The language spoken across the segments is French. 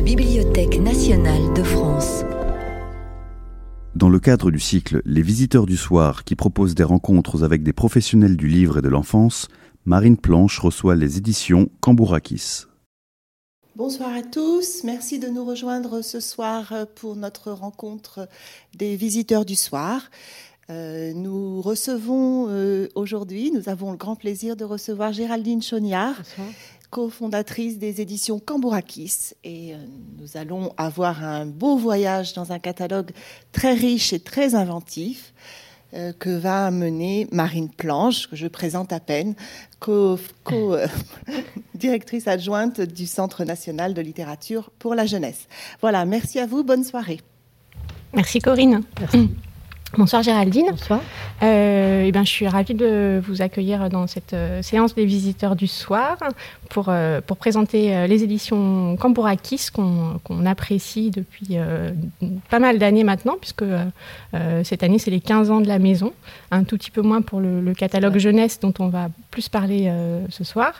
la Bibliothèque nationale de France. Dans le cadre du cycle Les visiteurs du soir qui propose des rencontres avec des professionnels du livre et de l'enfance, Marine Planche reçoit les éditions Cambourakis. Bonsoir à tous, merci de nous rejoindre ce soir pour notre rencontre des visiteurs du soir. Euh, nous recevons euh, aujourd'hui, nous avons le grand plaisir de recevoir Géraldine Choniard, cofondatrice des éditions Cambourakis. Et euh, nous allons avoir un beau voyage dans un catalogue très riche et très inventif que va mener Marine Planche, que je présente à peine, co-directrice adjointe du Centre national de littérature pour la jeunesse. Voilà, merci à vous, bonne soirée. Merci Corinne. Merci. Bonsoir Géraldine. Bonsoir. Euh, eh ben, je suis ravie de vous accueillir dans cette euh, séance des visiteurs du soir pour, euh, pour présenter les éditions Cambourakis qu'on apprécie depuis pas mal d'années maintenant, puisque cette année c'est les 15 ans de la maison, un tout petit peu moins pour le, le catalogue jeunesse dont on va plus parler ce soir.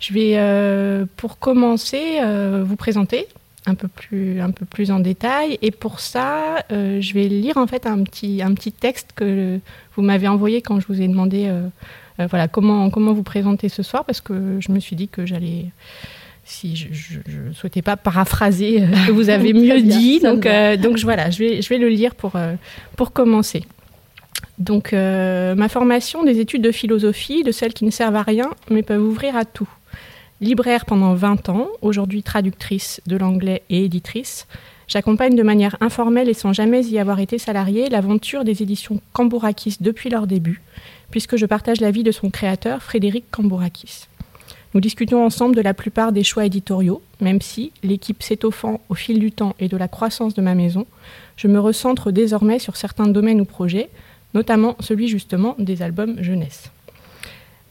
Je vais pour commencer vous présenter un peu plus, un peu plus en détail. Et pour ça, euh, je vais lire en fait un petit, un petit texte que vous m'avez envoyé quand je vous ai demandé euh, euh, voilà, comment, comment vous présenter ce soir, parce que je me suis dit que j'allais si je ne souhaitais pas paraphraser ce que vous avez mieux dit. donc, donc voilà, je vais, je vais le lire pour, pour commencer. Donc, ma formation des études de philosophie, de celles qui ne servent à rien, mais peuvent ouvrir à tout. Libraire pendant 20 ans, aujourd'hui traductrice de l'anglais et éditrice, j'accompagne de manière informelle et sans jamais y avoir été salariée l'aventure des éditions Cambourakis depuis leur début, puisque je partage la vie de son créateur, Frédéric Cambourakis. Nous discutons ensemble de la plupart des choix éditoriaux, même si, l'équipe s'étoffant au fil du temps et de la croissance de ma maison, je me recentre désormais sur certains domaines ou projets, notamment celui justement des albums jeunesse.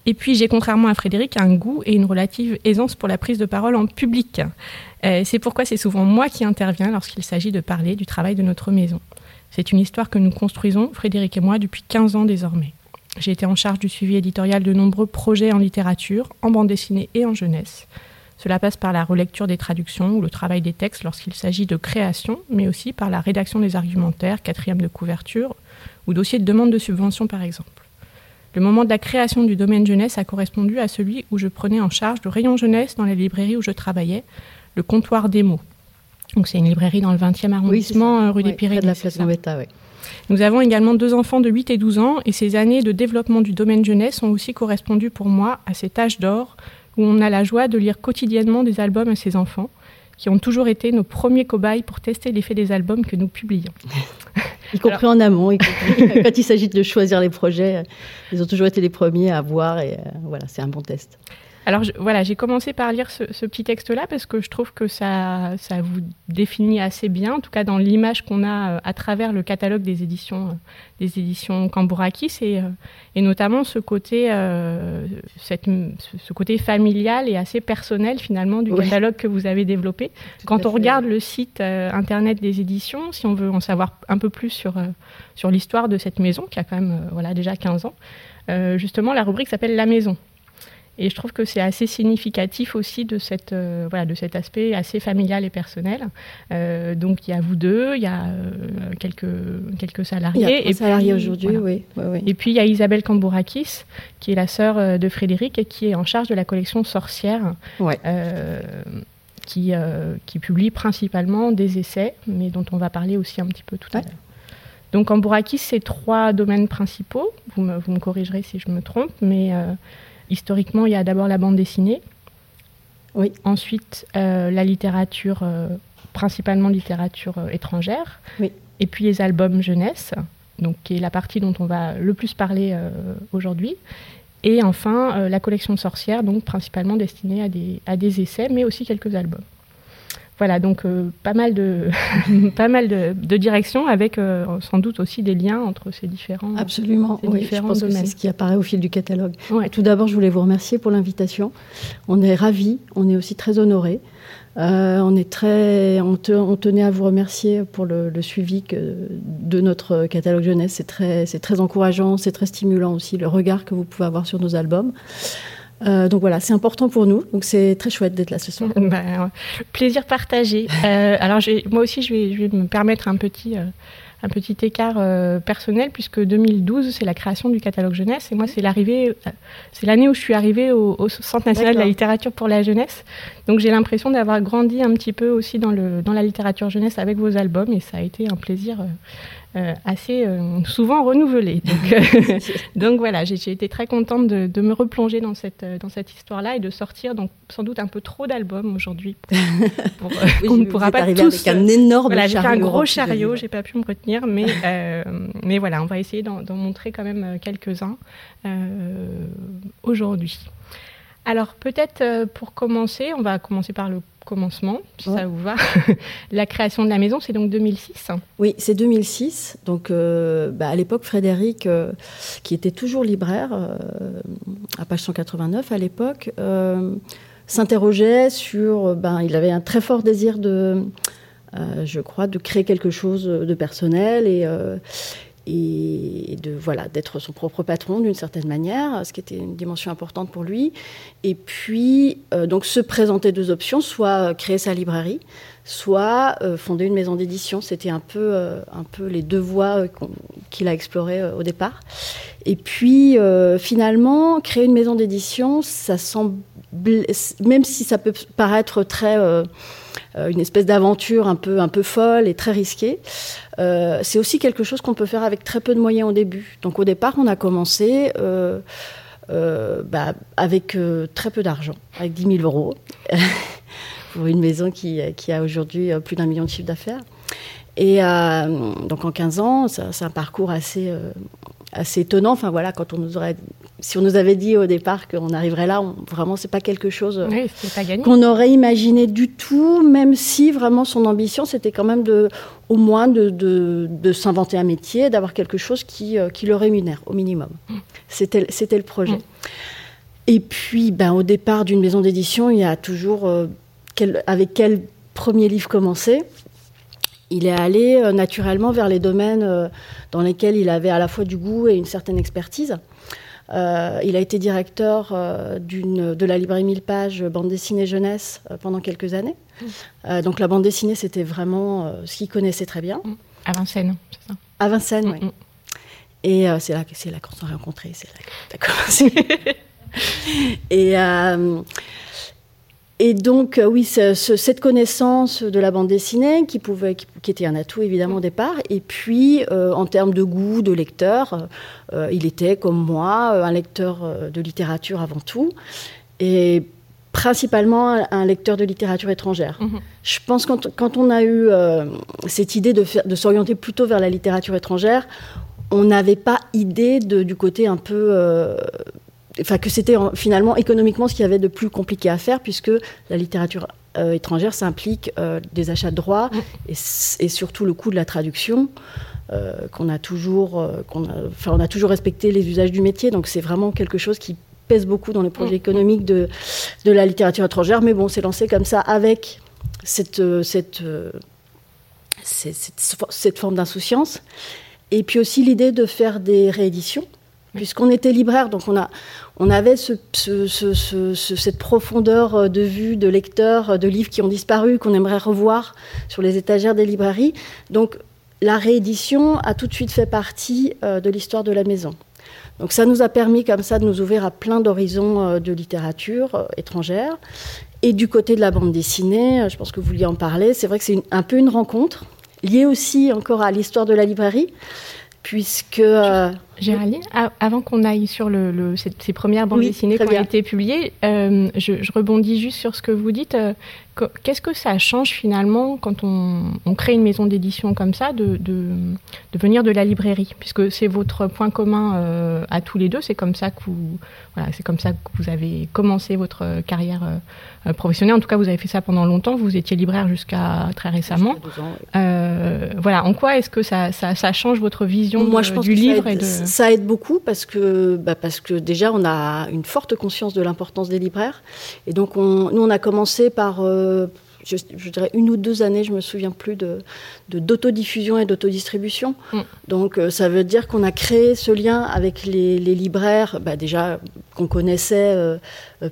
Et puis j'ai, contrairement à Frédéric, un goût et une relative aisance pour la prise de parole en public. Euh, c'est pourquoi c'est souvent moi qui interviens lorsqu'il s'agit de parler du travail de notre maison. C'est une histoire que nous construisons, Frédéric et moi, depuis 15 ans désormais. J'ai été en charge du suivi éditorial de nombreux projets en littérature, en bande dessinée et en jeunesse. Cela passe par la relecture des traductions ou le travail des textes lorsqu'il s'agit de création, mais aussi par la rédaction des argumentaires, quatrième de couverture, ou dossier de demande de subvention par exemple. Le moment de la création du domaine jeunesse a correspondu à celui où je prenais en charge le rayon jeunesse dans la librairie où je travaillais, le comptoir des mots. Donc c'est une librairie dans le 20e arrondissement, rue des Pyrénées. De la place oui. Nous avons également deux enfants de 8 et 12 ans et ces années de développement du domaine jeunesse ont aussi correspondu pour moi à cet âge d'or où on a la joie de lire quotidiennement des albums à ses enfants qui ont toujours été nos premiers cobayes pour tester l'effet des albums que nous publions. y compris en amont, y compris quand il s'agit de choisir les projets, ils ont toujours été les premiers à voir et euh, voilà, c'est un bon test. Alors voilà, j'ai commencé par lire ce, petit texte-là parce que je trouve que ça, ça vous définit assez bien, en tout cas dans l'image qu'on a euh, à travers le catalogue des éditions, euh, des éditions Cambourakis et, euh, et notamment ce côté, cette, ce côté familial et assez personnel finalement du catalogue que vous avez développé. Quand on regarde le site internet des éditions, si on veut en savoir un peu plus sur, sur l'histoire de cette maison qui a quand même voilà, déjà 15 ans, justement la rubrique s'appelle La Maison. Et je trouve que c'est assez significatif aussi de, cette, euh, voilà, de cet aspect assez familial et personnel. Euh, donc il y a vous deux, il y a euh, quelques, quelques salariés. Il y a salariés aujourd'hui, oui, Et puis il y a Isabelle Cambourakis, qui est la sœur de Frédéric et qui est en charge de la collection Sorcière. qui, qui publie principalement des essais, mais dont on va parler aussi un petit peu tout à l'heure. Donc Cambourakis, c'est trois domaines principaux. Vous me, vous me, corrigerez si je me trompe, mais Historiquement, il y a d'abord la bande dessinée. Oui. Ensuite, euh, la littérature, euh, principalement littérature euh, étrangère. Oui. Et puis les albums jeunesse, donc qui est la partie dont on va le plus parler aujourd'hui. Et enfin, la collection sorcière, donc principalement destinée à des, à des essais, mais aussi quelques albums. Voilà, donc euh, pas mal de, pas mal de, directions avec euh, sans doute aussi des liens entre ces différents, Absolument, ces différents domaines. C'est ce qui apparaît au fil du catalogue. Tout d'abord, je voulais vous remercier pour l'invitation. On est ravis, on est aussi très honorés. Euh, on, est très, on, tenait à vous remercier pour le, suivi de notre catalogue jeunesse. C'est très, très encourageant, c'est très stimulant aussi le regard que vous pouvez avoir sur nos albums. Donc voilà, c'est important pour nous. Donc c'est très chouette d'être là ce soir. Ben, plaisir partagé. alors moi aussi, je vais, je vais, me permettre un petit un petit écart euh, personnel puisque 2012 c'est la création du catalogue jeunesse et moi c'est l'arrivée, euh, c'est l'année où je suis arrivée au, Centre national de la littérature pour la jeunesse. Donc j'ai l'impression d'avoir grandi un petit peu aussi dans le dans la littérature jeunesse avec vos albums et ça a été un plaisir euh, euh, assez euh, souvent renouvelé. Donc, euh, donc voilà, j'ai été très contente de, de, me replonger dans cette, dans cette histoire-là et de sortir donc sans doute un peu trop d'albums aujourd'hui. Pour, on ne pourra pas tous. Avec un énorme voilà, chariot. un gros chariot, j'ai pas pu me retenir, mais, mais voilà, on va essayer d'en montrer quand même quelques-uns aujourd'hui. Alors peut-être pour commencer, on va commencer par le commencement, si ça vous va. la création de la maison, c'est donc 2006 Oui, c'est 2006. Donc, euh, bah, à l'époque, Frédéric, euh, qui était toujours libraire, euh, à page 189 à l'époque, s'interrogeait sur. Ben, il avait un très fort désir de. je crois, de créer quelque chose de personnel et, et de voilà d'être son propre patron d'une certaine manière, ce qui était une dimension importante pour lui. Et puis euh, donc se présenter deux options, soit créer sa librairie, soit euh, fonder une maison d'édition. C'était un peu euh, un peu les deux voies qu'il a explorées au départ. Et puis finalement créer une maison d'édition, ça semble même si ça peut paraître très euh, une espèce d'aventure un peu, un peu folle et très risquée. Euh, c'est aussi quelque chose qu'on peut faire avec très peu de moyens au début. Donc au départ, on a commencé euh, bah, avec très peu d'argent, avec 10 000 euros, pour une maison qui, qui a aujourd'hui plus d'un million de chiffre d'affaires. Et donc en 15 ans, c'est un parcours assez, assez étonnant. Enfin voilà, quand on nous aurait, si on nous avait dit au départ qu'on arriverait là, on, vraiment c'est pas quelque chose qu'on aurait imaginé du tout, même si vraiment son ambition c'était quand même de, au moins de, de, s'inventer un métier, d'avoir quelque chose qui, euh, qui le rémunère au minimum. Mm. C'était c'était le projet. Mm. Et puis, ben, au départ d'une maison d'édition, il y a toujours euh, avec quel premier livre commencer? Il est allé euh, naturellement vers les domaines euh, dans lesquels il avait à la fois du goût et une certaine expertise. Euh, il a été directeur de la librairie 1000 pages bande dessinée jeunesse pendant quelques années. Mmh. donc la bande dessinée, c'était vraiment ce qu'il connaissait très bien. Mmh. À Vincennes, c'est ça? À Vincennes, mmh, oui. Et c'est là, là qu'on s'est rencontrés, c'est là qu'on a commencé. et et donc, euh, oui, cette connaissance de la bande dessinée qui, pouvait, qui, était un atout évidemment au départ. Et puis, euh, en termes de goût, de lecteur, euh, il était comme moi un lecteur de littérature avant tout. Et principalement un lecteur de littérature étrangère. Mhm. Je pense que quand, on a eu cette idée de, de s'orienter plutôt vers la littérature étrangère, on n'avait pas idée de, du côté un peu enfin que c'était finalement économiquement ce qu'il y avait de plus compliqué à faire puisque la littérature euh, étrangère ça implique euh, des achats de droits et, surtout le coût de la traduction euh, qu'on a toujours qu'on a, enfin on a toujours respecté les usages du métier. Donc c'est vraiment quelque chose qui pèse beaucoup dans les projets économiques de, de la littérature étrangère. Mais bon c'est lancé comme ça avec cette cette, cette, cette forme d'insouciance. Et puis aussi l'idée de faire des rééditions puisqu'on était libraire, donc on, a, on avait ce, cette profondeur euh, de vue de lecteurs, euh, de livres qui ont disparu, qu'on aimerait revoir sur les étagères des librairies. Donc la réédition a tout de suite fait partie euh, de l'histoire de la maison. Donc ça nous a permis comme ça de nous ouvrir à plein d'horizons de littérature étrangère. Et du côté de la bande dessinée, je pense que vous vouliez en parler, c'est vrai que c'est un peu une rencontre, liée aussi encore à l'histoire de la librairie, puisque... Géraldine, avant qu'on aille sur le, ces, premières bandes dessinées qui ont été publiées, euh, je, rebondis juste sur ce que vous dites. Euh, qu'est-ce que ça change finalement quand on, crée une maison d'édition comme ça de, venir de la librairie? Puisque c'est votre point commun euh, à tous les deux, c'est comme ça que vous, voilà, comme ça que vous avez commencé votre carrière professionnelle. En tout cas, vous avez fait ça pendant longtemps. Vous étiez libraire jusqu'à très récemment. voilà, en quoi est-ce que ça, change votre vision Moi, je pense du livre et de ça aide beaucoup parce que, bah parce que déjà, on a une forte conscience de l'importance des libraires. Et donc, on, nous, on a commencé par, euh, je, dirais, une ou deux années, je me souviens plus, de, d'autodiffusion et d'autodistribution. Mm. Donc, euh, ça veut dire qu'on a créé ce lien avec les, libraires, bah, déjà qu'on connaissait euh,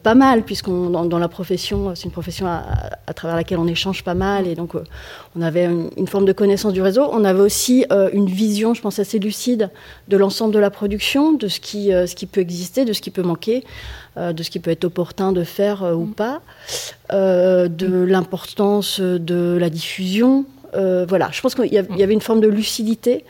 pas mal, puisqu'on dans, la profession, c'est une profession à, travers laquelle on échange pas mal, et donc on avait une, forme de connaissance du réseau. On avait aussi une vision, je pense, assez lucide de l'ensemble de la production, de ce qui, ce qui peut exister, de ce qui peut manquer. De ce qui peut être opportun de faire ou mm. pas, de l'importance de la diffusion. voilà, je pense qu'il y, avait une forme de lucidité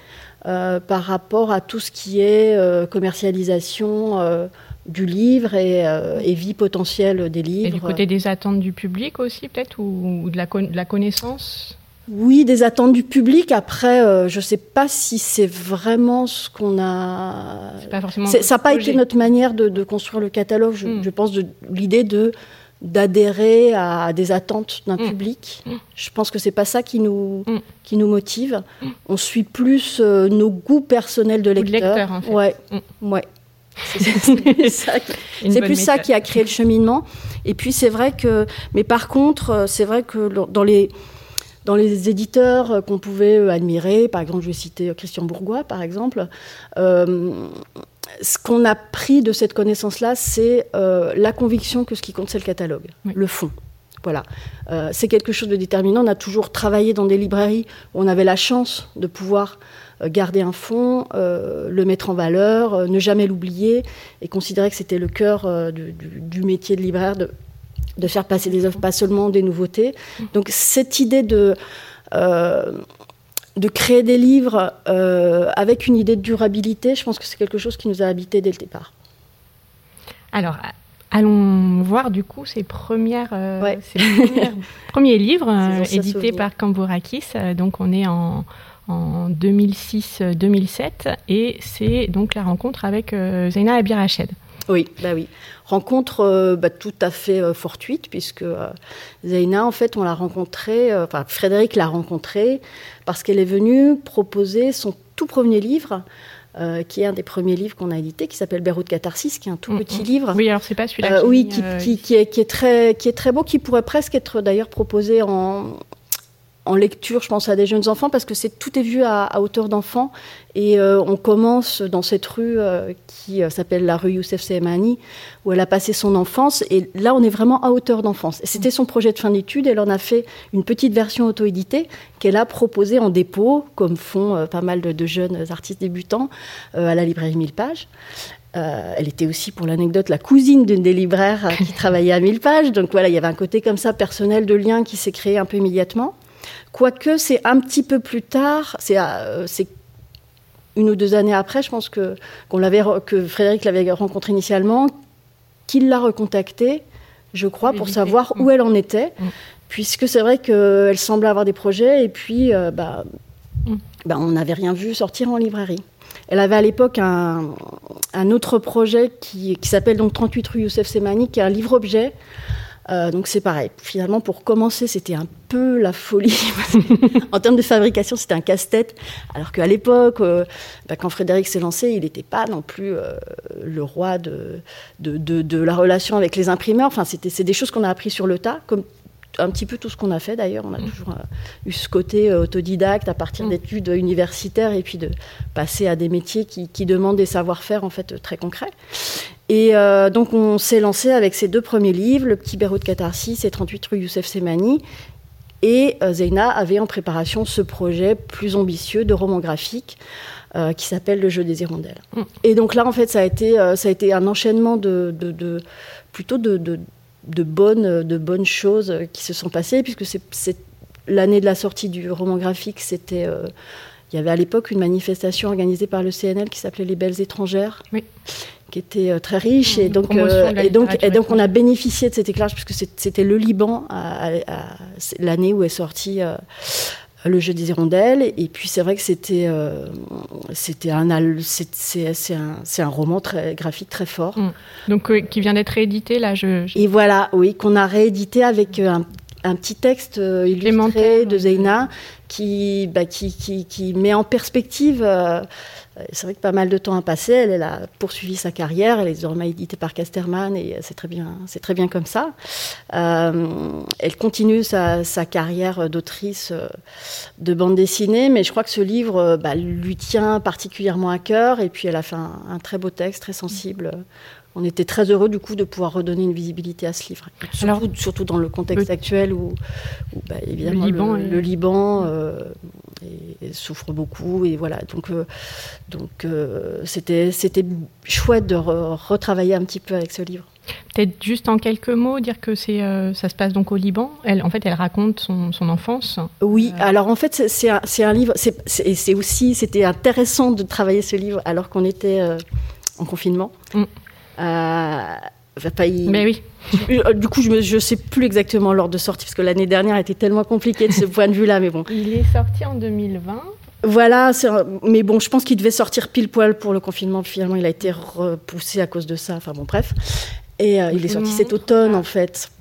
euh, par rapport à tout ce qui est euh, commercialisation euh, du livre et, vie potentielle des livres. Et du côté des attentes du public aussi, peut-être, ou, de, la la connaissance? Oui, des attentes du public. Après, je ne sais pas si c'est vraiment ce qu'on a. Pas forcément ça n'a pas été notre manière de, construire le catalogue. Je, hmm. je pense de l'idée de d'adhérer à des attentes d'un mm. public. Mm. Je pense que c'est pas ça qui nous, qui nous motive. On suit plus euh, nos goûts personnels de lecteur. en fait. Ouais, ouais. C'est plus ça qui a créé le cheminement. Et puis c'est vrai que, mais par contre, euh, c'est vrai que dans les dans les éditeurs euh, qu'on pouvait admirer, par exemple, je vais citer Christian Bourgois, par exemple, ce qu'on a pris de cette connaissance-là, c'est euh, la conviction que ce qui compte, c'est le catalogue, le fond. Voilà. Euh, c'est quelque chose de déterminant. On a toujours travaillé dans des librairies où on avait la chance de pouvoir euh, garder un fond, le mettre en valeur, ne jamais l'oublier et considérer que c'était le cœur du, du, métier de libraire de, de, faire passer des œuvres, pas seulement des nouveautés. Donc cette idée de de créer des livres euh, avec une idée de durabilité, je pense que c'est quelque chose qui nous a habité dès le départ. Alors, allons voir du coup ces, premières, euh, premiers livres euh, édités par Cambourakis. Donc, on est en, en 2006-2007 et c'est donc la rencontre avec Zaina Abirached. Oui, bah oui. Rencontre euh, bah, tout à fait euh, fortuite, puisque euh, Zaina, en fait, on l'a rencontrée, enfin, Frédéric l'a rencontrée parce qu'elle est venue proposer son tout premier livre. qui est un des premiers livres qu'on a édité, qui s'appelle Beyrouth Catharsis, qui est un tout mm, petit mm. livre. Oui, alors c'est pas celui-là. oui, qui, qui, est, qui, est, très, qui est très beau, qui pourrait presque être d'ailleurs proposé en, en lecture, je pense à des jeunes enfants, parce que c'est tout est vu à, hauteur d'enfant. Et euh, on commence dans cette rue euh, qui euh, s'appelle la rue Youssef Sehmani, où elle a passé son enfance. Et là, on est vraiment à hauteur d'enfance. C'était son projet de fin d'études. Elle en a fait une petite version auto-éditée qu'elle a proposée en dépôt, comme font pas mal de, jeunes artistes débutants, à la librairie 1000 pages. elle était aussi, pour l'anecdote, la cousine d'une des libraires qui travaillait à 1000 pages. Donc voilà, il y avait un côté comme ça personnel de lien qui s'est créé un peu immédiatement. Quoique c'est un petit peu plus tard, euh, c'est une ou deux années après, je pense que, que Frédéric l'avait rencontré initialement, qu'il l'a recontacté, je crois, pour savoir où mm. elle en était, mm. puisque c'est vrai qu'elle semblait avoir des projets, et puis euh, bah, mm. bah, on n'avait rien vu sortir en librairie. Elle avait à l'époque un, autre projet qui, qui s'appelle donc 38 rue Youssef Semani, qui est un livre-objet euh, donc c'est pareil. Finalement, pour commencer, c'était un peu la folie. en termes de fabrication, c'était un casse-tête. Alors qu'à l'époque, euh, bah, quand Frédéric s'est lancé, il n'était pas non plus euh, le roi de de, de, la relation avec les imprimeurs. Enfin, c'est des choses qu'on a appris sur le tas, un petit peu tout ce qu'on a fait d'ailleurs. On a mm. toujours eu ce côté autodidacte à partir mm. d'études universitaires et puis de passer à des métiers qui, qui demandent des savoir-faire en fait très concrets. Et euh, donc on s'est lancé avec ces deux premiers livres, Le Petit Béraud de Catharsis et 38 rue Youssef Semani. Et euh, Zeina avait en préparation ce projet plus ambitieux de roman graphique euh, qui s'appelle Le jeu des hirondelles. Mm. Et donc là, en fait, ça a été, ça a été un enchaînement de, plutôt de, de, bonnes, de bonnes choses qui se sont passées, puisque c'est l'année de la sortie du roman graphique, c'était il y avait à l'époque une manifestation organisée par le CNL qui s'appelait Les Belles Étrangères. Oui qui était euh, très riche et donc, euh, et donc, et donc on a bénéficié de cet éclairage puisque c'était le Liban à, l'année où est sorti euh, le jeu des hirondelles. Et puis c'est vrai que c'était c'était un c'est un, un roman très graphique très fort. Mm. donc qui vient d'être réédité là je, et voilà oui qu'on a réédité avec un, un petit texte illustré de Zeina qui, bah, qui, qui, qui, met en perspective euh, c'est vrai que pas mal de temps a passé. Elle, a poursuivi sa carrière. Elle est désormais éditée par Casterman et c'est très bien, c'est très bien comme ça. Euh, elle continue sa, carrière d'autrice euh, de bande dessinée, mais je crois que ce livre bah, lui tient particulièrement à cœur. Et puis elle a fait un, très beau texte, très sensible on était très heureux du coup de pouvoir redonner une visibilité à ce livre. Surtout, surtout dans le contexte actuel où, bah, évidemment le Liban, euh, souffre beaucoup et voilà donc euh, donc euh, c'était c'était chouette de retravailler un petit peu avec ce livre. Peut-être juste en quelques mots dire que c'est ça se passe donc au Liban. Elle en fait elle raconte son, son enfance. Oui alors en fait c'est un, un, livre c'est aussi c'était intéressant de travailler ce livre alors qu'on était en confinement. Mm. Euh, Mais oui. Euh, du coup, je ne sais plus exactement l'ordre de sortie, parce que l'année dernière était tellement compliquée de ce point de vue-là, mais bon. Il est sorti en 2020. Voilà, mais bon, je pense qu'il devait sortir pile poil pour le confinement. Finalement, il a été repoussé à cause de ça. Enfin bon, bref. Et euh, il est sorti cet automne, en fait.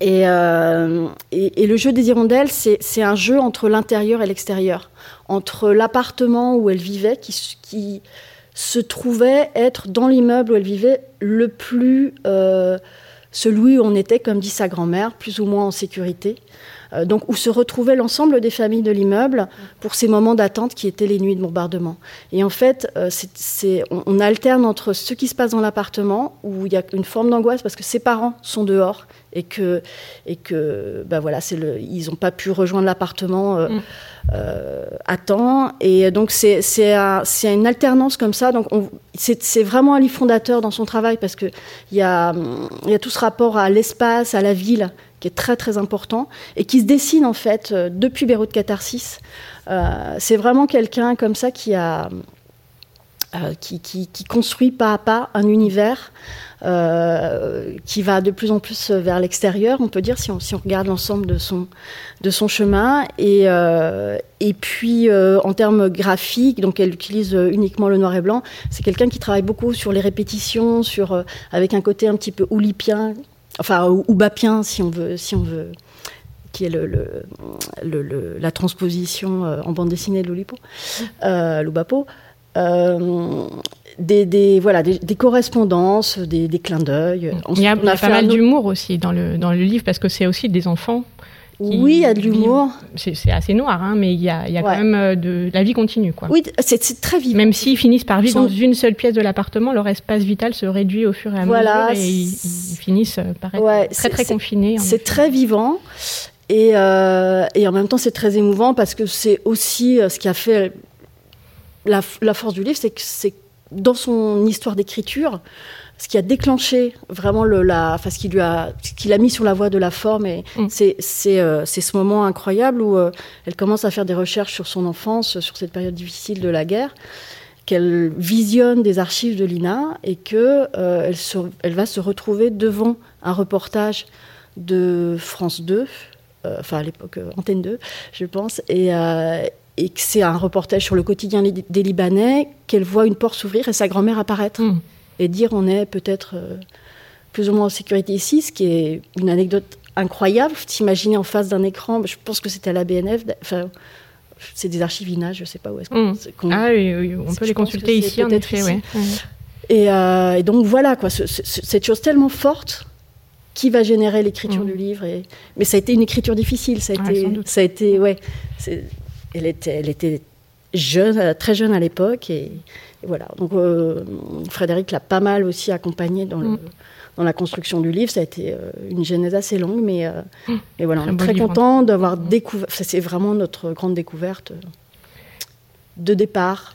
Et, et, le jeu des hirondelles, c'est un jeu entre l'intérieur et l'extérieur, entre l'appartement où elle vivait, qui, qui se trouvait être dans l'immeuble où elle vivait le plus euh, celui où on était, comme dit sa grand-mère, plus ou moins en sécurité. Euh, donc où se retrouvait l'ensemble des familles de l'immeuble pour ces moments d'attente qui étaient les nuits de bombardement. Et en fait, euh, on, alterne entre ce qui se passe dans l'appartement où il y a une forme d'angoisse parce que ses parents sont dehors et que et que bah voilà, c'est le, ils n'ont pas pu rejoindre l'appartement. Mm. Euh, à temps. Et donc, c'est une alternance comme ça. Donc, c'est vraiment un livre fondateur dans son travail parce qu'il y a, y a tout ce rapport à l'espace, à la ville qui est très très important et qui se dessine en fait euh, depuis Beyrouth Catharsis. Euh, c'est vraiment quelqu'un comme ça qui a qui, qui, construit pas à pas un univers euh, qui va de plus en plus vers l'extérieur, on peut dire, si on, regarde l'ensemble de son, chemin. Et, euh, puis, euh, en termes graphiques, donc elle utilise uniquement le noir et blanc. C'est quelqu'un qui travaille beaucoup sur les répétitions, sur, avec un côté un petit peu oulipien, enfin, ou, bapien, si on veut. Si on veut qui est la transposition en bande dessinée de l'Oulipo, euh, Loubapo des, voilà, des, correspondances, des, clins d'œil. Il y a, pas mal d'humour aussi dans le, dans le livre parce que c'est aussi des enfants. oui, il y a de l'humour. C'est assez noir, hein, mais il y a, y a quand même euh, de la vie continue. Quoi. Oui, c'est très vivant. Même s'ils finissent par vivre dans une seule pièce de l'appartement, leur espace vital se réduit au fur et à mesure et ils, finissent par être très très confinés. C'est très vivant. Et, euh, et, en même temps, c'est très émouvant parce que c'est aussi euh, ce qui a fait la, la force du livre, c'est que c'est dans son histoire d'écriture, ce qui a déclenché vraiment le, la, enfin, ce qui lui a, ce qu'il a mis sur la voie de la forme, et mm. c'est, c'est, euh, c'est ce moment incroyable où euh, elle commence à faire des recherches sur son enfance, sur cette période difficile de la guerre, qu'elle visionne des archives de l'INA et que euh, elle, se, elle va se retrouver devant un reportage de France 2, enfin à l'époque Antenne 2, je pense, et, et que c'est un reportage sur le quotidien des Libanais, qu'elle voit une porte s'ouvrir et sa grand-mère apparaître hmm. et dire on est peut-être euh, plus ou moins en sécurité ici, ce qui est une anecdote incroyable. T'imaginer en face d'un écran, je pense que c'était à la BNF, enfin, c'est des archives INA, je ne sais pas où est-ce qu'on. Hmm. Ah oui, on peut les consulter ici, en effet, oui. Euh, et, donc voilà, quoi, cette chose tellement forte qui va générer l'écriture hmm. du livre. Et... Mais ça a été une écriture difficile, ça a été, ça a été, ouais, elle était, elle était jeune, euh, très jeune à l'époque. Et, voilà. Donc, euh, Frédéric l'a pas mal aussi accompagné dans, mm. dans, la construction du livre. Ça a été euh, une genèse assez longue, mais, mm. voilà, on est très content d'avoir mm. découvert. C'est vraiment notre grande découverte de départ.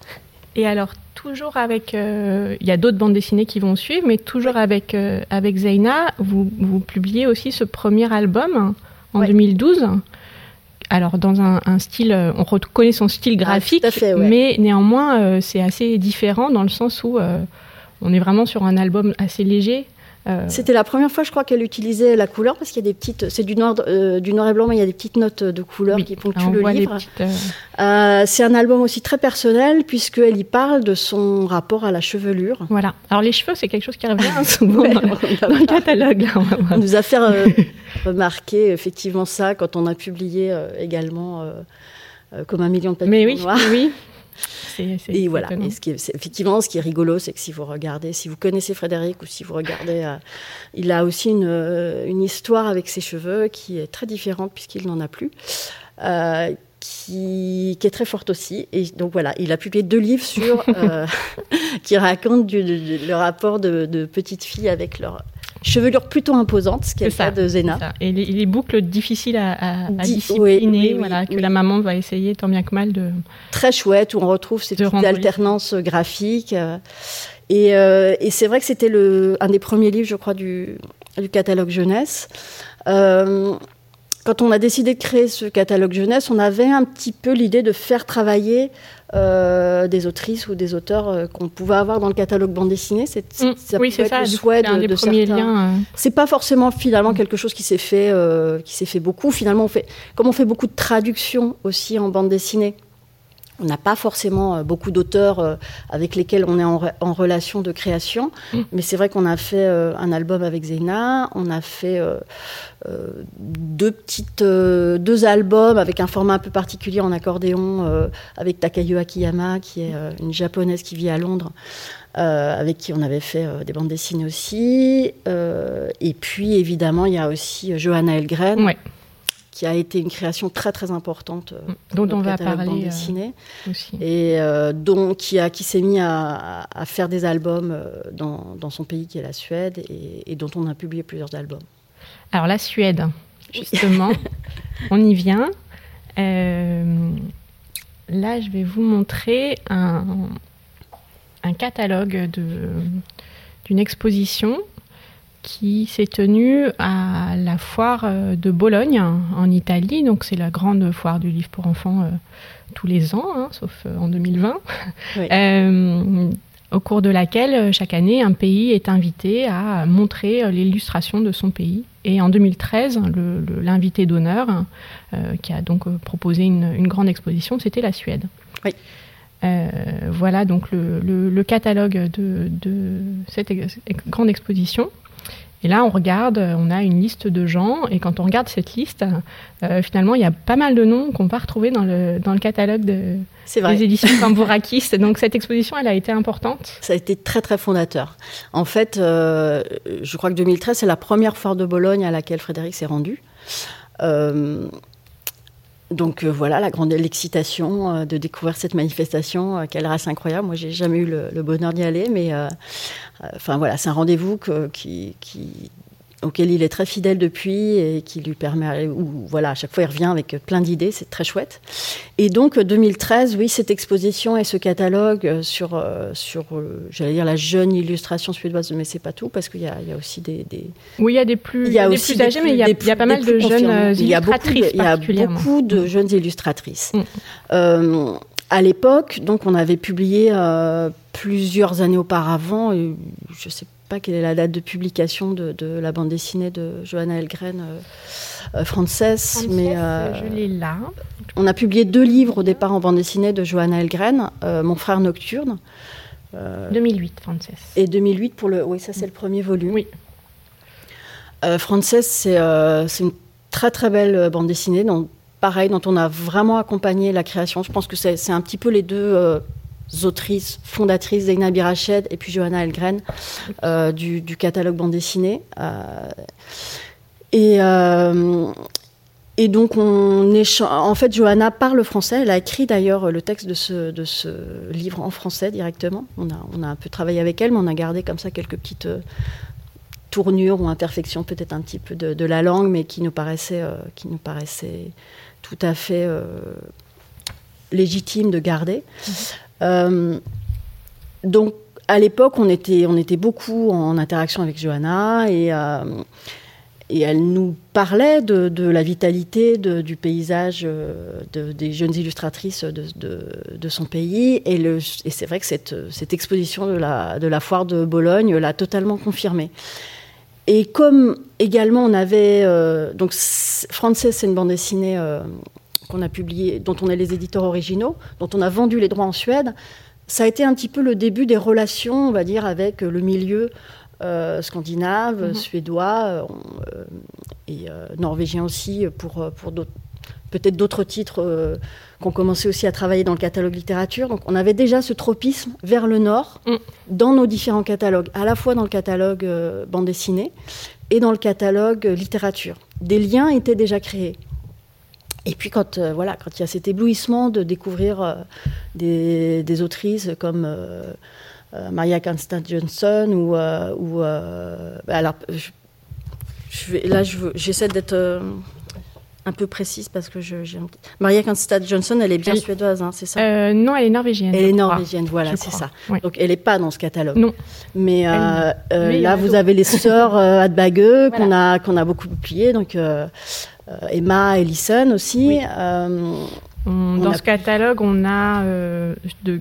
Et alors, toujours avec. Il y a d'autres bandes dessinées qui vont suivre, mais toujours avec, avec Zeina, vous, vous publiez aussi ce premier album en 2012 alors dans un, style, euh, on reconnaît son style ah, graphique, mais néanmoins euh, c'est assez différent dans le sens où euh, on est vraiment sur un album assez léger. C'était la première fois, je crois, qu'elle utilisait la couleur parce qu'il y a des petites, c'est du noir, du noir et blanc, mais il y a des petites notes de couleur qui ponctuent le livre. c'est un album aussi très personnel puisqu'elle y parle de son rapport à la chevelure. Voilà. Alors les cheveux, c'est quelque chose qui revient souvent dans, le, catalogue. on nous a fait remarquer effectivement ça quand on a publié euh, également euh, euh, comme un million de papiers Mais oui, oui. Et voilà. Et ce qui est, effectivement, ce qui est rigolo, c'est que si vous regardez, si vous connaissez Frédéric ou si vous regardez, il a aussi une, une, histoire avec ses cheveux qui est très différente puisqu'il n'en a plus. qui, est très forte aussi. Et donc voilà, il a publié deux livres sur qui racontent le rapport de, de petites filles avec leur chevelure plutôt imposante, ce qui est, le cas de Zena. Et les, boucles difficiles à, discipliner, voilà, que la maman va essayer tant bien que mal de. Très chouette, où on retrouve cette alternance graphique. Euh, et, euh, et c'est vrai que c'était un des premiers livres, je crois, du, du catalogue jeunesse. Euh, quand on a décidé de créer ce catalogue jeunesse, on avait un petit peu l'idée de faire travailler euh, des autrices ou des auteurs euh, qu'on pouvait avoir dans le catalogue bande dessinée. C'est, mm. ça oui, c'est ça. Le souhait de, de certains. Euh. C'est pas forcément finalement quelque chose qui s'est fait, qui s'est fait beaucoup. Finalement, on fait, comme on fait beaucoup de traductions aussi en bande dessinée, on n'a pas forcément euh, beaucoup d'auteurs euh, avec lesquels on est en, relation de création, mm. mais c'est vrai qu'on a fait euh, un album avec Zena, on a fait deux petites deux albums avec un format un peu particulier en accordéon avec Takayo Akiyama, qui est une japonaise qui vit à Londres. avec qui on avait fait des bandes dessinées aussi. et puis, évidemment, il y a aussi Johanna Elgren, ouais qui a été une création très très importante euh, dont on va parler bande dessinée, aussi. et euh, dont qui a qui s'est mis à, faire des albums euh, dans, dans, son pays qui est la Suède et, dont on a publié plusieurs albums. Alors la Suède, justement, on y vient. là, je vais vous montrer un, un catalogue d'une exposition qui s'est tenue à la foire euh, de Bologne en Italie. Donc c'est la grande foire du livre pour enfants euh, tous les ans, hein, sauf euh, en 2020. au cours de laquelle chaque année un pays est invité à montrer l'illustration de son pays. Et en 2013, l'invité d'honneur, qui a donc proposé une, grande exposition, c'était la Suède. voilà donc le, catalogue de, de cette grande exposition. Et là, on regarde, on a une liste de gens, et quand on regarde cette liste, euh, finalement, il y a pas mal de noms qu'on va retrouver dans le, dans le catalogue de, des éditions Cambourakis. Donc cette exposition, elle a été importante Ça a été très très fondateur. En fait, euh, je crois que 2013, c'est la première foire de Bologne à laquelle Frédéric s'est rendu. Euh, donc voilà, la grande l'excitation de découvrir cette manifestation, quelle race incroyable. Moi, j'ai jamais eu le, le bonheur d'y aller, mais Enfin voilà, c'est un rendez-vous qui, auquel il est très fidèle depuis et qui lui permet, ou voilà, à chaque fois il revient avec plein d'idées, c'est très chouette. Et donc 2013, oui, cette exposition et ce catalogue sur, euh, sur euh, j'allais dire la jeune illustration suédoise, mais c'est pas tout parce qu'il y, a, aussi des, Oui, il y a des plus, il y a aussi plus âgés, mais il y, a, pas mal de jeunes illustratrices. Il y a beaucoup de, jeunes illustratrices. Mm à l'époque, donc on avait publié euh, plusieurs années auparavant, je ne sais pas quelle est la date de publication de, la bande dessinée de Johanna Elgren, euh, euh Frances, mais je l'ai là. On a publié deux livres au départ en bande dessinée de Johanna Elgren, Mon frère nocturne. 2008, Frances. Et 2008 pour le, oui, ça c'est le premier volume. Oui. Frances, c'est une très très belle bande dessinée dont pareil, dont on a vraiment accompagné la création. Je pense que c'est un petit peu les deux euh, autrices fondatrices, Zeina Birached et puis Johanna Elgren, euh, du, catalogue bande dessinée. Euh, et, et donc, on. En fait, Johanna parle français. Elle a écrit d'ailleurs le texte de ce, de ce livre en français directement. On a, on a un peu travaillé avec elle, mais on a gardé comme ça quelques petites tournures ou imperfections, peut-être un petit peu de, la langue, mais qui nous paraissaient, qui nous paraissaient tout à fait euh, légitime de garder. Euh, donc, à l'époque, on était, on était beaucoup en interaction avec Johanna et, euh, elle nous parlait de, la vitalité du paysage des jeunes illustratrices de, son pays. Et, c'est vrai que cette, exposition de la, foire de Bologne l'a totalement confirmé. Et comme également on avait euh, donc Frances, c'est une bande dessinée euh, qu'on a publiée, dont on est les éditeurs originaux, dont on a vendu les droits en Suède. Ça a été un petit peu le début des relations, on va dire, avec le milieu euh, scandinave, mhm. suédois et norvégien aussi pour pour peut-être d'autres titres qu'on commençait aussi à travailler dans le catalogue littérature. Donc on avait déjà ce tropisme vers le nord mm. dans nos différents catalogues, à la fois dans le catalogue euh, bande dessinée et dans le catalogue littérature. Des liens étaient déjà créés. Et puis quand voilà, quand il y a cet éblouissement de découvrir des, des, autrices comme Maria Constance Johnson ou, ou alors je, vais, là j'essaie d'être un peu précise parce que je, j'ai Maria Constad Johnson, elle est bien suédoise, hein, c'est ça? Euh, Non, elle est norvégienne. Elle est norvégienne, voilà, c'est ça. Donc elle n'est pas dans ce catalogue. Non. Mais, euh, euh, là, vous avez les sœurs Adbageux qu'on a qu'on a beaucoup publié, donc Emma Ellison aussi dans ce catalogue, on a euh, de,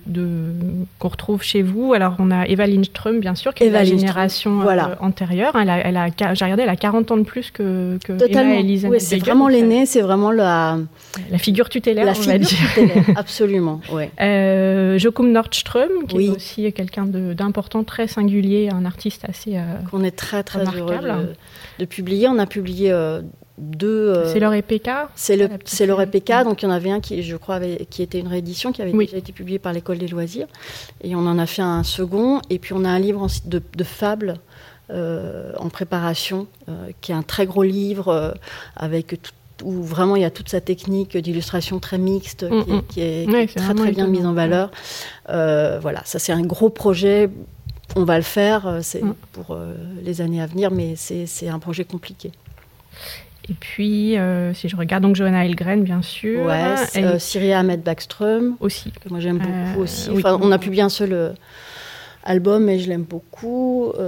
qu'on retrouve chez vous. Alors, on a Eva Lindström, bien sûr, qui est de la génération euh, antérieure. Elle a, elle a, j'ai regardé, elle a 40 ans de plus que, que Totalement. Emma Oui, c'est vraiment l'aînée, c'est vraiment la... La figure tutélaire, la on figure va dire. Tutélaire, absolument, ouais. Euh, Jokum Nordström, qui est aussi quelqu'un d'important, très singulier, un artiste assez euh, Qu'on est très, très heureux de, de, publier. On a publié deux. Euh, c'est leur EPK C'est le, c'est leur EPK. Donc il y en avait un qui, je crois, avait, qui était une réédition qui avait déjà été publié par l'école des loisirs. Et on en a fait un second. Et puis on a un livre de, de fables. Euh, en préparation, euh, qui est un très gros livre avec où vraiment il y a toute sa technique d'illustration très mixte qui, est, mm, mm. très très bien mise en valeur. voilà, ça c'est un gros projet. On va le faire, c'est mm. pour les années à venir, mais c'est un projet compliqué. Et puis, euh, si je regarde, donc Johanna Elgren, bien sûr. Ouais, euh, Syria Ahmed Backström. Aussi. Que moi, j'aime beaucoup euh, aussi. Enfin, on a publié un seul album, mais je l'aime beaucoup. à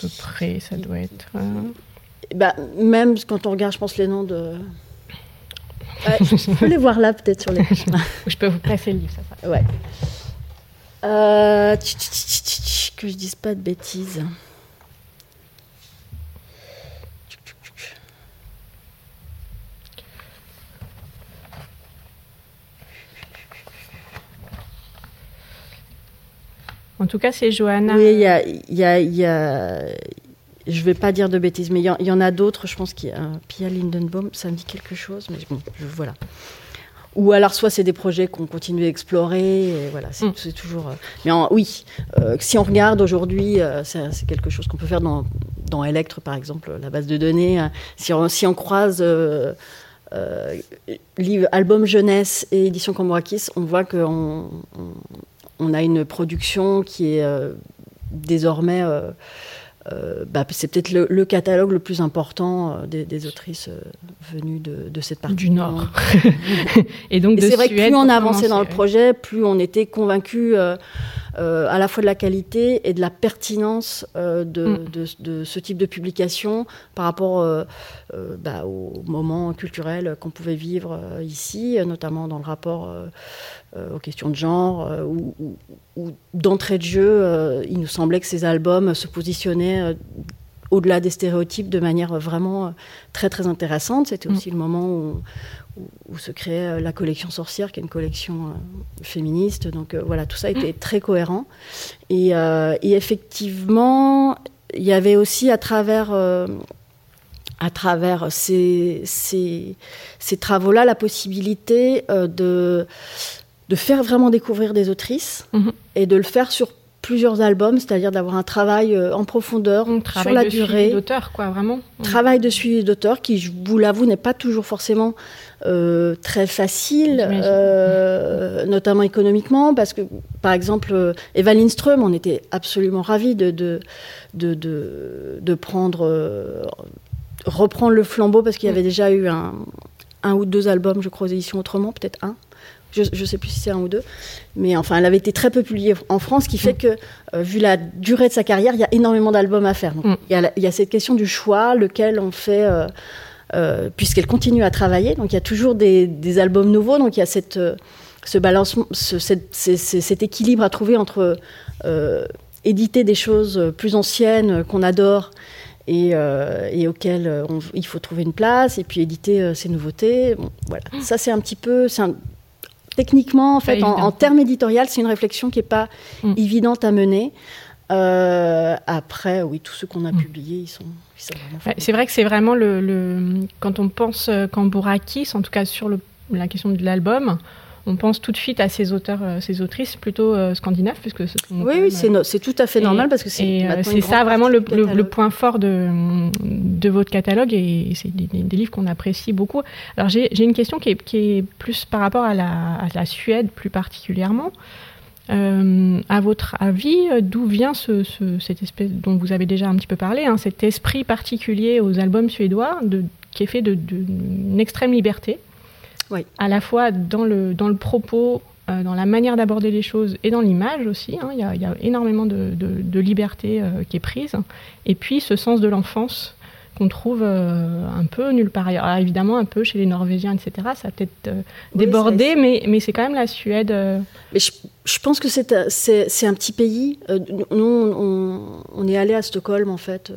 peu près, ça doit être. Bah, même quand on regarde, je pense, les noms de. je peux les voir là, peut-être, sur les. je peux vous passer le livre, ça. Ouais. que je dise pas de bêtises. En tout cas, c'est Johanna. Oui, il y a, y, a, Je ne vais pas dire de bêtises, mais il y, en a d'autres. Je pense qu'il y a Pia Lindenbaum, ça me dit quelque chose, mais bon, voilà. Ou alors, soit c'est des projets qu'on continue à explorer, et voilà, c'est mm. toujours. Euh, mais oui, euh, si on regarde aujourd'hui, euh, c'est quelque chose qu'on peut faire dans, dans Electre, par exemple, la base de données. Hein. Si, on, si on croise livre, album jeunesse et édition Cambourakis, on voit qu'on on a une production qui est euh, désormais, euh, euh, bah, c'est peut-être le, catalogue le plus important des, autrices venues de, cette partie du Nord. et donc, c'est vrai que plus on avançait dans le projet, plus on était convaincus euh, à la fois de la qualité et de la pertinence mm. de, de, ce type de publication par rapport bah, au moment culturel qu'on pouvait vivre ici, notamment dans le rapport aux questions de genre, ou, d'entrée de jeu, il nous semblait que ces albums se positionnaient au-delà des stéréotypes de manière vraiment très très intéressante. C'était mm. aussi le moment où, où, se créait euh, la collection Sorcière, qui est une collection euh, féministe. Donc euh, voilà, tout ça était très cohérent. Et, effectivement, il y avait aussi à travers à travers ces, ces, ces travaux-là la possibilité de, de faire vraiment découvrir des autrices mm-hmm. et de le faire sur plusieurs albums, c'est-à-dire d'avoir un travail euh, en profondeur sur la durée. d'auteur, quoi, vraiment. Travail de suivi d'auteur qui, je vous l'avoue, n'est pas toujours forcément euh, très facile, euh, notamment économiquement, parce que, par exemple, Eva Lindström, on était absolument ravis de, de, de, de, prendre, reprendre le flambeau, parce qu'il y avait déjà eu un, un ou deux albums, je crois, aux éditions Autrement, peut-être un je ne sais plus si c'est un ou deux, mais enfin, elle avait été très peu publiée en France, ce qui fait mm. que, euh, vu la durée de sa carrière, il y a énormément d'albums à faire. Mm. il, y a, cette question du choix, lequel on fait, euh, euh, puisqu'elle continue à travailler. Donc, il y a toujours des, albums nouveaux. Donc, il y a cette, ce balancement, cet équilibre à trouver entre éditer des choses plus anciennes qu'on adore et, auxquelles il faut trouver une place, et puis éditer ces nouveautés. voilà. Mm. Ça, c'est un petit peu, techniquement, en fait, en, termes éditorial, c'est une réflexion qui n'est pas mm. évidente à mener. Euh, après, oui, tous ceux qu'on a mm. publiés, ils sont. c'est vrai que c'est vraiment le, Quand on pense euh, Cambourakis, en tout cas sur le, la question de l'album, on pense tout de suite à ces auteurs, ces autrices plutôt scandinaves, puisque oui, oui, c'est tout à fait normal parce que c'est c'est ça vraiment le, point fort de, de votre catalogue et c'est des, livres qu'on apprécie beaucoup. Alors j'ai une question qui est, qui est, plus par rapport à la, à la Suède plus particulièrement. Euh, à votre avis, d'où vient ce, cette espèce dont vous avez déjà un petit peu parlé, hein, cet esprit particulier aux albums suédois de, qui est fait d'une extrême liberté, oui. à la fois dans le, dans le propos, euh, dans la manière d'aborder les choses et dans l'image aussi. Hein, il y, y, a énormément de, de liberté euh, qui est prise. Et puis ce sens de l'enfance qu'on trouve euh, un peu nulle part ailleurs. Alors, évidemment, un peu chez les Norvégiens, etc. Ça a peut-être débordé, mais, mais c'est quand même la Suède. Mais je, je, pense que c'est un petit pays. nous, on, on, est allé à Stockholm, en fait.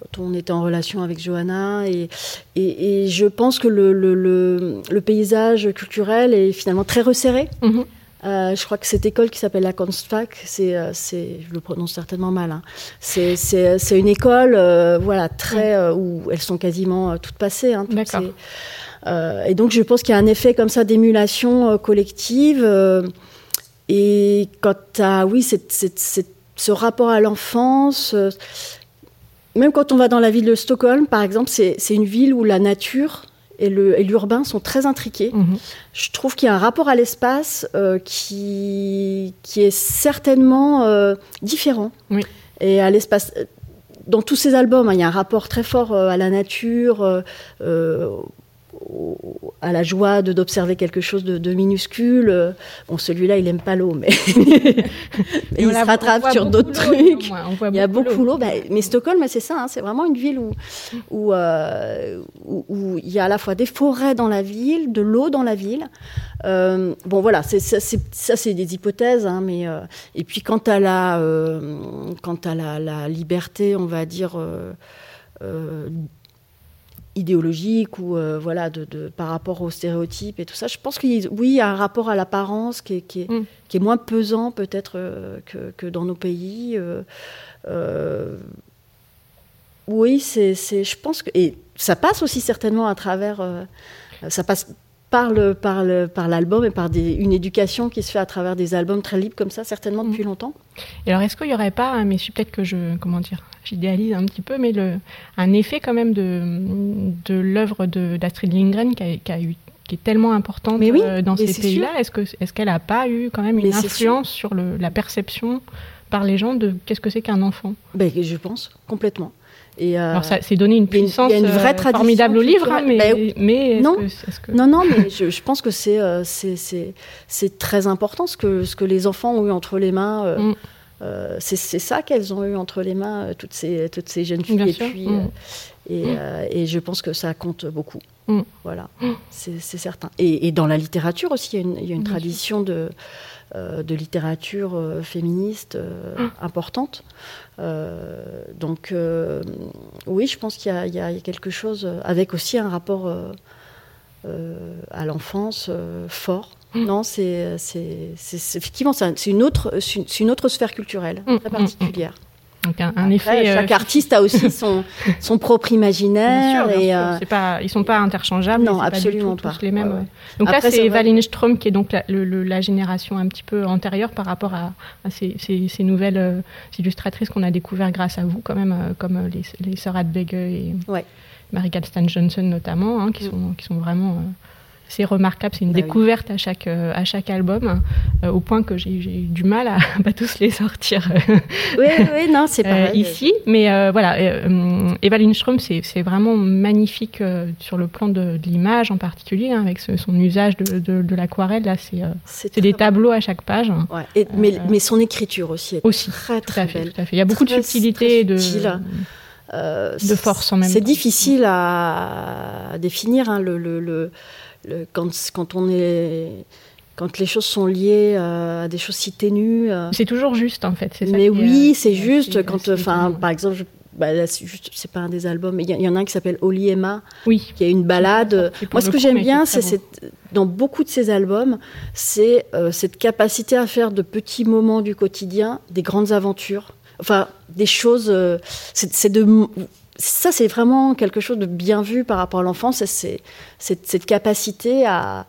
Quand on était en relation avec Johanna, et, et, et je pense que le, le, le, le, paysage culturel est finalement très resserré. Mm-hmm. Euh, je crois que cette école qui s'appelle la Konstfack, c'est, euh, c'est, je le prononce certainement mal, hein. c'est, une école euh, voilà, très, où elles sont quasiment toutes passées. Hein, et donc je pense qu'il y a un effet comme ça d'émulation collective. et quant à, oui, c'est, c'est, ce rapport à l'enfance, même quand on va dans la ville de Stockholm, par exemple, c'est, une ville où la nature et l'urbain sont très intriqués. Mhm. Je trouve qu'il y a un rapport à l'espace euh, qui, qui est certainement euh, différent. Oui. Et à l'espace. Dans tous ces albums, hein, il y a un rapport très fort euh, à la nature, à la joie de d'observer quelque chose de, minuscule. Bon, celui-là, il aime pas l'eau, mais, il se rattrape sur d'autres trucs. il y a beaucoup l'eau. Ben, mais Stockholm, c'est ça. Hein, c'est vraiment une ville où euh, où, où, il y a à la fois des forêts dans la ville, de l'eau dans la ville. Euh, bon, voilà, c'est, ça, c'est des hypothèses, hein, mais euh, et puis quant à la quant à la, la, liberté, on va dire idéologique ou euh, voilà de, de, par rapport aux stéréotypes et tout ça. Je pense qu'il oui, il y a un rapport à l'apparence qui est, qui, est, mm. qui est, moins pesant peut-être euh, que, que, dans nos pays. Euh, oui, c'est, je pense que et ça passe aussi certainement à travers ça passe par, le, par, le, par l'album et par des, une éducation qui se fait à travers des albums très libres comme ça, certainement depuis mm. longtemps. Et alors, est-ce qu'il n'y aurait pas, hein, mais peut-être que je, comment dire, j'idéalise un petit peu, mais le, un effet quand même de, de l'œuvre d'Astrid Lindgren qui a, qui a eu qui est tellement importante euh, dans ces pays-là? Est-ce que est-ce qu'elle n'a pas eu quand même une influence sur le, la perception par les gens de qu'est-ce que c'est qu'un enfant? Ben, Je pense complètement. Et euh, Alors ça, c'est donné une puissance une, vraie euh, formidable au livre, hein, mais, ben, mais non, non, non, mais je, je pense que c'est c'est très important ce que ce que les enfants ont eu entre les mains. Mm. Euh, c'est ça qu'elles ont eu entre les mains, euh, toutes ces, toutes ces jeunes filles. et, puis, mm. euh, et, et, je pense que ça compte beaucoup. Mm. Voilà, c'est certain. Et, dans la littérature aussi, il y a une, il y a une tradition de, de littérature féministe importante. donc, oui, je pense qu'il y, y, a quelque chose, avec aussi un rapport à l'enfance fort. Mm. Non, c'est effectivement c'est une autre c'est une autre sphère culturelle mm, très particulière. Donc un, effet. Euh, chaque artiste a aussi son, son propre imaginaire. Bien sûr, et euh, pas, ils sont pas interchangeables. Non, absolument pas. Tous les mêmes. Donc là, c'est Wallenstrom qui est donc la, la, génération un petit peu antérieure par rapport à, ces, ces, nouvelles euh, illustratrices qu'on a découvert grâce à vous, quand même, comme les, les sœurs Adbege et ouais. Stan Johnson notamment, hein, qui, sont, qui sont vraiment c'est remarquable, c'est une bah découverte à chaque euh, à chaque album, euh, au point que j'ai eu du mal à pas tous les sortir. oui, oui, non, c'est pas ici, mais voilà, Eva Lindström, c'est vraiment magnifique sur le plan de, l'image en particulier, hein, avec son usage de, de, l'aquarelle. Là, c'est des tableaux à chaque page. Ouais. mais, mais son écriture aussi est aussi, très très belle. Tout à fait. Il y a beaucoup de subtilité de de force en même temps. C'est difficile à, définir hein, le, le, le quand, quand on est quand les choses sont liées à des choses si ténues. Euh. C'est toujours juste en fait. mais oui, c'est juste quand, enfin, par exemple, bah, c'est pas un des albums, mais il y, en a un qui s'appelle Oli Emma, oui. qui a une balade. Moi, ce que j'aime bien, c'est dans beaucoup de ces albums, c'est euh, cette capacité à faire de petits moments du quotidien des grandes aventures. Enfin, des choses. Euh, c'est de ça, c'est vraiment quelque chose de bien vu par rapport à l'enfance, c'est cette capacité à,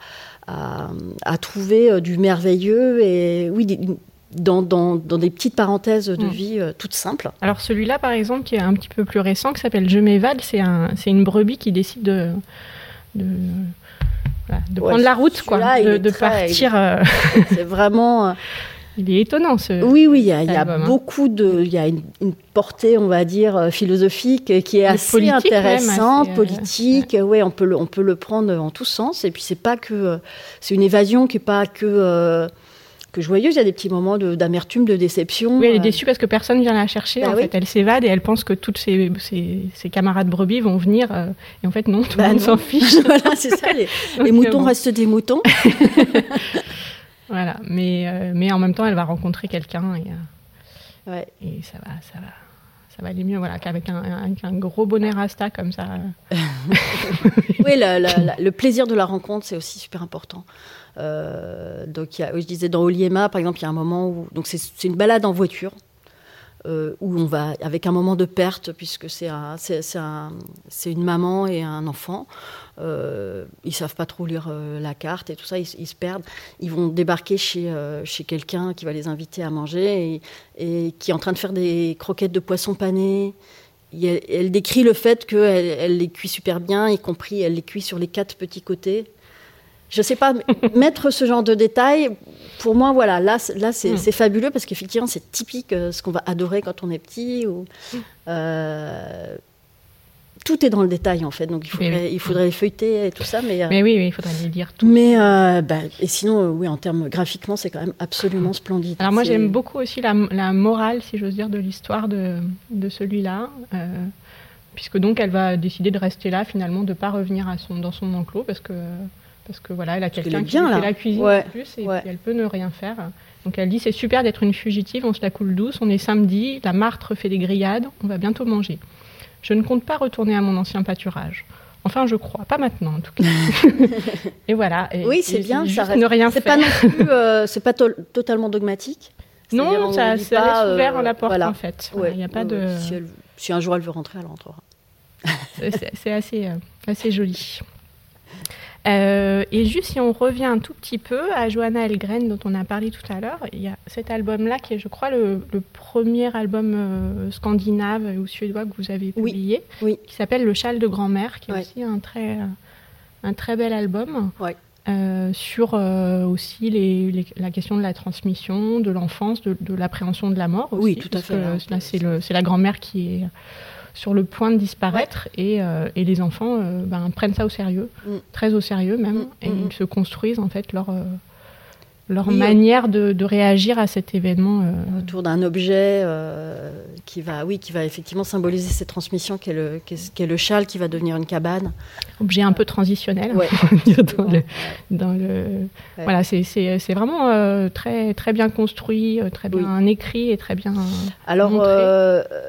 à, trouver du merveilleux et oui, dans, dans, des petites parenthèses de mm. vie toutes simples. Alors celui-là, par exemple, qui est un petit peu plus récent, qui s'appelle Je m'évade, c'est un, une brebis qui décide de, de, de prendre la route, quoi, de, partir. C'est vraiment. Il est étonnant ce. Oui, oui, il y a, hein. beaucoup de. Il y a une, portée, on va dire, euh, philosophique qui est assez intéressante, politique. Oui, on peut, le, on peut le prendre en tous sens. Et puis, c'est pas que. Euh, c'est une évasion qui n'est pas que. Euh, que joyeuse, il y a des petits moments d'amertume, de, déception. Oui, elle est déçue parce que personne vient la chercher. Bah en fait, elle s'évade et elle pense que toutes ses, ses, camarades brebis vont venir. et en fait, non, tout le bah monde s'en fiche. voilà, c'est ça. Les, moutons restent des moutons. Voilà, mais, euh, mais en même temps, elle va rencontrer quelqu'un et, euh, et ça va, ça va, ça va aller mieux, voilà, qu'avec un, un, gros bonnet rasta comme ça. oui, le plaisir de la rencontre, c'est aussi super important. Euh, donc, y a, je disais dans Oliema, par exemple, il y a un moment où donc c'est une balade en voiture. Euh, où on va avec un moment de perte puisque c'est un, c'est, une maman et un enfant. Euh, ils savent pas trop lire euh, la carte et tout ça, ils, se perdent. Ils vont débarquer chez, euh, chez quelqu'un qui va les inviter à manger et, qui est en train de faire des croquettes de poisson pané. elle, décrit le fait qu'elle elle les cuit super bien, y compris elle les cuit sur les quatre petits côtés je sais pas, mettre ce genre de détails, pour moi, voilà, là, là c'est hmm. fabuleux parce qu'effectivement, c'est typique euh, ce qu'on va adorer quand on est petit. Ou, euh, tout est dans le détail en fait, donc il faudrait, il faudrait feuilleter et tout ça. Mais, euh, mais oui, il faudrait les lire tout. Mais bah, et sinon, oui, en termes graphiquement, c'est quand même absolument splendide. Alors moi, j'aime beaucoup aussi la, la, morale, si j'ose dire, de l'histoire de, de celui-là. puisque donc elle va décider de rester là finalement, de ne pas revenir à son, dans son enclos parce que parce que voilà, elle a quelqu'un qui fait la cuisine en plus et elle peut ne rien faire. Donc elle dit c'est super d'être une fugitive, on se la coule douce, on est samedi, la martre fait des grillades, on va bientôt manger. Je ne compte pas retourner à mon ancien pâturage. Enfin, je crois, pas maintenant en tout cas. et voilà. oui, c'est bien. Ça ne rien C'est pas non plus, euh, c'est pas totalement dogmatique. Non, ça, ça laisse euh, ouvert la porte en fait. Il n'y a pas de. Si, un jour elle veut rentrer, elle rentrera. c'est assez, euh, assez joli. Euh, et juste si on revient un tout petit peu à Johanna Elgren dont on a parlé tout à l'heure, il y a cet album-là qui est, je crois, le, premier album euh, scandinave ou suédois que vous avez publié, qui s'appelle Le châle de grand-mère, qui est aussi un très, un très bel album. Euh, sur aussi les, la question de la transmission, de l'enfance, de, l'appréhension de la mort. oui, tout à fait. Là, c'est la grand-mère qui est sur le point de disparaître et, euh, et, les enfants euh, ben, prennent ça au sérieux, mm. très au sérieux même, mm, et mm, ils se construisent en fait leur, leur manière de, réagir à cet événement. Euh. Autour d'un objet euh, qui, va, oui, qui va effectivement symboliser cette transmission, qui est, le, qui, est, le châle qui va devenir une cabane. Objet un peu transitionnel, dans le, Voilà, c'est vraiment euh, très, très bien construit, très bien écrit et très bien Alors,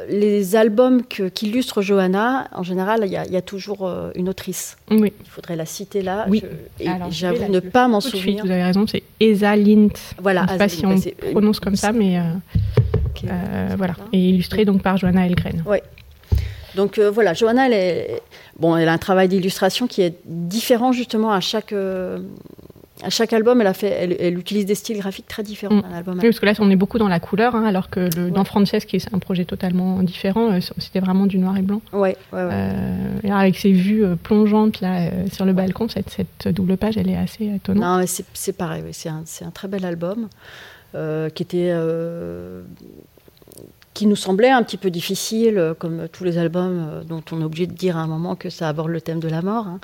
les albums qu'illustre Johanna, en général, il y, a toujours une autrice. Oui. Il faudrait la citer là. Oui. J'avoue ne pas m'en souvenir. vous avez raison, c'est Esa Lint. Voilà, je ne sais pas si on prononce comme ça, mais euh, euh, voilà. Et illustré donc par Johanna Elgren. Oui. Donc euh, voilà, Johanna, elle, est, bon, elle a un travail d'illustration qui est différent justement à chaque, à chaque album, elle, a fait, elle, utilise des styles graphiques très différents mm. album. Oui, parce que là, on est beaucoup dans la couleur, hein, alors que le, dans Frances, qui est un projet totalement différent, c'était vraiment du noir et blanc. Ouais, ouais, ouais. avec ses vues plongeantes là, sur le balcon, cette, cette, double page, elle est assez étonnante. Non, c'est pareil, c'est un, un, très bel album. qui était qui nous semblait un petit peu difficile, euh, comme tous les albums euh, dont on est obligé de dire à un moment que ça aborde le thème de la mort, hein.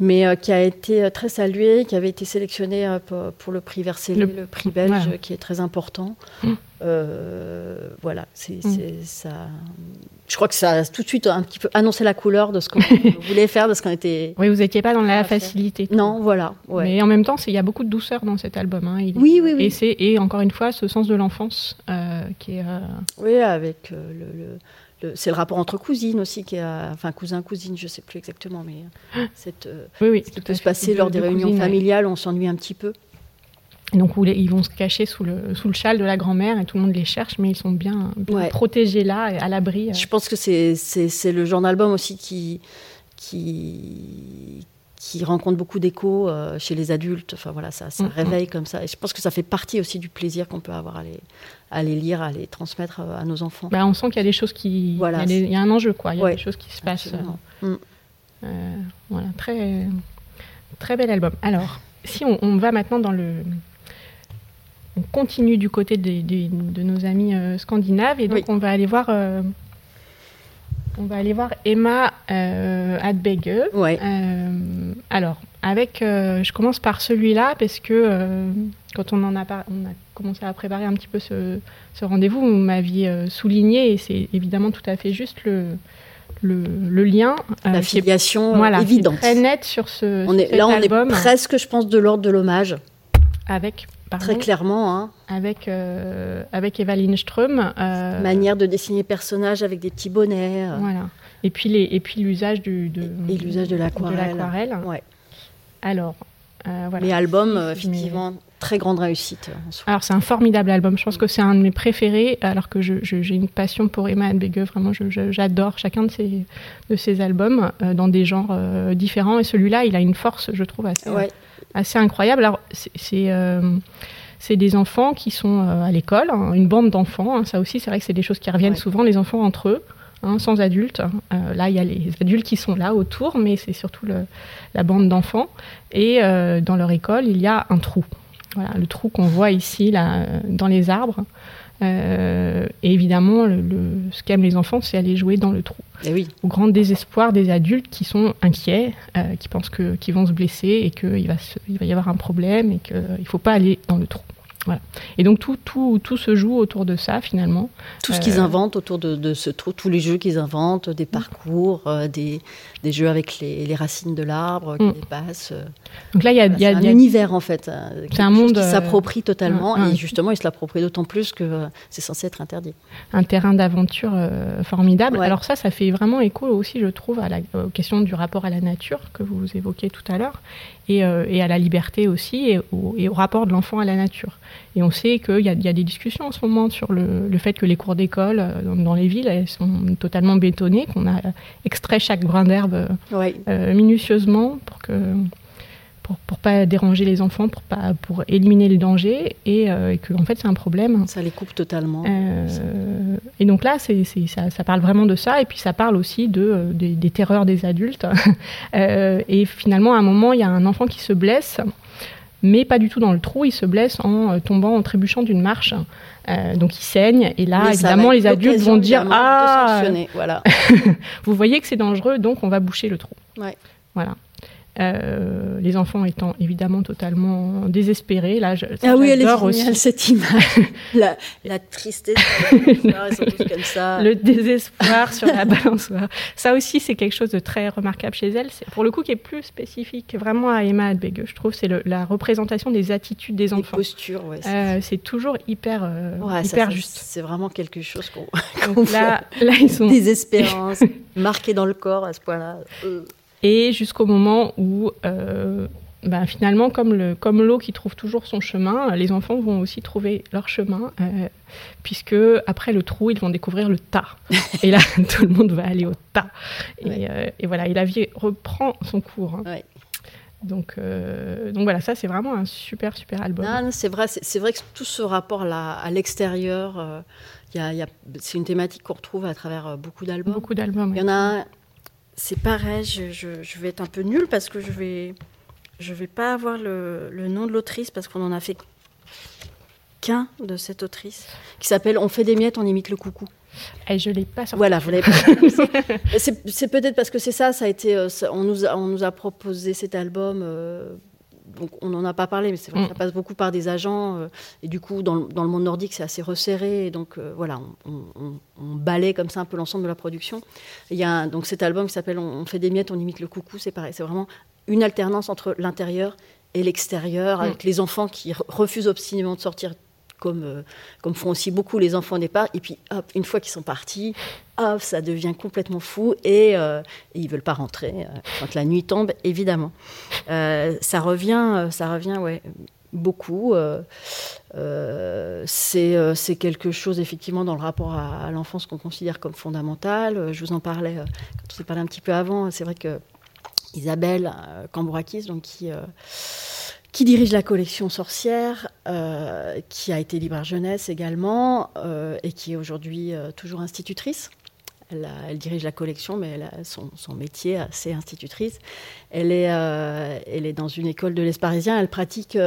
mais euh, qui a été très salué, qui avait été sélectionné pour, le prix Versailles, le, prix belge, qui est très important. Mmh. Voilà, c'est mmh. ça je crois que ça a tout de suite un petit peu annoncé la couleur de ce qu'on voulait faire, de ce qu'on était. Oui, vous n'étiez pas dans la facilité. Non, voilà. Mais en même temps, il y a beaucoup de douceur dans cet album. Hein. oui, oui, oui. Et, et encore une fois, ce sens de l'enfance euh, qui est. Euh, oui, avec euh, le, c'est le rapport entre cousines aussi, qui est, enfin cousin cousine, je sais plus exactement, mais cette, oui, oui, ce qui peut se passer lors des réunions familiales, on s'ennuie un petit peu. Donc ils vont se cacher sous le, sous le châle de la grand-mère et tout le monde les cherche, mais ils sont bien, protégés là, à l'abri. Je pense que c'est le genre d'album aussi qui, qui, qui rencontre beaucoup d'écho chez les adultes. Enfin voilà, ça, ça mm, mm. réveille comme ça. Et je pense que ça fait partie aussi du plaisir qu'on peut avoir à les, à les lire, à les transmettre à nos enfants. Bah, on sent qu'il y a des choses qui. Voilà, il, y a un enjeu, quoi. Il y a des choses qui se passent. Mm. voilà, très, très bel album. Alors, si on, va maintenant dans le. On continue du côté de nos amis scandinaves et donc on va aller voir on va aller voir Emma euh, Adbege. Ouais. Euh, alors, avec, euh, je commence par celui-là parce que euh, quand on en a, on a commencé à préparer un petit peu ce, rendez-vous, vous m'aviez souligné et c'est évidemment tout à fait juste le, le, lien. La filiation voilà, évidente. très nette sur ce. On est, là, on est presque, je pense, de l'ordre de l'hommage. Avec Très clairement. Hein. Avec, euh, avec Eva Lindström. Euh, Manière de dessiner personnages avec des petits bonnets. Euh. Voilà. Et puis, les, et puis l'usage du, de, et, l'usage de l'aquarelle. Ouais. Alors, voilà. Mais album, effectivement, très grande réussite. Alors, c'est un formidable album. Je pense que c'est un de mes préférés, alors que j'ai je, une passion pour Emma Bege. Vraiment, j'adore chacun de ses, de ses albums dans des genres différents. Et celui-là, il a une force, je trouve, assez, ouais assez incroyable. Alors, c'est euh, c'est des enfants qui sont euh, à l'école, hein, une bande d'enfants. Hein. ça aussi, c'est vrai que c'est des choses qui reviennent souvent, les enfants entre eux. Hein, sans adultes. Euh, là, il y a les adultes qui sont là autour, mais c'est surtout le, la bande d'enfants. Et dans leur école, il y a un trou. Voilà, le trou qu'on voit ici, là, dans les arbres. Euh, et évidemment, le, ce qu'aiment les enfants, c'est aller jouer dans le trou. Et eh oui. Au grand désespoir des adultes qui sont inquiets, euh, qui pensent qu'ils vont se blesser et qu'il va, il va y avoir un problème et qu'il ne faut pas aller dans le trou. Voilà. Et donc tout, tout, tout se joue autour de ça finalement. Tout ce qu'ils euh, inventent autour de, de, ce trou, tous les jeux qu'ils inventent, des parcours, des, des jeux avec les, les racines de l'arbre qui mm. dépassent. Euh. Donc là, il y a, y a un univers en fait. Euh, c'est un monde qui euh, s'approprie totalement et justement, il se l'approprie d'autant plus que c'est censé être interdit. Un terrain d'aventure formidable. Alors ça, ça fait vraiment écho aussi, je trouve, à la question du rapport à la nature que vous évoquiez tout à l'heure et, et, à la liberté aussi et au, et au rapport de l'enfant à la nature. Et on sait qu'il y, y, a des discussions en ce moment sur le, le fait que les cours d'école dans, dans, les villes elles sont totalement bétonnées, qu'on a extrait chaque brin d'herbe euh, minutieusement pour que pour, pour pas déranger les enfants, pour pas pour éliminer le danger et, euh, que en fait c'est un problème. Ça les coupe totalement. Euh, et donc là, c'est, ça, ça, parle vraiment de ça et puis ça parle aussi de, des, terreurs des adultes. et finalement, à un moment, il y a un enfant qui se blesse, mais pas du tout dans le trou. Il se blesse en tombant, en trébuchant d'une marche. Euh, donc il saigne et là évidemment les adultes vont dire ah voilà. vous voyez que c'est dangereux donc on va boucher le trou. Ouais. Voilà. Euh, les enfants étant évidemment totalement désespérés. Là, je, ah oui, elle est géniale, cette image. la, la, tristesse, comme ça. le désespoir sur la balançoire. Ça aussi, c'est quelque chose de très remarquable chez elle. C'est pour le coup qui est plus spécifique vraiment à Emma Adbege, je trouve. C'est la représentation des attitudes des enfants. Les postures, ouais. Euh, c'est toujours hyper, euh, hyper juste. C'est vraiment quelque chose qu'on qu là, là, ils sont désespérance marquée dans le corps à ce point-là. Euh et jusqu'au moment où euh, ben, finalement, comme l'eau comme qui trouve toujours son chemin, les enfants vont aussi trouver leur chemin, euh, puisque après le trou, ils vont découvrir le tas. et là, tout le monde va aller au tas. Et, euh, et voilà, et la vie reprend son cours. Hein. Donc, donc voilà, ça c'est vraiment un super super album. c'est vrai, c'est vrai que tout ce rapport là à l'extérieur, c'est une thématique qu'on retrouve à travers beaucoup d'albums. Beaucoup d'albums. Il y en a c'est pareil, je, vais être un peu nulle parce que je vais, je vais pas avoir le, nom de l'autrice parce qu'on en a fait qu'un de cette autrice qui s'appelle On fait des miettes, on imite le coucou. Et je l'ai pas sorti. Voilà, vous l'avez pas. c'est peut-être parce que c'est ça, ça a été, euh, on nous a, on nous a proposé cet album. Euh, donc on n'en a pas parlé, mais c'est vrai que ça mm. passe beaucoup par des agents. Euh, et du coup, dans, dans, le monde nordique, c'est assez resserré. Et donc euh, voilà, on, on, on, balaye comme ça un peu l'ensemble de la production. Il y a donc cet album qui s'appelle on, fait des miettes, on imite le coucou. C'est pareil, c'est vraiment une alternance entre l'intérieur et l'extérieur, avec mm. les enfants qui refusent obstinément de sortir comme, euh, comme font aussi beaucoup les enfants au départ. Et puis, hop, une fois qu'ils sont partis, hop, ça devient complètement fou et, euh, ils veulent pas rentrer euh, quand la nuit tombe, évidemment. ça revient, ça revient, ouais, beaucoup. c'est quelque chose, effectivement, dans le rapport à, l'enfance qu'on considère comme fondamental. Je vous en parlais on s'est parlé un petit peu avant. C'est vrai que Isabelle Cambourakis, donc qui qui dirige la collection Sorcière, euh, qui a été libraire jeunesse également, euh, et qui est aujourd'hui euh, toujours institutrice. Elle, elle, dirige la collection, mais elle a son, son métier, c'est institutrice. Elle est, elle est dans une école de l'Est parisien, elle pratique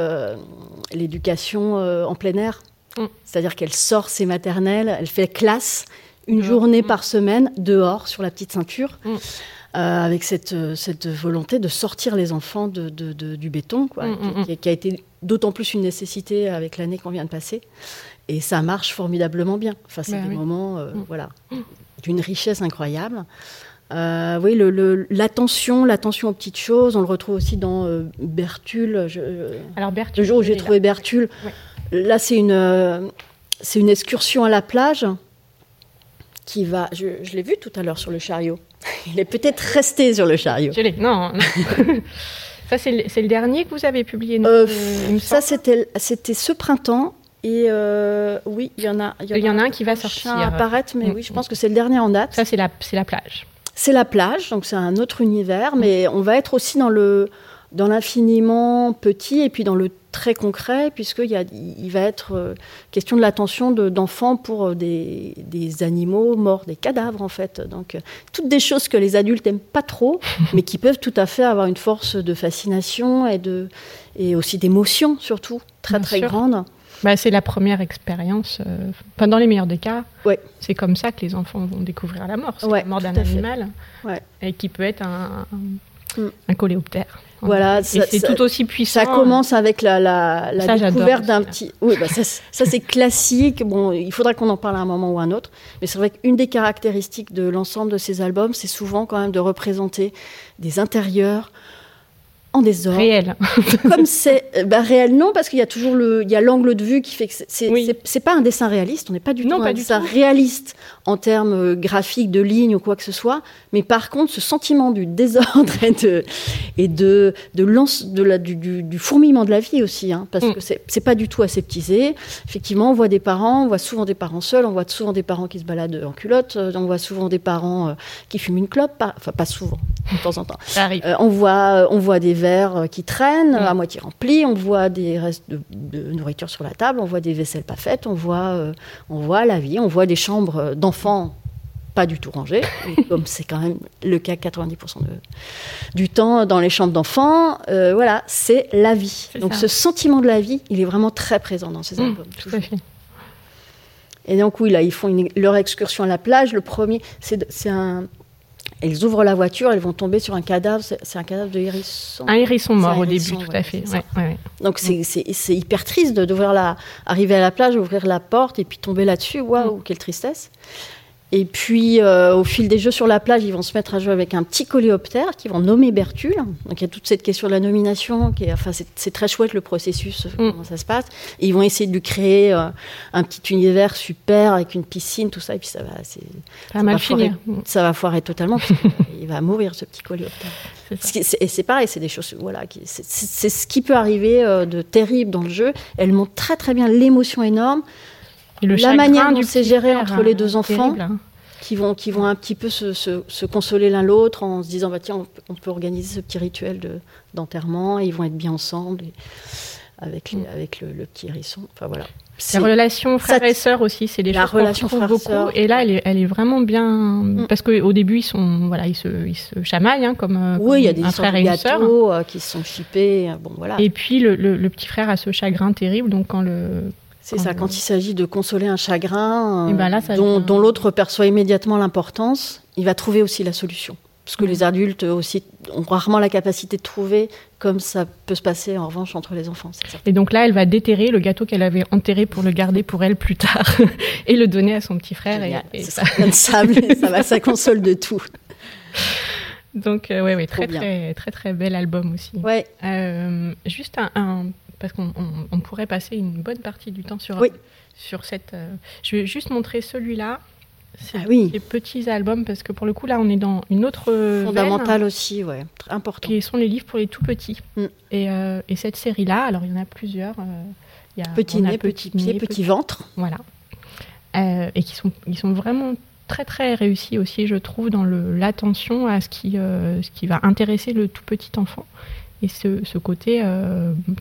l'éducation en plein air. Mm. C'est-à-dire qu'elle sort ses maternelles, elle fait classe une mm. journée mm. par semaine dehors sur la petite ceinture. Euh, avec cette, euh, cette, volonté de sortir les enfants de, du béton, quoi, mm, mm, qui, a été d'autant plus une nécessité avec l'année qu'on vient de passer. Et ça marche formidablement bien. Enfin, c'est ben des moments euh, mm. voilà, d'une richesse incroyable. oui, l'attention, le, l'attention aux petites choses, on le retrouve aussi dans Bertule. Alors Bertule, le jour où j'ai trouvé Bertule, là c'est une, c'est une excursion à la plage qui va. Je, je l'ai vu tout à l'heure sur le chariot. Il est peut-être resté sur le chariot. Je l'ai. Non. ça, c'est le, dernier que vous avez publié. Euh, ça, c'était ce printemps. Et euh, oui, il y en a. Il y en, a, un qui va sortir. apparaître, mais oui, je pense que c'est le dernier en date. Ça, c'est la, la plage. C'est la plage, donc c'est un autre univers, mais on va être aussi dans le dans l'infiniment petit et puis dans le très concret, puisqu'il il va être euh, question de l'attention d'enfants pour euh, des, animaux morts, des cadavres en fait. Donc, euh, toutes des choses que les adultes n'aiment pas trop, mais qui peuvent tout à fait avoir une force de fascination et, de, et aussi d'émotion, surtout, très très grande. Bah, c'est la première expérience, dans les meilleurs des cas, ouais. c'est comme ça que les enfants vont découvrir la mort. C'est la mort d'un animal, et qui peut être un, un. Un coléoptère. Voilà, c'est tout aussi puissant. Ça commence avec la, la, la découverte d'un petit. Oui, bah ça, ça c'est classique. Bon, il faudra qu'on en parle à un moment ou à un autre. Mais c'est vrai qu'une des caractéristiques de l'ensemble de ces albums, c'est souvent quand même de représenter des intérieurs en désordre. Réel. Comme c'est euh, bah, réel, non, parce qu'il y a toujours le, il y a l'angle de vue qui fait que c'est, c'est, pas un dessin réaliste. On n'est pas du non, tout pas un du dessin réaliste en termes euh, graphiques, de lignes ou quoi que ce soit. Mais par contre, ce sentiment du désordre et de et de de, lance, de la, du, du, fourmillement de la vie aussi, hein, parce mm. que c'est, c'est pas du tout aseptisé. Effectivement, on voit des parents, on voit souvent des parents seuls, on voit souvent des parents qui se baladent en culotte, euh, on voit souvent des parents qui fument une clope, enfin pas souvent, de temps en temps. Ça arrive. on voit on voit des verres qui traînent, mm. à moitié remplis, on voit des restes de, nourriture sur la table, on voit des vaisselles pas faites, on voit, euh, on voit la vie, on voit des chambres d'enfants pas du tout rangées, comme c'est quand même le cas 90% du temps dans les chambres d'enfants. Euh, voilà, c'est la vie. Donc ce sentiment de la vie, il est vraiment très présent dans ces mm, albums. Et donc oui, là, ils font leur excursion à la plage. Le premier, c'est un, elles ouvrent la voiture, elles vont tomber sur un cadavre. C'est un cadavre de hérisson. Un hérisson mort au début, tout à fait. Donc c'est hyper triste de devoir la, arriver à la plage, ouvrir la porte et puis tomber là-dessus. Waouh, mm. quelle tristesse. Et puis, euh, au fil des jeux sur la plage, ils vont se mettre à jouer avec un petit coléoptère qu'ils vont nommer Bertule. Donc, il y a toute cette question de la nomination. Qui est, enfin, c'est très chouette le processus, mm. comment ça se passe. Et ils vont essayer de lui créer euh, un petit univers super avec une piscine, tout ça. Et puis, ça va, ça, ça va Foirer, ça va foirer totalement. il va mourir, ce petit coléoptère. Et c'est pareil, c'est des choses, voilà, c'est ce qui peut arriver euh, de terrible dans le jeu. Elle montre très très bien l'émotion énorme la manière dont c'est géré entre les deux enfants, qui vont, qui vont un petit peu se, se, consoler l'un l'autre en se disant bah, tiens, on peut, organiser ce petit rituel d'enterrement, et ils vont être bien ensemble avec, les, mm. avec le, petit hérisson. Enfin voilà. La relation frère et sœur aussi, c'est des la choses relation qu'on beaucoup. Et là, elle est, elle est vraiment bien mm. parce qu'au début, ils sont voilà, ils se, ils se chamaillent hein, comme, euh, oui, il y a des un frère et une sœur euh, qui se sont chippés. Bon voilà. Et puis le, le, petit frère a ce chagrin terrible, donc quand le c'est ça, quand il s'agit de consoler un chagrin eh ben dont, l'autre perçoit immédiatement l'importance, il va trouver aussi la solution. Parce que les adultes aussi ont rarement la capacité de trouver, comme ça peut se passer en revanche entre les enfants. Et donc là, elle va déterrer le gâteau qu'elle avait enterré pour le garder pour elle plus tard et le donner à son petit frère. Et, ça... de sable, ça va, ça console de tout. Donc, euh, ouais, ouais, très, très, très, très, bel album aussi. Ouais. Euh, juste un parce qu'on pourrait passer une bonne partie du temps sur, sur cette. Euh, je vais juste montrer celui-là. Ah oui. Les petits albums, parce que pour le coup, là, on est dans une autre. Fondamentale aussi, ouais. Très important. Qui sont les livres pour les tout petits. Mm. Et, euh, et, cette série-là, alors il y en a plusieurs. Euh, il y a, petit nez, petit pied, petit, ventre. Voilà. et qui sont, ils sont vraiment très très réussi aussi, je trouve, dans l'attention à ce qui, ce qui va intéresser le tout petit enfant et ce, ce côté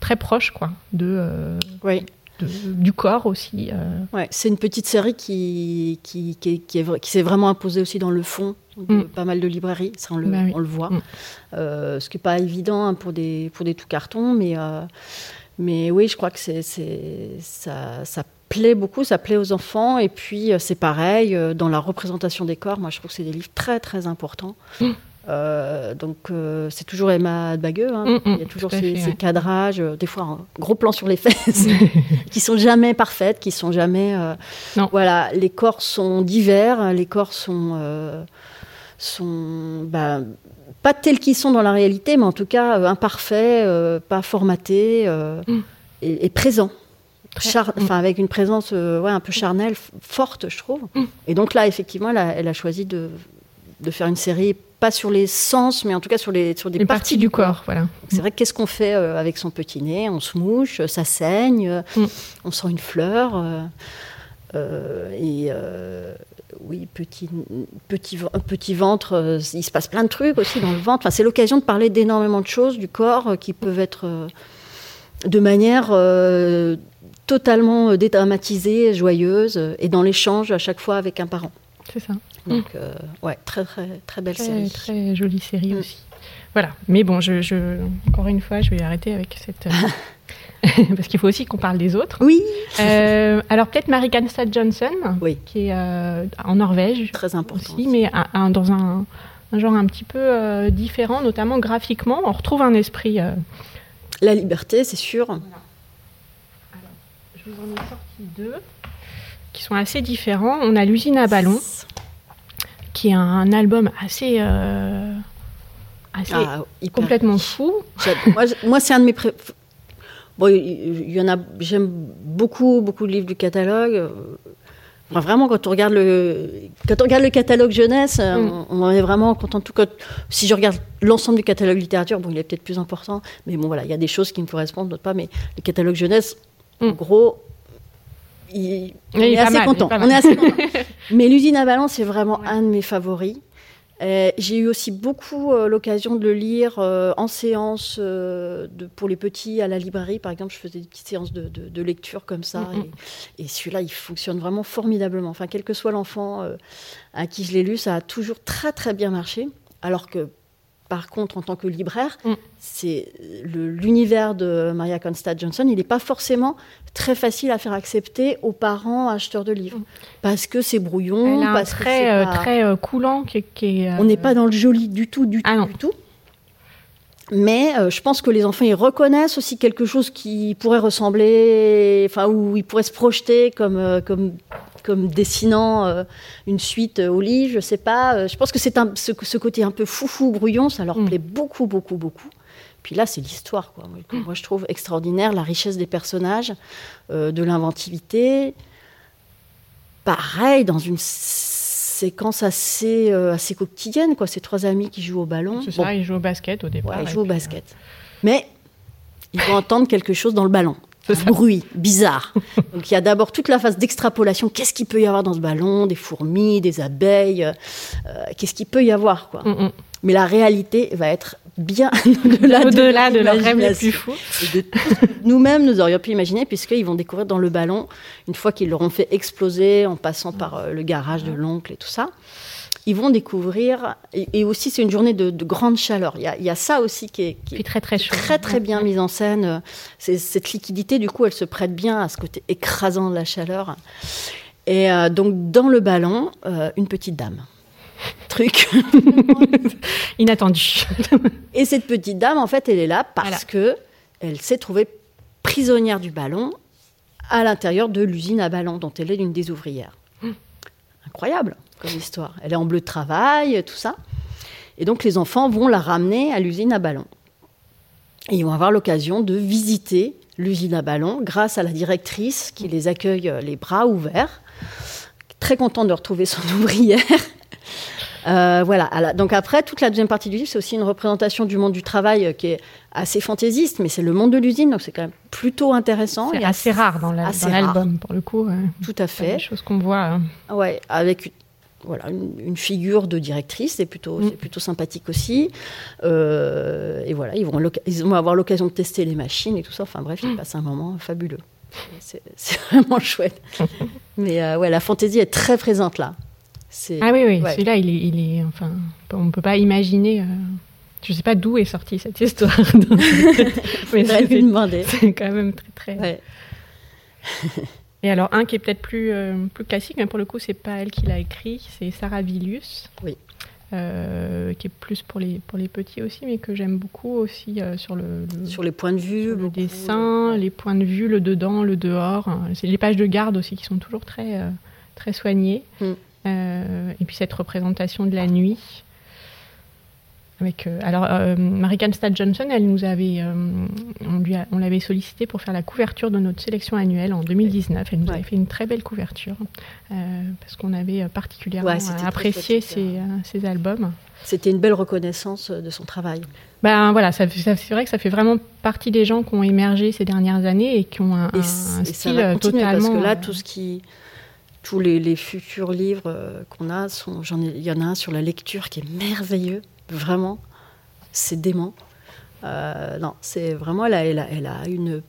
très proche quoi de oui du corps aussi. Euh. Ouais, c'est une petite série qui, qui, qui, qui s'est vraiment imposée aussi dans le fond de mm. pas mal de librairies, ça on le, bah on le voit. Mm. Euh, ce qui n'est pas évident hein, pour, des, pour des tout cartons, mais, euh, mais oui, je crois que c'est, ça, ça plaît beaucoup, ça plaît aux enfants. Et puis c'est pareil, dans la représentation des corps, moi je trouve que c'est des livres très très importants. Mm. Euh, donc euh, c'est toujours Emma Bagueux. Hein. Mm, mm, Il y a toujours ces, cadrages, euh, des fois un gros plan sur les fesses, qui sont jamais parfaites, qui sont jamais. Voilà, les corps sont divers, les corps sont sont bah, pas tels qu'ils sont dans la réalité, mais en tout cas imparfaits, pas formatés mm. et, présents. enfin, avec une présence ouais, un peu charnelle, forte, je trouve. Et donc là, effectivement, elle a, elle a choisi de, de faire une série pas sur les sens, mais en tout cas sur, les, sur des parties, du corps. Voilà. C'est vrai, qu'est-ce qu'on fait euh, avec son petit nez? On se mouche, ça saigne, euh, mm. on sent une fleur. Euh, et oui, petit, petit, petit ventre, il se passe plein de trucs aussi dans le ventre. Enfin, c'est l'occasion de parler d'énormément de choses du corps qui peuvent être de manière totalement dédramatisée, joyeuse, et dans l'échange à chaque fois avec un parent. C'est ça. Donc, euh, ouais, très, très, très belle série. Très jolie série mm. aussi. Voilà. Mais bon, je, encore une fois, je vais arrêter avec cette. Euh, parce qu'il faut aussi qu'on parle des autres. Oui. Euh, alors peut-être Marie Kanstad Johnson, oui. qui est en Norvège. Très important. Aussi, mais dans un, genre un petit peu différent, notamment graphiquement. On retrouve un esprit. La liberté, c'est sûr. Alors, je vous en ai sorti deux qui sont assez différents. On a l'usine à ballon qui est un, album assez, euh, assez ah, complètement fou. Moi, c'est un de mes préférés. Bon, il y en a. J'aime beaucoup, beaucoup de livres du catalogue. vraiment, quand on regarde le, quand on regarde le catalogue jeunesse, mm. on, est vraiment content. Tout si je regarde l'ensemble du catalogue littérature, bon, il est peut-être plus important, mais bon, voilà, il y a des choses qui me correspondent, d'autres pas. Mais le catalogue jeunesse, en mm. Gros, on, est assez content. on est assez Mais l'usine à ballon, c'est vraiment un de mes favoris. Euh, j'ai eu aussi beaucoup euh, l'occasion de le lire euh, en séance de, pour les petits à la librairie. Par exemple, je faisais des petites séances de, de, lecture comme ça. Et, et celui-là, il fonctionne vraiment formidablement. Enfin, quel que soit l'enfant à qui je l'ai lu, ça a toujours très très bien marché. Alors que par contre, en tant que libraire, mm. c'est l'univers de Maria Constad Johnson, il n'est pas forcément très facile à faire accepter aux parents acheteurs de livres, mm. parce que c'est brouillon, Elle parce très, euh, très euh, coulant, qui, est, on n'est pas dans le joli du tout, du ah tout, du tout. Mais euh, je pense que les enfants, ils reconnaissent aussi quelque chose qui pourrait ressembler, enfin, où ils pourraient se projeter comme, comme comme dessinant euh, une suite au lit, je sais pas. Euh, je pense que c'est ce, ce, côté un peu foufou, brouillon, ça leur mm. plaît beaucoup, beaucoup, beaucoup. Puis là, c'est l'histoire, quoi. Moi, je trouve extraordinaire la richesse des personnages, euh, de l'inventivité. Pareil, dans une séquence assez, assez quotidienne, quoi. Ces trois amis qui jouent au ballon. C'est ça, ils jouent au basket au départ. ils jouent au basket. Mais ils vont entendre quelque chose dans le ballon bruit bizarre. Donc il y a d'abord toute la phase d'extrapolation. Qu'est-ce qu'il peut y avoir dans ce ballon? Des fourmis, des abeilles. Euh, qu'est-ce qu'il peut y avoir quoi? Mm, mm. Mais la réalité va être bien au-delà de, leur rêve les plus fous. Nous-mêmes, nous aurions pu imaginer, puisqu'ils vont découvrir dans le ballon, une fois qu'ils l'auront fait exploser en passant par euh, le garage de l'oncle et tout ça, ils vont découvrir, et, aussi c'est une journée de, grande chaleur. Il y, a, ça aussi qui est, très très chaud. très très bien mise en scène. Cette liquidité, du coup, elle se prête bien à ce côté écrasant de la chaleur. Et euh, donc dans le ballon, euh, une petite dame. Truc inattendu. et cette petite dame, en fait, elle est là parce que elle s'est trouvée prisonnière du ballon à l'intérieur de l'usine à ballon dont elle est l'une des ouvrières. Hum. Incroyable comme histoire. Elle est en bleu de travail, tout ça. Et donc les enfants vont la ramener à l'usine à ballon. Et ils vont avoir l'occasion de visiter l'usine à ballon grâce à la directrice qui les accueille euh, les bras ouverts. Très contente de retrouver son ouvrière. Euh, voilà. Donc après, toute la deuxième partie du livre, c'est aussi une représentation du monde du travail euh, qui est assez fantaisiste, mais c'est le monde de l'usine, donc c'est quand même plutôt intéressant. C'est assez rare dans l'album, pour le coup. Tout à fait. Des choses qu'on voit. Hein. Ouais, avec voilà, une, figure de directrice, c'est plutôt, mm. plutôt sympathique aussi. Euh, et voilà, ils vont, ils vont avoir l'occasion de tester les machines et tout ça. Enfin bref, ils mm. passent un moment fabuleux. C'est vraiment chouette. Mais euh, ouais, la fantaisie est très présente là. Ah oui, oui, celui-là, il est, il est, enfin, on ne peut pas imaginer. Euh, je ne sais pas d'où est sortie cette histoire. Mais. C'est quand même très, très. Et alors, un qui est peut-être plus, euh, plus classique, mais pour le coup, c'est pas elle qui l'a écrit, c'est Sarah Vilius. Oui. Euh, qui est plus pour les, pour les petits aussi, mais que j'aime beaucoup aussi euh, sur, le, sur les points de vue, le dessin, les points de vue, le dedans, le dehors. C'est les pages de garde aussi qui sont toujours très, très soignées. Mm. et puis cette représentation de la nuit. Avec, euh, alors, euh, Marie Johnson, elle nous avait, euh, on, lui on l'avait sollicité pour faire la couverture de notre sélection annuelle en 2019. Elle nous avait fait une très belle couverture parce qu'on avait particulièrement apprécié ses, albums. C'était une belle reconnaissance de son travail. Ben voilà, ça, c'est vrai que ça fait vraiment partie des gens qui ont émergé ces dernières années et qui ont un, style totalement. Parce que là, tout ce qui tous les, les futurs livres qu'on a, sont, j'en il y en a un sur la lecture qui est merveilleux vraiment, c'est dément. Euh, non, c'est vraiment, elle a, elle a, une,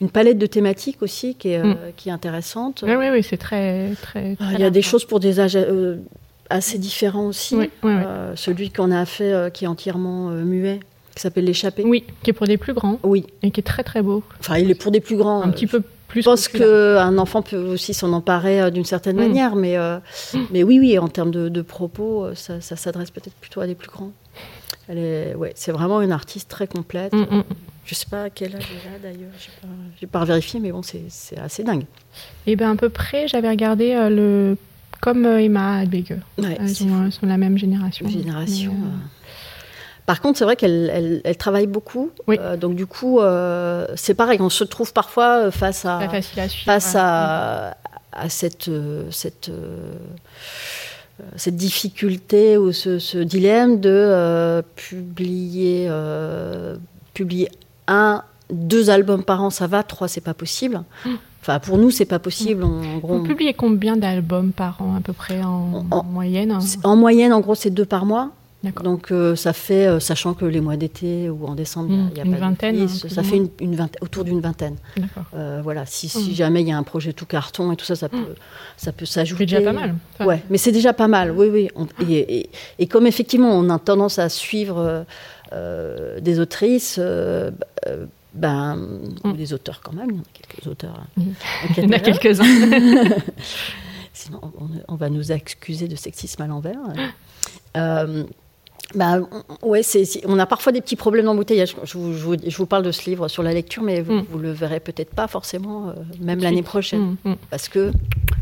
une, palette de thématiques aussi qui est, mm. euh, qui est intéressante. Oui, oui, oui c'est très, très, Il y a des choses pour des âges euh, assez différents aussi. celui qu'on a fait, qui est entièrement muet, qui s'appelle L'échappée. Oui, qui est pour des plus grands. Oui. Et qui est très, très beau. Enfin, il est pour des plus grands. Un petit peu plus. Je pense qu'un enfant peut aussi s'en emparer d'une certaine mm. manière, mais, mm. mais oui, oui, en termes de, de propos, ça, ça s'adresse peut-être plutôt à des plus grands. Elle est, ouais, c'est vraiment une artiste très complète. Je mm, mm. Je sais pas à quel âge elle a d'ailleurs. Je n'ai pas, vérifié, mais bon, c'est, assez dingue. Et eh bien à peu près, j'avais regardé euh, le comme euh, Emma Albege. Ouais, Elles sont, sont, la même génération. Génération. Euh, par contre, c'est vrai qu'elle elle, travaille beaucoup. Oui. donc du coup, c'est pareil. On se trouve parfois face à, face à, à, cette, cette cette difficulté ou ce, dilemme de euh, publier, euh, publier un, deux albums par an, ça va, trois, c'est pas possible. Enfin, pour nous, c'est pas possible. En, gros, Vous publiez combien d'albums par an, à peu près, en, moyenne En moyenne, en gros, c'est deux par mois. Donc euh, ça fait, euh, sachant que les mois d'été ou en décembre, il y a, une vingtaine, ça fait une, vingtaine, autour d'une vingtaine. Euh, voilà, si, si, mmh. jamais il y a un projet tout carton et tout ça, ça mmh. peut, ça peut s'ajouter. C'est déjà pas mal. ouais, mais c'est déjà pas mal. Oui, oui. et, et, comme effectivement, on a tendance à suivre des autrices. ben, mmh. des auteurs quand même, il y en a quelques auteurs. Il y en a quelques-uns. Sinon, on, va nous accuser de sexisme à l'envers. Euh, bah, ouais, c'est, on a parfois des petits problèmes d'embouteillage. Je, je, je, vous parle de ce livre sur la lecture, mais vous, ne mm. le verrez peut-être pas forcément, euh, même l'année prochaine, mm, mm. parce que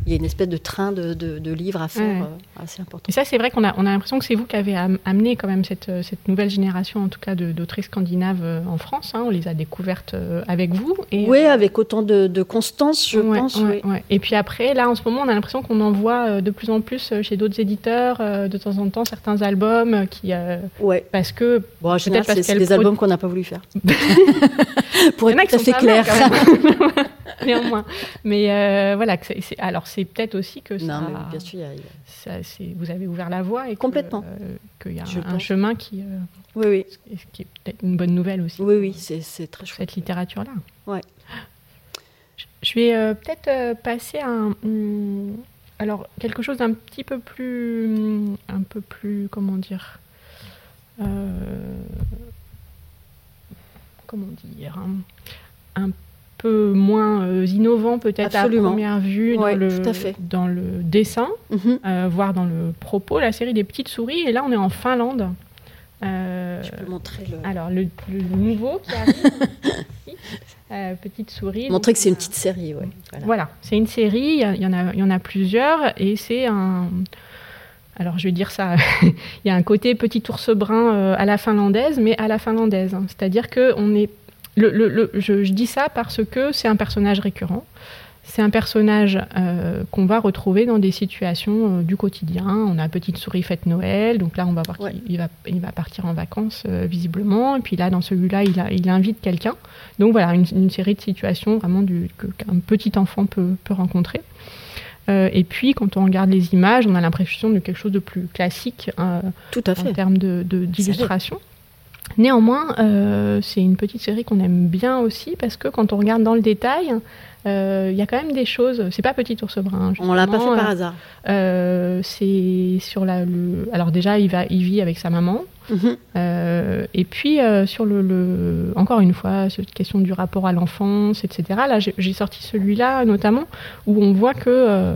il y a une espèce de train de, de, livres à faire euh, assez important. Et ça, c'est vrai qu'on a, on a l'impression que c'est vous qui avez amené quand même cette, euh, cette nouvelle génération, en tout cas, d'autrices scandinaves en France. Hein. On les a découvertes avec vous. Et, oui, avec autant de, constance, je pense. Oui. Et puis après, là, en ce moment, on a l'impression qu'on en voit de plus en plus chez d'autres éditeurs, de temps en temps, certains albums qui euh, ouais. Parce que. Bon, en général, c'est des albums qu'on n'a pas voulu faire. Pour être tout à fait clair. Néanmoins. Mais euh, voilà, alors c'est peut-être aussi que ça. Mais bien sûr, ça, vous avez ouvert la voie et complètement. Euh, qu'il y a un, chemin qui. oui, oui. Qui est peut-être une bonne nouvelle aussi. Oui, oui, c'est très chouette. Cette littérature-là. Ouais. Je vais peut-être passer à un. Hmm, alors, quelque chose d'un petit peu plus. Un peu plus. Comment dire euh, comment dire, un, peu moins euh, innovant peut-être à première vue dans, le, dans le dessin, mhm. euh, voire dans le propos, la série des petites souris. Et là, on est en Finlande. Je peux montrer le. Alors, le, nouveau qui arrive. petite souris. Montrer que c'est une petite série, ouais. Voilà, c'est une série, il y, en a, il y en a plusieurs, et c'est un, alors je vais dire ça, il y a un côté petit ours brun euh, à la finlandaise, mais à la finlandaise. Hein. C'est-à-dire que on le, je, dis ça parce que c'est un personnage récurrent. C'est un personnage euh, qu'on va retrouver dans des situations euh, du quotidien. On a Petite souris fête Noël, donc là on va voir qu'il va, il va partir en vacances visiblement. Et puis là, dans celui-là, il, il invite quelqu'un. Donc voilà, une, série de situations vraiment qu'un petit enfant peut, peut rencontrer. et puis, quand on regarde les images, on a l'impression de quelque chose de plus classique Tout à fait. en termes d'illustration. De, Néanmoins, c'est une petite série qu'on aime bien aussi parce que quand on regarde dans le détail, il euh, y a quand même des choses. C'est pas Petit ours brun. On l'a pas fait par hasard. Euh, c'est sur la. Le, alors déjà, il va, il vit avec sa maman. Mhm. Euh, et puis sur le, le, encore une fois, cette question du rapport à l'enfance, etc. Là, j'ai sorti celui-là notamment où on voit que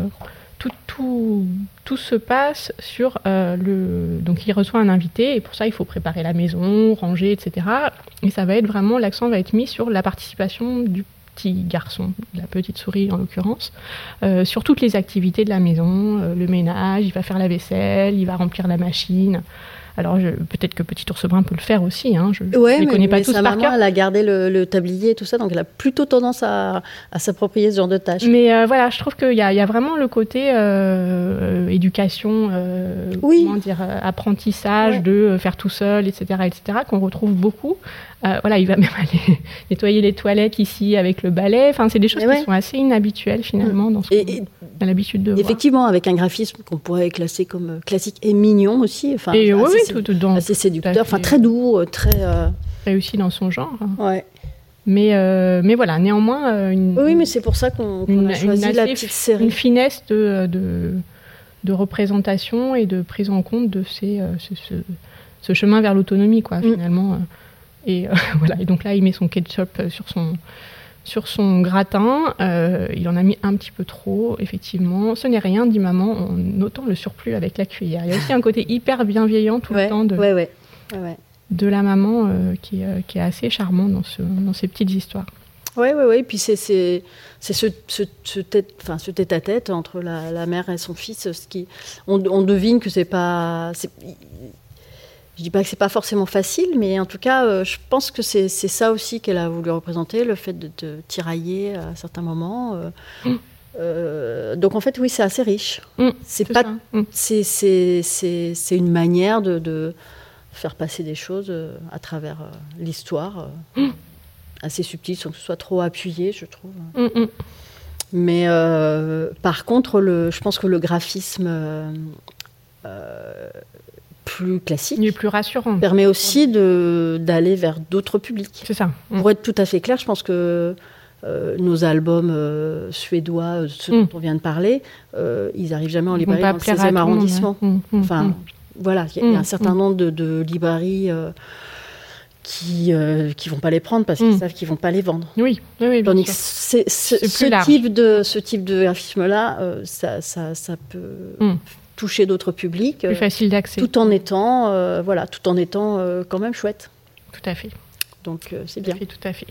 tout, se passe sur le. Donc il reçoit un invité et pour ça il faut préparer la maison, ranger, etc. Et ça va être vraiment l'accent va être mis sur la participation du petit garçon, la petite souris en l'occurrence, euh, sur toutes les activités de la maison, euh, le ménage, il va faire la vaisselle, il va remplir la machine, alors peut-être que Petit Ours Brun peut le faire aussi. Hein, je ne les connais pas tous sa par maman, Elle a gardé le, tablier et tout ça, donc elle a plutôt tendance à, s'approprier ce genre de tâches. Mais euh, voilà, je trouve qu'il y, y, a vraiment le côté euh, éducation, euh, comment dire, apprentissage de faire tout seul, etc., etc., qu'on retrouve beaucoup. Voilà, il va même aller nettoyer les toilettes ici avec le balai. Enfin, c'est des choses qui sont assez inhabituelles finalement dans ce qu'on a l'habitude de Effectivement, avec un graphisme qu'on pourrait classer comme classique et mignon aussi. Enfin, et oui, tout, assez séducteur, enfin très doux, euh, très euh, réussi dans son genre. Ouais. Mais, euh, mais voilà, néanmoins. Une, oui, mais c'est pour ça qu'on a choisi la petite série. Une finesse de, de, de, représentation et de prise en compte de ces, ce, ce, chemin vers l'autonomie, quoi, mm. finalement. Et voilà, et donc là, il met son ketchup sur son, sur son gratin. Euh, il en a mis un petit peu trop, effectivement. Ce n'est rien, dit maman, en notant le surplus avec la cuillère. Il y a aussi un côté hyper bienveillant tout le temps de, de la maman euh, qui, euh, qui, est assez charmant dans, ce, dans ces petites histoires. Oui, oui, oui. Puis c'est ce, ce, ce, tête, enfin, ce tête à tête entre la, la, mère et son fils. Ce qui, on, on devine que c'est pas je dis pas que c'est pas forcément facile, mais en tout cas, euh, je pense que c'est ça aussi qu'elle a voulu représenter, le fait de te tirailler à certains moments. Euh, mm. euh, donc en fait, oui, c'est assez riche. Mm, c'est pas, mm. c'est une manière de, de, faire passer des choses à travers l'histoire, assez subtile, sans que ce soit trop appuyé, je trouve. Mais par contre, le, je pense que le graphisme plus classique. plus rassurant. Permet aussi d'aller vers d'autres publics. C'est ça. Pour être tout à fait clair, je pense que euh, nos albums euh, suédois, ceux mm. dont on vient de parler, euh, ils n'arrivent jamais en librairie dans le 16e arrondissement. Hein. Mm, mm, enfin, voilà, il y, a un certain nombre de, de librairies qui ne vont pas les prendre parce qu'ils savent qu'ils vont pas les vendre. Oui, oui, Tandis que ce, type de, ce type de graphisme-là, ça, ça, ça, peut toucher d'autres publics. Plus facile d'accès. Tout en étant, euh, voilà, tout en étant euh, quand même chouette. Tout à fait. Donc euh, c'est bien. Fait, tout à fait.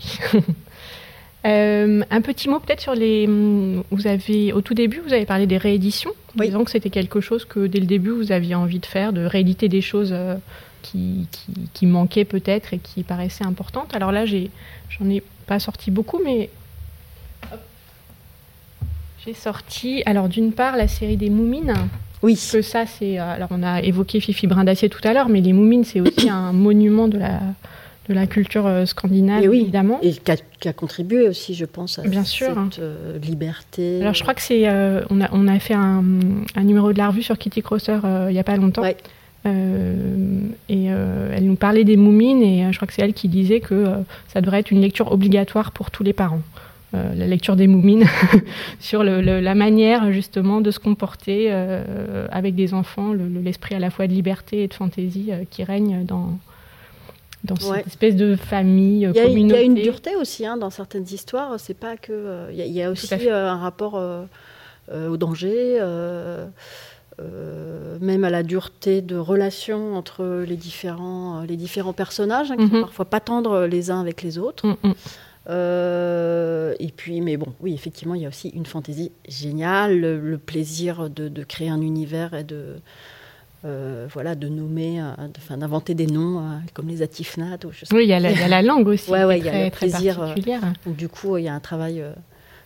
un petit mot peut-être sur les. Vous avez au tout début, vous avez parlé des rééditions, oui. disant que c'était quelque chose que dès le début vous aviez envie de faire, de rééditer des choses qui, qui, manquaient peut-être et qui paraissaient importantes. Alors là, j'ai, j'en ai pas sorti beaucoup, mais j'ai sorti. Alors d'une part la série des Moumines oui. Que ça, c'est. Euh, alors, on a évoqué Fifi Brin d'Acier tout à l'heure, mais les Moumines, c'est aussi un monument de la, de la culture euh, scandinave, oui. évidemment. Et qui a, contribué aussi, je pense, à Bien sûr. cette euh, liberté. Alors, je crois que c'est. on, a, on a fait un, un, numéro de la revue sur Kitty Crosser il n'y a pas longtemps. et elle nous parlait des moumines, et je crois que c'est elle qui disait que ça devrait être une lecture obligatoire pour tous les parents. Euh, la lecture des moumines, sur la manière justement de se comporter euh, avec des enfants, l'esprit à la fois de liberté et de fantaisie euh, qui règne dans, dans cette espèce de famille. Il y a une dureté aussi hein, dans certaines histoires. C'est pas que. Il y, a aussi un rapport au danger, même à la dureté de relation entre les différents, les différents personnages, hein, qui sont mhm. parfois pas tendres les uns avec les autres. Mm, mm. Euh, et puis, mais bon, oui, effectivement, il y a aussi une fantaisie géniale, le, plaisir de, créer un univers et de, euh, voilà, de nommer, euh, enfin, d'inventer des noms comme les atifnat. oui, il y, a la, langue aussi. ouais, ouais, il y a le plaisir. donc, du coup, il y a un travail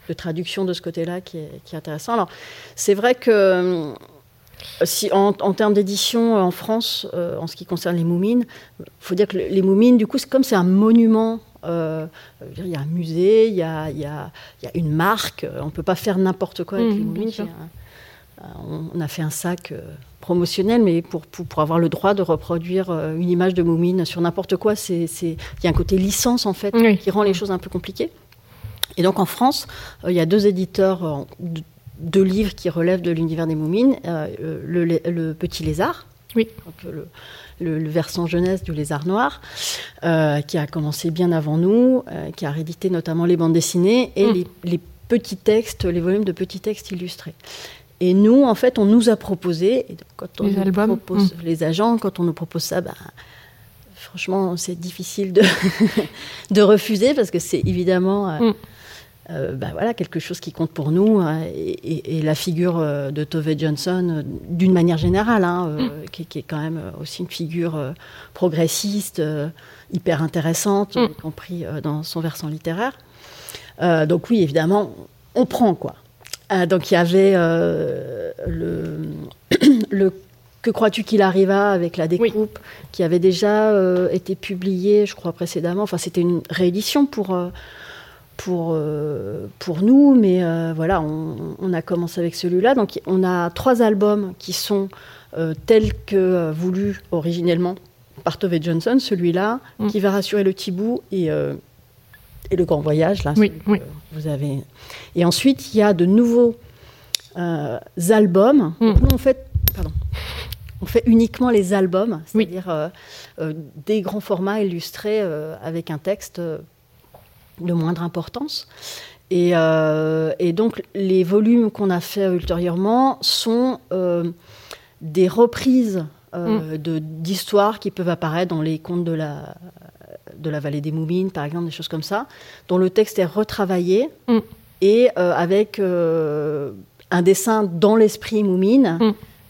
de traduction de ce côté-là qui est, qui est, intéressant. Alors, c'est vrai que si, en, en termes d'édition en France, en ce qui concerne les Moumines, il faut dire que les Moumines, du coup, comme c'est un monument il y a un musée, il y a, il y a, il y a une marque. On ne peut pas faire n'importe quoi avec mmh, les momies. On a fait un sac promotionnel, mais pour, pour, avoir le droit de reproduire une image de Moumine sur n'importe quoi, c'est il y a un côté licence en fait qui rend les choses un peu compliquées. Et donc en France, il y a deux éditeurs de, livres qui relèvent de l'univers des Moumines, le, le, Petit Lézard, oui. le, le, versant jeunesse du Lézard Noir, euh, qui a commencé bien avant nous, euh, qui a réédité notamment les bandes dessinées et mm. les, petits textes, les volumes de petits textes illustrés. Et nous, en fait, on nous a proposé, quand on les, albums. propose, mm. les agents, quand on nous propose ça, bah, franchement, c'est difficile de, de refuser parce que c'est évidemment euh, mm. Euh, bah voilà, quelque chose qui compte pour nous. Hein, et, la figure euh, de Tove Johnson, euh, d'une manière générale, hein, mm. qui, est quand même aussi une figure progressiste, hyper intéressante, mm. y compris dans son versant littéraire. donc oui, évidemment, on prend quoi. donc il y avait le, le que crois-tu qu'il arriva avec la découpe, qui avait déjà été publié, je crois, précédemment. Enfin, c'était une réédition pour, pour, euh, pour nous, mais euh, voilà, on, a commencé avec celui-là. Donc on a trois albums qui sont euh, tels que voulus originellement par Tove Johnson, celui-là, mm. qui va rassurer le Tibou et, et le Grand Voyage. Là, oui, Vous avez... Et ensuite, il y a de nouveaux albums. Mm. Nous, on fait, pardon, on fait uniquement les albums, c'est-à-dire des grands formats illustrés avec un texte de moindre importance. Euh, et, donc les volumes qu'on a fait ultérieurement sont euh, des reprises euh, mm. d'histoires qui peuvent apparaître dans les contes de la, de la vallée des Moumines, par exemple, des choses comme ça, dont le texte est retravaillé mm. et avec un dessin dans l'esprit Moumine.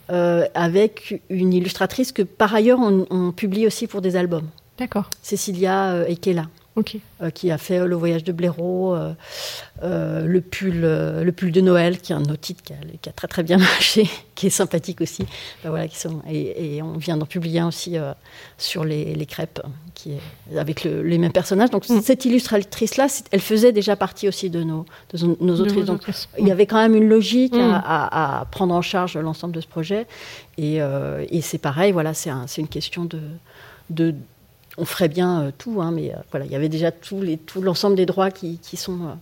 Mm. avec une illustratrice que par ailleurs on, publie aussi pour des albums. D'accord. Cécilia Ekela. Euh, qui a fait euh, le voyage de Blaireau, euh, le, pull, le pull de Noël, qui est un autre titre qui a, très très bien marché, qui est sympathique aussi. Ben voilà, qui sont, et, on vient d'en publier un aussi sur les, les, crêpes, qui est avec les mêmes personnages. Donc mm. cette illustratrice-là, elle faisait déjà partie aussi de nos, de nos autrices. Donc il y avait quand même une logique mm. à, prendre en charge l'ensemble de ce projet. Et, et c'est pareil, voilà, c'est un, une question de, de on ferait bien euh, tout, hein, mais euh, voilà, il y avait déjà tout, l'ensemble des droits qui, sont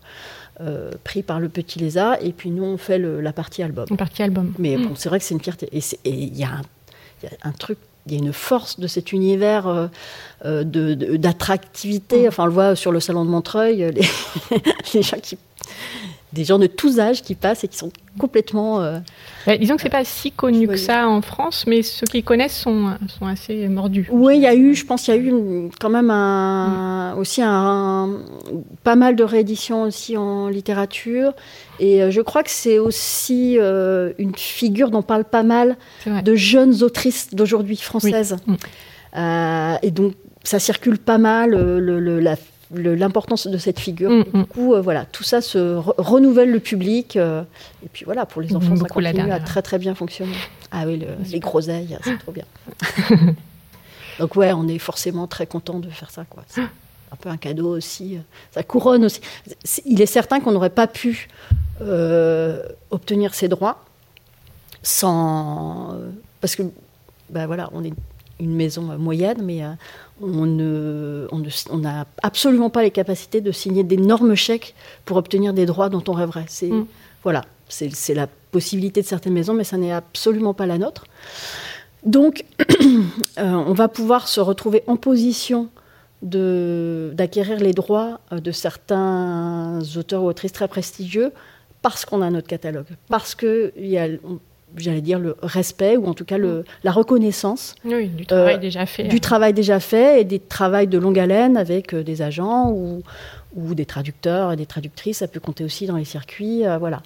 euh, pris par le petit lézard, et puis nous on fait la partie album. La partie album. Mais bon, mm. c'est vrai que c'est une fierté. Et il y, a un truc il y a une force de cet univers d'attractivité. Mm. Enfin, on le voit sur le salon de Montreuil, les gens qui des gens de tous âges qui passent et qui sont complètement. Euh, bah, disons que c'est pas si connu que ça en France, mais ceux qui connaissent sont, sont assez mordus. Oui, il y a eu, je pense, qu'il y a eu quand même un, mm. aussi un, pas mal de rééditions aussi en littérature. Et euh, je crois que c'est aussi euh, une figure dont parle pas mal de jeunes autrices d'aujourd'hui françaises. Mm. et donc, ça circule pas mal. Le, le, la l'importance de cette figure. Mm, mm. Du coup, euh, voilà, tout ça se renouvelle le public. Euh, et puis voilà, pour les enfants, ça continue à très très bien fonctionner. Ah oui, les groseilles, c'est trop bien. Donc ouais, on est forcément très content de faire ça. quoi. C'est un peu un cadeau aussi. Ça couronne aussi. Il est certain qu'on n'aurait pas pu euh, obtenir ces droits sans... Parce que, ben voilà, on est une maison moyenne, mais on n'a on absolument pas les capacités de signer d'énormes chèques pour obtenir des droits dont on rêverait. C'est mm. voilà, c'est la possibilité de certaines maisons, mais ça n'est absolument pas la nôtre. Donc, euh, on va pouvoir se retrouver en position d'acquérir les droits euh, de certains auteurs ou autrices très prestigieux parce qu'on a notre catalogue, parce qu'il y a j'allais dire, le respect ou en tout cas le, la reconnaissance du travail euh, déjà fait. Du travail déjà fait et des travails de longue haleine avec euh, des agents ou, ou, des traducteurs et des traductrices. Ça peut compter aussi dans les circuits. Euh, voilà.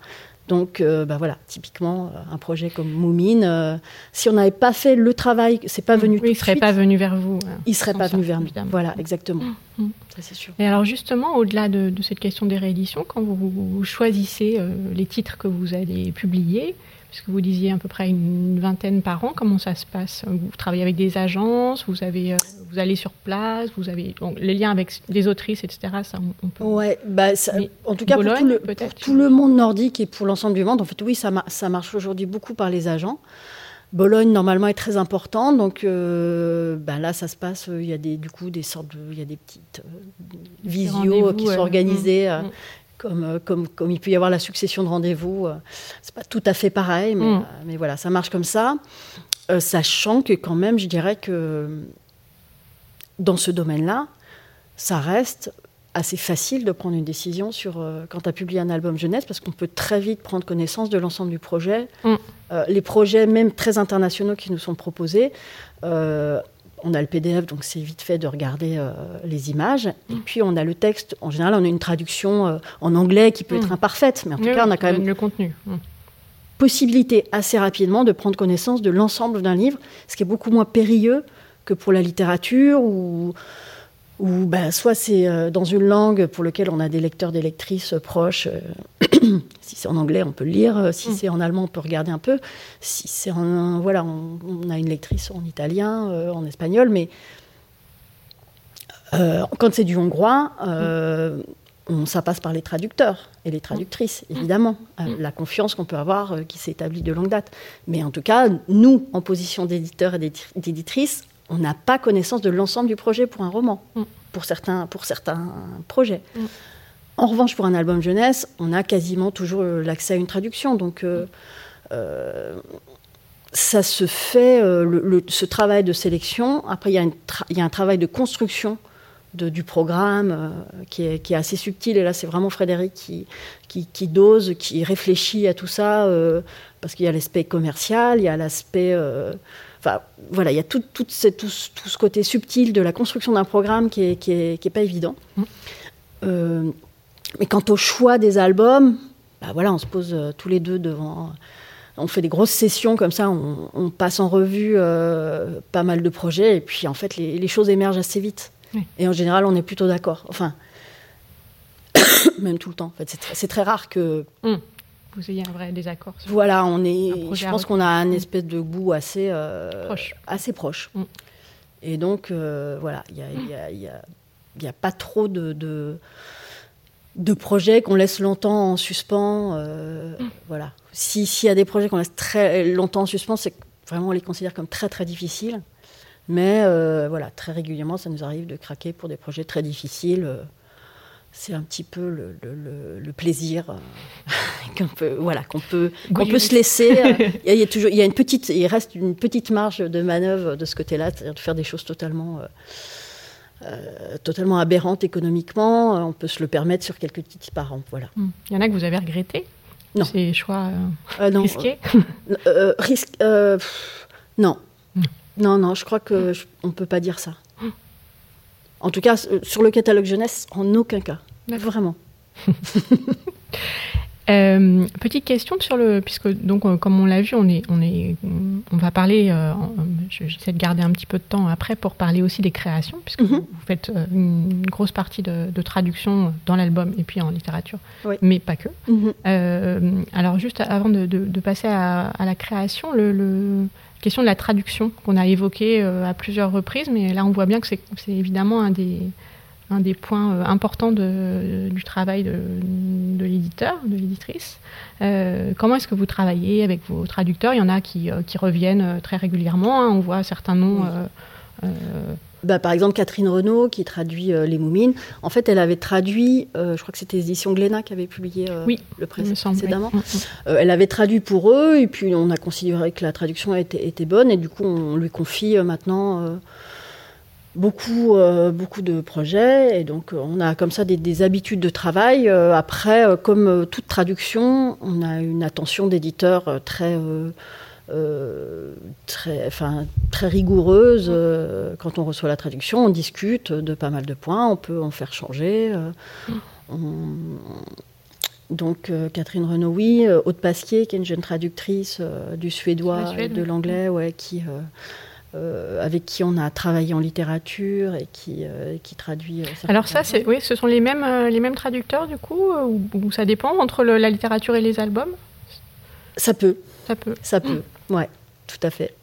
Donc, bah voilà, typiquement, un projet comme Moumine, si on n'avait pas fait le travail, c'est pas venu. Oui, il serait pas venu vers vous. Hein, il serait pas venu vers nous. Voilà, exactement. Mm, mm. Ça, c'est sûr. Et alors, justement, au-delà de, cette question des rééditions, quand vous, choisissez les titres que vous allez publier, puisque vous disiez à peu près une vingtaine par an. Comment ça se passe? Vous travaillez avec des agences, vous, avez, vous allez sur place, vous avez les liens avec les autrices, etc. Ça, on, peut... Ouais, bah, en tout cas pour, tout le, pour tout le, monde nordique et pour l'ensemble du monde, en fait, oui, ça, ça marche aujourd'hui beaucoup par les agents. Bologne normalement est très important, donc euh, ben là ça se passe. Euh, il y a des, du coup des sortes, de, il y a des petites euh, visios qui sont organisées, mmh, mmh. Comme, comme comme il peut y avoir la succession de rendez-vous. c'est pas tout à fait pareil, mais, mmh. mais voilà, ça marche comme ça, sachant que quand même, je dirais que dans ce domaine-là, ça reste assez facile de prendre une décision sur euh, quand tu as publié un album jeunesse parce qu'on peut très vite prendre connaissance de l'ensemble du projet. Mm. Euh, les projets, même très internationaux, qui nous sont proposés, euh, on a le PDF, donc c'est vite fait de regarder les images. Et mm. puis on a le texte. En général, on a une traduction en anglais qui peut être mm. imparfaite, mais en tout cas, on a quand même le contenu. Possibilité assez rapidement de prendre connaissance de l'ensemble d'un livre, ce qui est beaucoup moins périlleux que pour la littérature ou ou ben, soit c'est euh, dans une langue pour laquelle on a des lecteurs, des lectrices proches. Euh, si c'est en anglais, on peut le lire. Si mm. c'est en allemand, on peut regarder un peu. Si c'est en. Voilà, on, a une lectrice en italien, euh, en espagnol, mais quand c'est du hongrois, on, ça passe par les traducteurs et les traductrices, mm. évidemment. Mm. la confiance qu'on peut avoir qui s'établit de longue date. Mais en tout cas, nous, en position d'éditeurs et d'éditrices, on n'a pas connaissance de l'ensemble du projet pour un roman, mm. pour, certains, pour certains projets. Mm. En revanche, pour un album jeunesse, on a quasiment toujours euh, l'accès à une traduction. Donc, euh, euh, ça se fait, ce travail de sélection. Après, il y, a un travail de construction du programme qui, est, assez subtil. Et là, c'est vraiment Frédéric qui, qui, dose, qui réfléchit à tout ça, parce qu'il y a l'aspect commercial, il y a l'aspect Enfin, voilà, il y a tout, tout, ce, tout, ce côté subtil de la construction d'un programme qui n'est qui est, qui est pas évident. Mmh. Euh, mais quant au choix des albums, bah voilà, on se pose euh, tous les deux devant. On fait des grosses sessions comme ça, on, passe en revue euh, pas mal de projets, et puis en fait, les, les choses émergent assez vite. Et en général, on est plutôt d'accord. Enfin, même tout le temps. En fait, c'est très, très, rare que. Mmh vous ayez un vrai désaccord. Voilà, on est. Je pense qu'on a un espèce de goût assez euh, proche. Assez proche. Mm. Et donc, euh, voilà, il n'y a, y a, y a, pas trop de, de, projets qu'on laisse longtemps en suspens. Euh, mm. Voilà. S'il y a des projets qu'on laisse très longtemps en suspens, c'est vraiment on les considère comme très très difficiles. Mais voilà, très régulièrement, ça nous arrive de craquer pour des projets très difficiles c'est un petit peu le, plaisir euh, qu'on peut, voilà, qu'on peut, qu'on peut se laisser. Euh, il, y a, toujours, il y a une petite, il reste une petite marge de manœuvre de ce côté-là, c'est-à-dire de faire des choses totalement, euh, totalement aberrantes économiquement. On peut se le permettre sur quelques petits parents, voilà. Hmm. Il y en a que vous avez regretté non. ces choix non, risqués? risque, non, hmm. non, non. Je crois que on peut pas dire ça. En tout cas, sur le catalogue jeunesse, en aucun cas. Vraiment. Euh, petite question sur le, puisque donc euh, comme on l'a vu, on est, on est, on va parler. Euh, j'essaie de garder un petit peu de temps après pour parler aussi des créations, puisque mhm. vous, faites une grosse partie de, traduction dans l'album et puis en littérature, mais pas que. Mhm. alors juste avant de, passer à, la création, le question de la traduction qu'on a évoquée euh, à plusieurs reprises, mais là on voit bien que c'est évidemment un des, un des points euh, importants de, du travail de, l'éditeur, de l'éditrice. Euh, comment est-ce que vous travaillez avec vos traducteurs? Il y en a qui, qui reviennent très régulièrement, hein. on voit certains noms. Bah, par exemple, Catherine Renaud, qui traduit euh, Les Moumines, en fait, elle avait traduit, euh, je crois que c'était l'édition Glénat qui avait publié euh, le précédemment. Mm, mm. elle avait traduit pour eux, et puis on a considéré que la traduction était, était bonne, et du coup, on lui confie maintenant beaucoup, beaucoup de projets, et donc on a comme ça des, des habitudes de travail. après, comme toute traduction, on a une attention d'éditeur très euh, très, enfin, très rigoureuse. Euh, quand on reçoit la traduction, on discute de pas mal de points, on peut en faire changer. Euh, donc Catherine Renaud, oui. Aude Pasquier, qui est une jeune traductrice du suédois et de l'anglais, ouais, qui... avec qui on a travaillé en littérature et qui, qui traduit. Alors ça, c'est, oui, ce sont les mêmes, les mêmes traducteurs du coup, ou, ça dépend entre la littérature et les albums? Ça peut. Ça peut. Ça peut, ouais, tout à fait.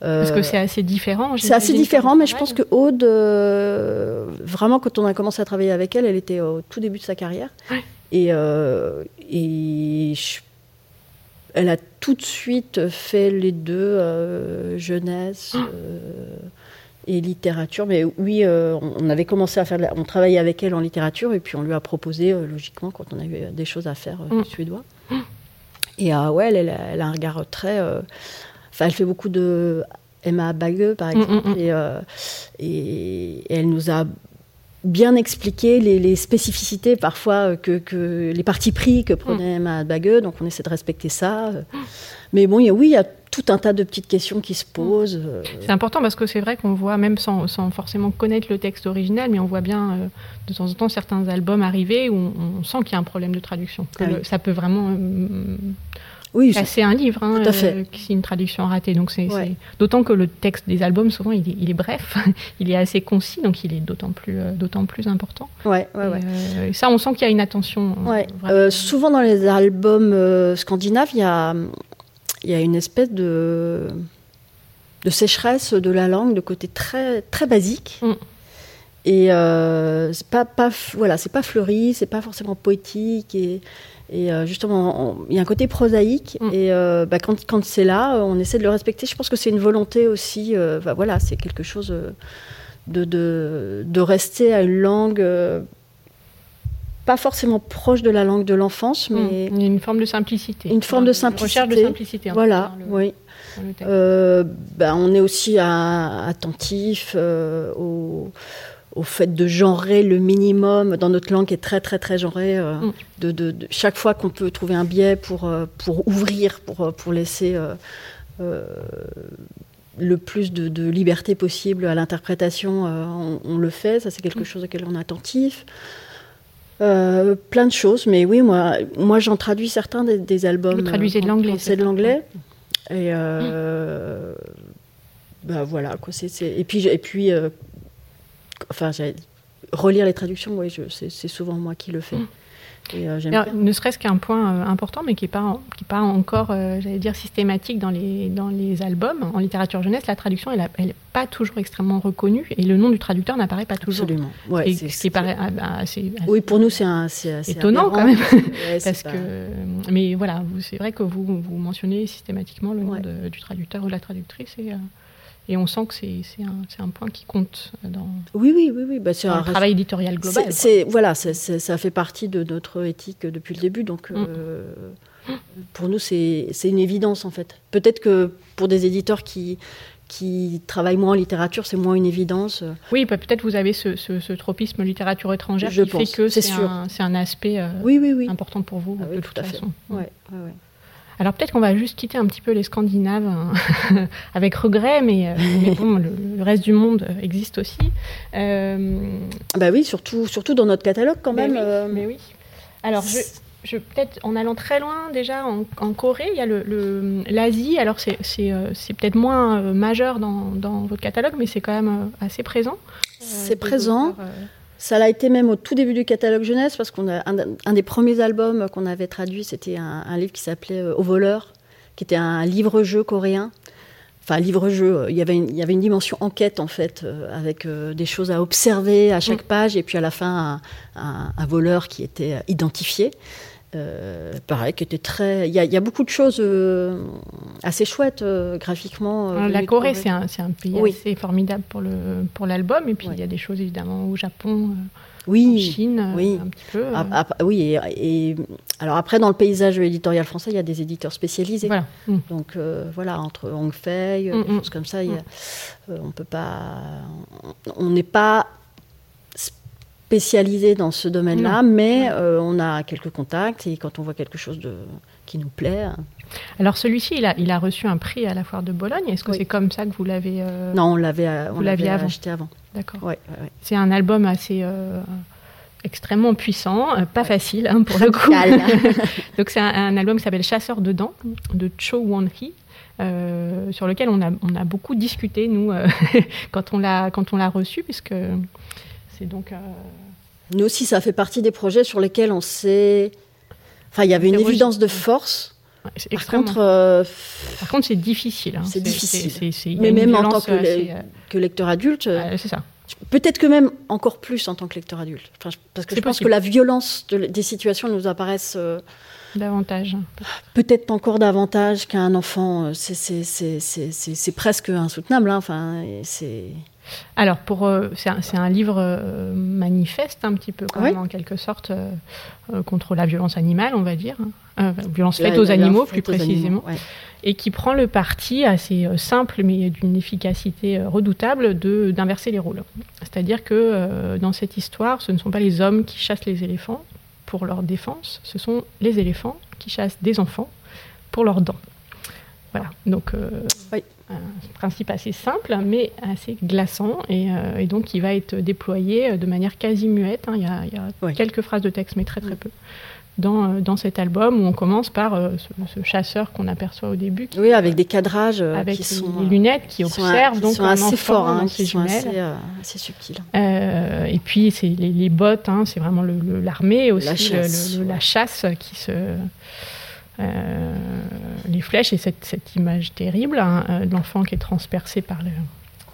Parce que c'est assez différent. C'est assez différent, mais je pense que Aude, vraiment, quand on a commencé à travailler avec elle, elle était au tout début de sa carrière. Et, et elle a tout de suite fait les deux, jeunesse. Ah et littérature. Mais oui, euh, on avait commencé à faire, on travaillait avec elle en littérature et puis on lui a proposé, euh, logiquement, quand on avait des choses à faire, euh, mm. suédois. Et ouais, elle, elle, a, un regard très. Enfin, elle fait beaucoup de Emma Bagge, par mm, exemple, mm, et, et, elle nous a bien expliqué les, spécificités parfois que, que, les partis pris que prenait Emma Bagge, donc on essaie de respecter ça. Mais bon, il y a, oui, il y a tout un tas de petites questions qui se posent. Euh. C'est important parce que c'est vrai qu'on voit, même sans, sans, forcément connaître le texte original, mais on voit bien euh, de temps en temps certains albums arriver où on, sent qu'il y a un problème de traduction. Ah ça peut vraiment euh, oui, casser un livre hein, tout à fait. c'est une traduction ratée. Donc c'est, d'autant que le texte des albums souvent il est, bref, il est assez concis, donc il est d'autant plus d'autant plus important. Ouais, ouais, ouais. ça, on sent qu'il y a une attention. Ouais. souvent dans les albums scandinaves, il y a il y a une espèce de, de sécheresse de la langue, de côté très, très basique. Mm. Et euh, c'est pas, pas, voilà, c'est pas fleuri, c'est pas forcément poétique. Et, et euh, justement, il y a un côté prosaïque. Mm. Et euh, bah, quand, quand c'est là, on essaie de le respecter. Je pense que c'est une volonté aussi. Bah, voilà, c'est quelque chose de, de, de, rester à une langue pas forcément proche de la langue de l'enfance, hmm. mais une forme de simplicité. Une forme de simplicité. Recherche de simplicité. Voilà, oui. Euh, ben, on est aussi attentif euh, au, au, fait de genrer le minimum dans notre langue qui est très très très genrée. Euh, hmm. de, de, chaque fois qu'on peut trouver un biais pour pour ouvrir, pour pour laisser le plus de, liberté possible à l'interprétation, on, on, le fait. Ça c'est quelque hmm. chose auquel on est attentif. Euh, plein de choses, mais oui, moi, moi j'en traduis certains des, albums. Vous traduisez de l'anglais C'est de l'anglais. Et euh, bah, voilà, quoi. c'est Et puis, et puis euh, enfin, relire les traductions, oui, c'est souvent moi qui le fais. Mm. Euh, ne serait-ce qu'un point euh, important, mais qui n'est pas, qui pas encore, euh, j'allais dire, systématique dans les, dans les albums. En littérature jeunesse, la traduction, elle n'est pas toujours extrêmement reconnue et le nom du traducteur n'apparaît pas toujours. Absolument. Ouais, ce qui paraît assez, Oui, pour nous, c'est étonnant quand même. parce que, mais voilà, c'est vrai que vous, vous mentionnez systématiquement le nom du traducteur ou de la traductrice. Et, et on sent que c'est un, un, point qui compte dans, oui, oui, oui, oui. Bah, c'est un travail éditorial global. C'est voilà, ça fait partie de notre éthique depuis le début. Donc, mm. euh, pour nous, c'est une évidence, en fait. Peut-être que pour des éditeurs qui, qui travaillent moins en littérature, c'est moins une évidence. Oui, bah, peut-être vous avez ce, ce, tropisme littérature étrangère Je qui fait que c'est un, un, aspect euh, oui, oui, oui. important pour vous, ah de toute façon. Ouais, ouais, alors peut-être qu'on va juste quitter un petit peu les Scandinaves hein, avec regret, mais, euh, bon, le, reste du monde existe aussi. Euh... Bah oui, surtout, surtout dans notre catalogue quand même. Euh. Mais oui. Alors je, je peut-être en allant très loin déjà en, Corée, il y a l'Asie. Le, Alors c'est euh, peut-être moins majeur dans, dans, votre catalogue, mais c'est quand même assez présent. c'est présent. Ça l'a été même au tout début du catalogue jeunesse, parce qu'on a un, des premiers albums qu'on avait traduit, c'était un, livre qui s'appelait euh, Au voleur, qui était un livre-jeu coréen. Enfin, livre-jeu, euh, il, y avait une, il y avait une dimension enquête, en fait, euh, avec des choses à observer à chaque mm. page, et puis à la fin, un, un voleur qui était identifié. Euh, pareil, qui était très. Il y, a beaucoup de choses euh, assez chouettes euh, graphiquement. la Corée, c'est un, un, pays assez formidable pour le pour l'album, et puis il y a des choses évidemment au Japon. Oui, en Chine, oui. un petit peu. oui, et, alors après, dans le paysage éditorial français, il y a des éditeurs spécialisés. Voilà. Mm. Donc voilà, entre Hong Fei, mm, des mm. choses comme ça, on peut pas, on n'est pas spécialisé dans ce domaine-là, mais euh, on a quelques contacts et quand on voit quelque chose de, qui nous plaît. Hein. Alors celui-ci, il a, il a reçu un prix à la foire de Bologne. Est-ce que c'est comme ça que vous l'avez euh, Non, on l'avait, on l'avait acheté avant. D'accord. Ouais, C'est un album assez euh, extrêmement puissant, pas facile hein, pour le coup. Donc c'est un, album qui s'appelle Chasseur de dents de Cho Won-hee. sur lequel on a, on a beaucoup discuté, nous, quand on l'a reçu, puisque c'est donc. Euh, Nous aussi, ça fait partie des projets sur lesquels on s'est. Enfin, il y avait une évidence de force Par contre, euh, par contre, c'est difficile. Hein. C'est difficile. Mais même en tant que, euh, que lecteur adulte, c'est ça. Peut-être que même encore plus en tant que lecteur adulte. parce que je pense que la violence des situations nous apparaissent davantage. Peut-être encore davantage qu'un enfant. C'est presque insoutenable. Hein. Enfin, c'est. Alors, pour, euh, c'est un, livre euh, manifeste un petit peu, quand même, en quelque sorte, euh, contre la violence animale, on va dire. Hein. violence faite aux animaux, plus précisément. Et qui prend le parti assez simple, mais d'une efficacité redoutable, d'inverser les rôles. C'est-à-dire que dans cette histoire, ce ne sont pas les hommes qui chassent les éléphants pour leur défense, ce sont les éléphants qui chassent des enfants pour leurs dents. Voilà, donc un principe assez simple, mais assez glaçant, et, euh, donc qui va être déployé euh, de manière quasi muette. Hein. Il y a, quelques phrases de texte, mais très très peu. Dans, euh, dans cet album où on commence par ce, chasseur qu'on aperçoit au début. oui, avec des cadrages avec qui sont, les lunettes qui observent donc sont assez forts, hein, qui sont assez, assez, subtils. et puis c'est les, bottes, hein, c'est vraiment l'armée aussi, la chasse, la chasse qui se euh, les flèches et cette, cette image terrible hein, euh, de l'enfant qui est transpercé par, le,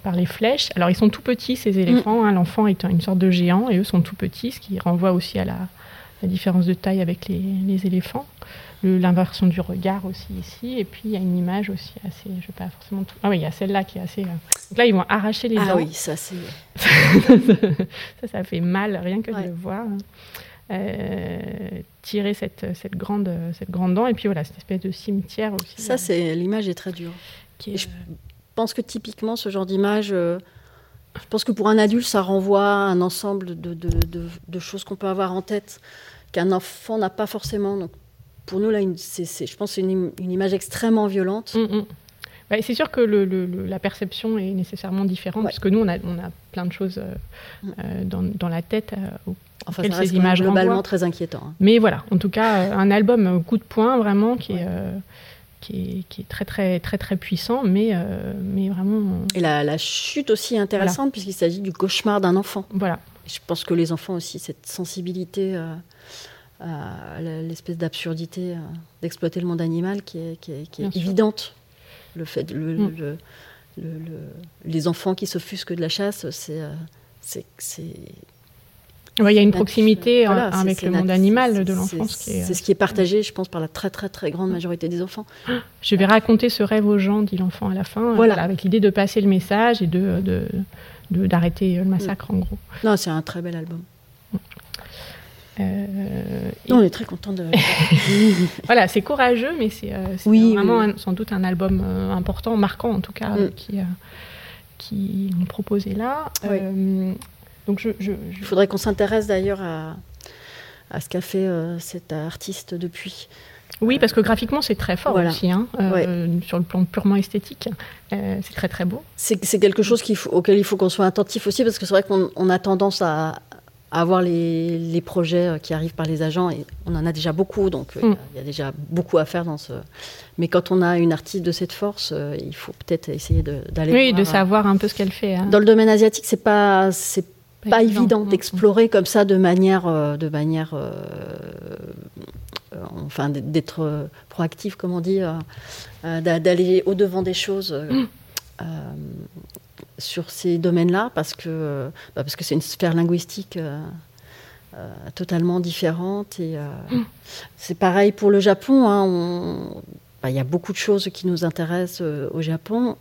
par les flèches. Alors ils sont tout petits ces éléphants, mm. hein. l'enfant est une sorte de géant et eux sont tout petits, ce qui renvoie aussi à la, la différence de taille avec les, les éléphants. L'inversion du regard aussi ici, et puis il y a une image aussi assez, je sais pas forcément tout. Ah oui, il y a celle-là qui est assez. Euh, donc là, ils vont arracher les ah. Ah oui, ça c'est. ça, ça fait mal rien que de le voir. Hein. Euh, tirer cette, cette, grande, cette grande dent. Et puis voilà, cette espèce de cimetière aussi. Ça, c'est l'image est très dure. je pense que typiquement, ce genre d'image, euh, je pense que pour un adulte, ça renvoie à un ensemble de, de, de, choses qu'on peut avoir en tête qu'un enfant n'a pas forcément. Donc, pour nous, là, c'est, je pense que c'est une, une, image extrêmement violente. Mm, mm. Bah, c'est sûr que le, la perception est nécessairement différente, parce que nous, on a, on a plein de choses euh, mm. dans, dans, la tête Enfin, ça ces images globalement très inquiétant. Hein. Mais voilà, en tout cas, un album coup de poing vraiment qui est. Euh, qui est, très très très très puissant, mais, euh, mais vraiment. Et la, la, chute aussi intéressante puisqu'il s'agit du cauchemar d'un enfant. Voilà. Je pense que les enfants aussi cette sensibilité euh, à l'espèce d'absurdité d'exploiter le monde animal qui est, qui est, évidente. Le fait, le, mm. le, le, les enfants qui s'offusquent de la chasse, c'est c'est il y a une proximité hein, avec le monde animal de l'enfance. C'est ce qui est partagé, je pense, par la très très très grande majorité des enfants. Je vais raconter ce rêve aux gens, dit l'enfant à la fin, voilà. avec l'idée de passer le message et de d'arrêter le massacre en gros. Non, c'est un très bel album. Euh, on est très content de. voilà, c'est courageux, mais c'est euh, vraiment sans doute un album euh, important, marquant en tout cas, mm. qui, qui ont proposé là. Donc je, Il faudrait qu'on s'intéresse d'ailleurs à, à, ce qu'a fait cet artiste depuis. Oui, parce que graphiquement, c'est très fort aussi, hein, sur le plan purement esthétique. C'est très très beau. C'est quelque chose auquel il faut qu'on soit attentif aussi, parce que c'est vrai qu'on a tendance à, avoir les, les, projets qui arrivent par les agents, et on en a déjà beaucoup, donc mm. il y, a déjà beaucoup à faire dans ce... Mais quand on a une artiste de cette force, il faut peut-être essayer d'aller... Oui, de savoir un peu ce qu'elle fait. Hein. Dans le domaine asiatique, c'est pas pas, évident, d'explorer comme ça de manière, euh, de manière euh, euh, enfin d'être proactif, comme on dit, d'aller au devant des choses mm. Sur ces domaines-là, parce que bah, parce que c'est une sphère linguistique. totalement différente et mm. c'est pareil pour le Japon. Hein, bah, il y a beaucoup de choses qui nous intéressent au Japon.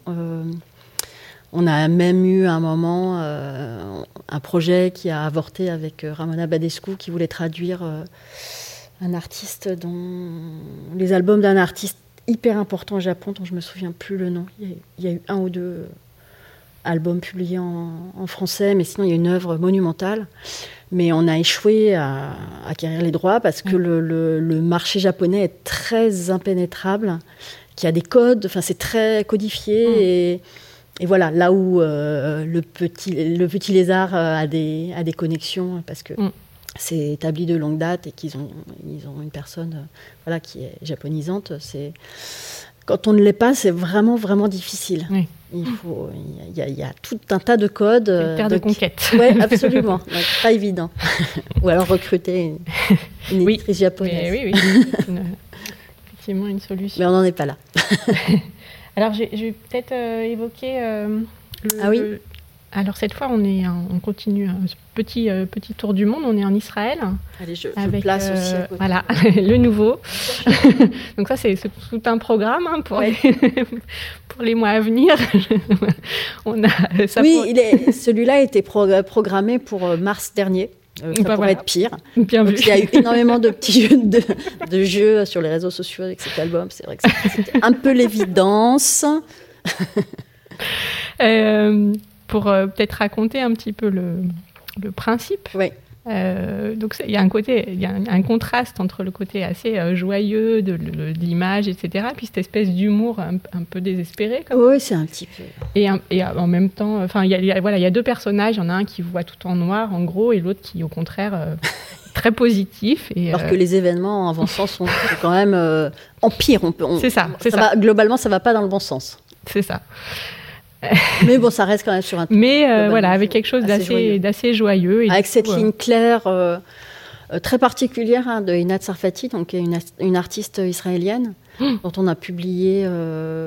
On a même eu un moment euh, un projet qui a avorté avec euh, Ramona Badescu qui voulait traduire euh, un artiste dont les albums d'un artiste hyper important au Japon dont je me souviens plus le nom. Il y a, eu un ou deux albums publiés en, français, mais sinon il y a une œuvre monumentale. Mais on a échoué à, acquérir les droits parce que le, marché japonais est très impénétrable, qu'il y a des codes, enfin c'est très codifié mm. et et voilà, là où euh, le, petit, le petit lézard euh, a des, a des connexions, parce que mm. c'est établi de longue date et qu'ils ont, ils ont une personne euh, voilà, qui est japonisante, c'est... Quand on ne l'est pas, c'est vraiment, vraiment difficile. Il faut, il y, a, il y, a, tout un tas de codes. Une paire de, de conquêtes. Oui, absolument. pas évident. Ou alors recruter une, une oui. japonaise. Oui, oui, effectivement une solution. Mais on n'en est pas là. Alors, je, vais peut-être évoquer ah oui alors cette fois, on est, on continue un petit euh, petit tour du monde. On est en Israël. Allez, je, avec, place aussi. Euh, voilà, le nouveau. Donc ça, c'est tout un programme hein, pour, les, pour les mois à venir. on a, oui, celui-là a été programmé pour euh, mars dernier. ça bah pourrait être pire. Bien vu. Il y a eu énormément de petits jeux de, de, jeux sur les réseaux sociaux avec cet album. C'est vrai que c'était un peu l'évidence. euh, pour euh, peut-être raconter un petit peu le, le principe. Oui. Euh, donc il y a un côté, il y a un, contraste entre le côté assez euh, joyeux de, l'image, etc., puis cette espèce d'humour un, peu désespéré. Oui, c'est un petit peu. Et, et en même temps, enfin, il y a, voilà, il y a deux personnages. Il y en a un qui voit tout en noir, en gros, et l'autre qui, au contraire, très positif. Et, Alors que les événements en avançant sont quand même en pire. c'est ça. ça, ça. globalement, ça va pas dans le bon sens. C'est ça. Mais bon, ça reste quand même sur un. Mais euh, voilà, avec quelque chose d'assez joyeux. avec cette ligne euh, claire euh, très particulière hein, de Inat Sarfati, donc une, une artiste israélienne hmm. dont on a publié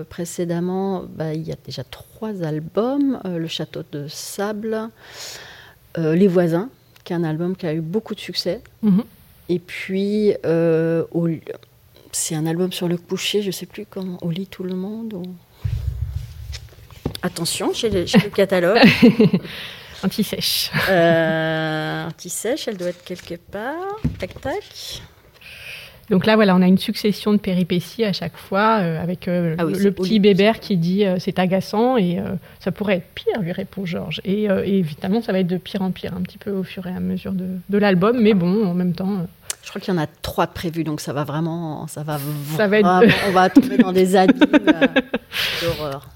précédemment. Bah, il y a déjà trois albums Le Château de Sable, Les Voisins, qui est un album qui a eu beaucoup de succès. Hmm. Et puis, c'est un album sur le coucher, je ne sais plus comment, Au lit tout le monde. Attention, chez, le catalogue. Anti-sèche. Euh, anti-sèche, elle doit être quelque part. Tac, tac. Donc là, voilà, on a une succession de péripéties à chaque fois, euh, avec euh, ah le, petit bébert qui dit c'est agaçant et ça pourrait être pire, lui répond Georges. Et, évidemment, ça va être de pire en pire un petit peu au fur et à mesure de, l'album, mais bon, en même temps. Je crois qu'il y en a trois prévus, donc ça va vraiment, ça va, ça va être... on va tomber dans des abîmes d'horreur.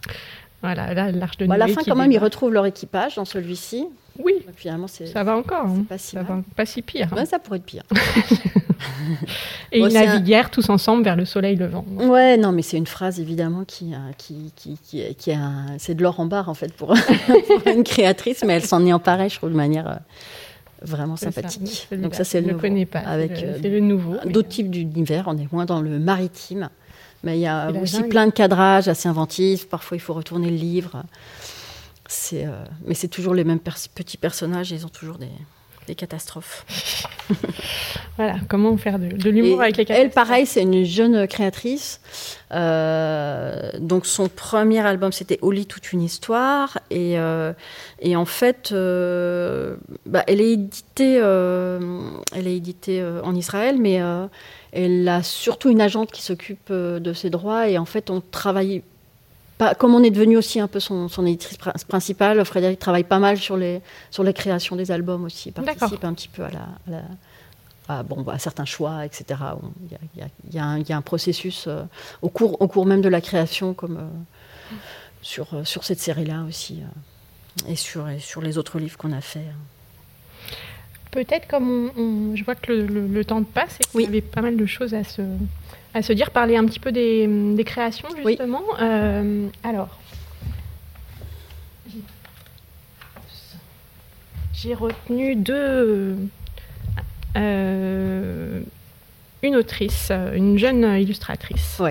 Voilà, là, l'Arche de Noé. à la fin, quand même, ils retrouvent leur équipage dans celui-ci. Oui, finalement, ça va encore. Hein. Pas, si ça va pas si pire. Hein. ça pourrait être pire. Et ils naviguèrent tous ensemble vers le soleil levant. Ouais, non, mais c'est une phrase évidemment qui, qui, qui, qui, qui c'est de l'or en barre en fait pour, une créatrice, mais elle s'en est emparée, je trouve, de manière euh, vraiment sympathique. Donc ça, c'est le, nouveau. connais pas. Avec euh, le, nouveau. D'autres types d'univers, on est moins dans le maritime. Mais il y a aussi plein de cadrages assez inventifs. Parfois, il faut retourner le livre. C'est, euh, mais c'est toujours les mêmes petits personnages. ils ont toujours des, des catastrophes. voilà, comment faire de, l'humour avec les catastrophes Elle, pareil, c'est une jeune créatrice. Euh, donc, son premier album, c'était Au lit, toute une histoire. Et, euh, et en fait, bah, elle est éditée, elle est éditée en Israël, mais elle a surtout une agente qui s'occupe euh, de ses droits et en fait on travaille pas, comme on est devenu aussi un peu son, éditrice principale, Frédéric travaille pas mal sur les, sur les créations des albums aussi, participe un petit peu à la, à, bon, à certains choix, etc. Il y, a un processus euh, au, cours, au cours même de la création, comme euh, sur, sur cette série-là aussi, et, sur, et sur les autres livres qu'on a fait. Hein. Peut-être comme je vois que le, temps passe et qu'il y avait pas mal de choses à se, à se dire, parler un petit peu des, créations justement. Euh, alors, j'ai retenu deux. Euh, une autrice, une jeune illustratrice,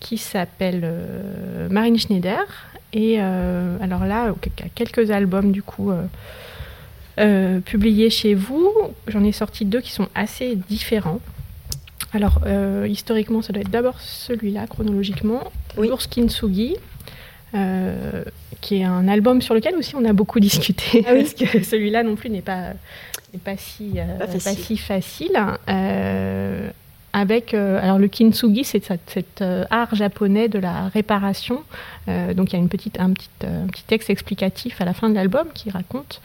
qui s'appelle euh, Marine Schneider. Et alors là, quelques albums du coup euh, publié chez vous. J'en ai sorti deux qui sont assez différents. Alors, euh, historiquement, ça doit être d'abord celui-là, chronologiquement, oui. L'ours Kintsugi, euh, qui est un album sur lequel aussi on a beaucoup discuté, ah parce que celui-là non plus n'est pas, pas, si, pas, pas, si facile avec euh, alors le kintsugi, c'est cet euh, art japonais de la réparation. Euh, donc il y a une petite, un, petit, petit texte explicatif à la fin de l'album qui raconte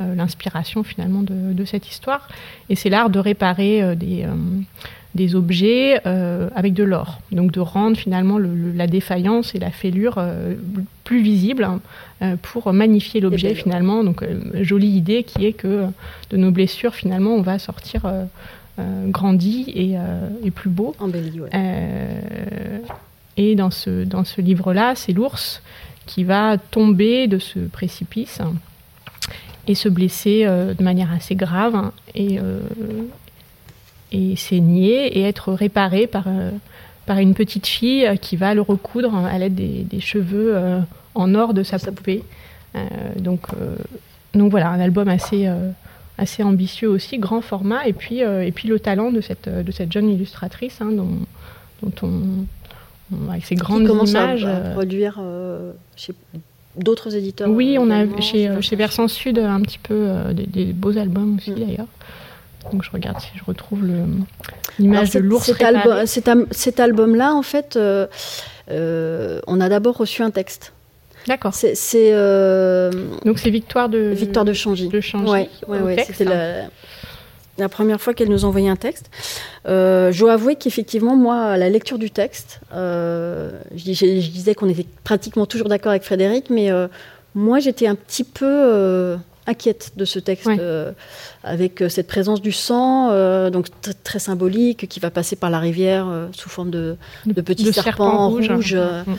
l'inspiration finalement de, cette histoire. Et c'est l'art de réparer des, des objets avec de l'or. Donc de rendre finalement la défaillance et la fêlure plus visibles hein, pour magnifier l'objet finalement. Donc jolie idée qui est que de nos blessures finalement on va sortir euh, grandi et, euh, et, plus beau. Embelli, euh, et dans ce, dans ce livre-là, c'est l'ours qui va tomber de ce précipice et se blesser de manière assez grave hein, et, et saigner et être réparé par, par une petite fille qui va le recoudre à l'aide des, cheveux en or de sa poupée. donc, donc voilà, un album assez, assez ambitieux aussi, grand format, et puis, et puis le talent de cette, de cette jeune illustratrice hein, dont, dont on, avec ses grandes images. À, produire chez d'autres éditeurs Oui, on a chez, chez Versant Sud un petit peu des, beaux albums aussi mm. d'ailleurs. Donc je regarde si je retrouve l'image de l'ours. Cet, album, cet, album-là, en fait, euh, euh, on a d'abord reçu un texte. D'accord. C'est, euh, Donc c'est Victoire de Victoire de Changy. De Changy. Ouais, ouais, C'était la, la, première fois qu'elle nous envoyait un texte. je dois avouer qu'effectivement, moi, à la lecture du texte, je, je, disais qu'on était pratiquement toujours d'accord avec Frédéric, mais moi, j'étais un petit peu inquiète de ce texte, euh, avec euh, cette présence du sang, euh, donc très symbolique, qui va passer par la rivière sous forme de, de petits serpents rouges. Mm.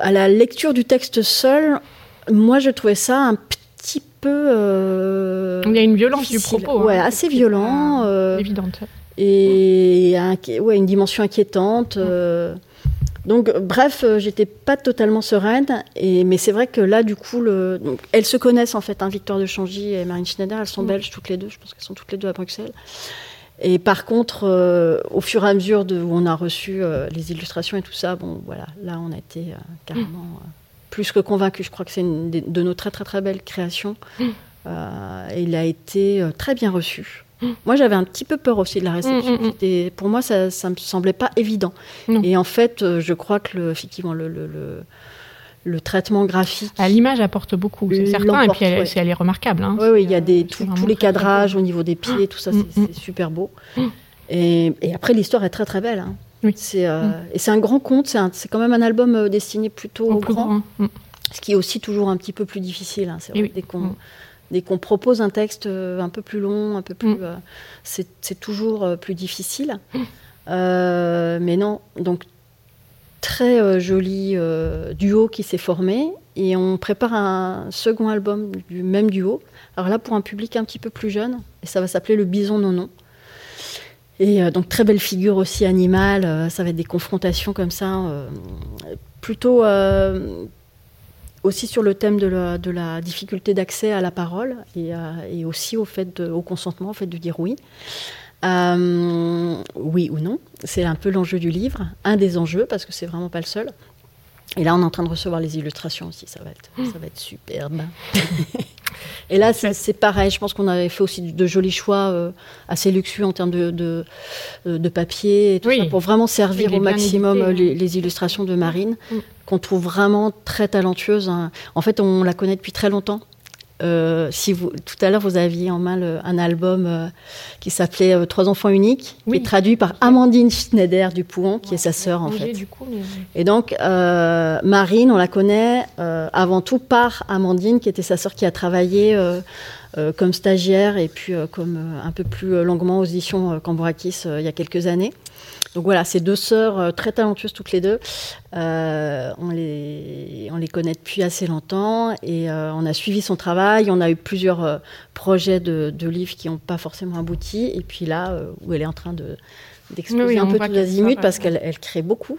à la lecture du texte seul, moi je trouvais ça un petit peu. Il y a une violence du propos. Ouais, hein, assez violent. évidente. Et ouais, une dimension inquiétante. Mm. Donc, bref, euh, j'étais pas totalement sereine, et, mais c'est vrai que là, du coup, le, elles se connaissent en fait, hein, Victoire de Changy et Marine Schneider, elles sont mm. belges toutes les deux, je pense qu'elles sont toutes les deux à Bruxelles. Et par contre, euh, au fur et à mesure de, où on a reçu euh, les illustrations et tout ça, bon, voilà, là, on a été carrément plus que convaincus. Je crois que c'est une de nos très, très, très belles créations. Mm. et il a été très bien reçu. Moi, j'avais un petit peu peur aussi de la réception. Mm, mm, mm. pour moi, ça ne me semblait pas évident. Et en fait, euh, je crois que le, effectivement, le, le, le, traitement graphique. À l'image apporte beaucoup, c'est certain. Et puis, elle, elle est remarquable. Hein. Oui, oui, il y a des, tous les cadrages au niveau des pieds, tout ça, c'est super beau. Et, et, après, l'histoire est très très belle. Hein. Oui. C'est, euh, Et c'est un grand conte, c'est, quand même un album euh, destiné plutôt au, grand. Ce qui est aussi toujours un petit peu plus difficile. Hein. C'est vrai, dès qu'on Dès qu'on propose un texte euh, un peu plus long, un peu plus, mm. euh, c'est toujours euh, plus difficile. Mm. mais non, donc très joli duo qui s'est formé et on prépare un second album du même duo. Alors là pour un public un petit peu plus jeune et ça va s'appeler Le Bison non non. Et donc très belle figure aussi animale, ça va être des confrontations comme ça, plutôt aussi sur le thème de la, difficulté d'accès à la parole et, euh, aussi au fait au consentement, au fait de dire oui. Euh, oui ou non, c'est un peu l'enjeu du livre, un des enjeux parce que c'est vraiment pas le seul. Et là, on est en train de recevoir les illustrations aussi, ça va être, ça va être superbe. Et là, c'est pareil. Je pense qu'on avait fait aussi de jolis choix euh, assez luxueux en termes de, de, euh, papier et tout ça, pour vraiment servir au maximum euh, les, illustrations de Marine, mm. qu'on trouve vraiment très talentueuse. Hein. En fait, on la connaît depuis très longtemps. Euh, si vous, tout à l'heure, vous aviez en main un album euh, qui s'appelait euh, Trois enfants uniques, qui est traduit par Amandine Schneider du Pouhon, qui est sa sœur en fait. Et donc, Marine, on la connaît avant tout par Amandine, qui était sa sœur qui a travaillé comme stagiaire et puis comme un peu plus longuement aux éditions Cambourakis il y a quelques années. Donc voilà, ces deux sœurs euh, très talentueuses toutes les deux. Euh, on, les, on les connaît depuis assez longtemps et euh, on a suivi son travail. On a eu plusieurs projets de livres qui n'ont pas forcément abouti. Et puis là, où elle est en train de, d'exploser un peu tous azimuts parce qu'elle elle crée beaucoup.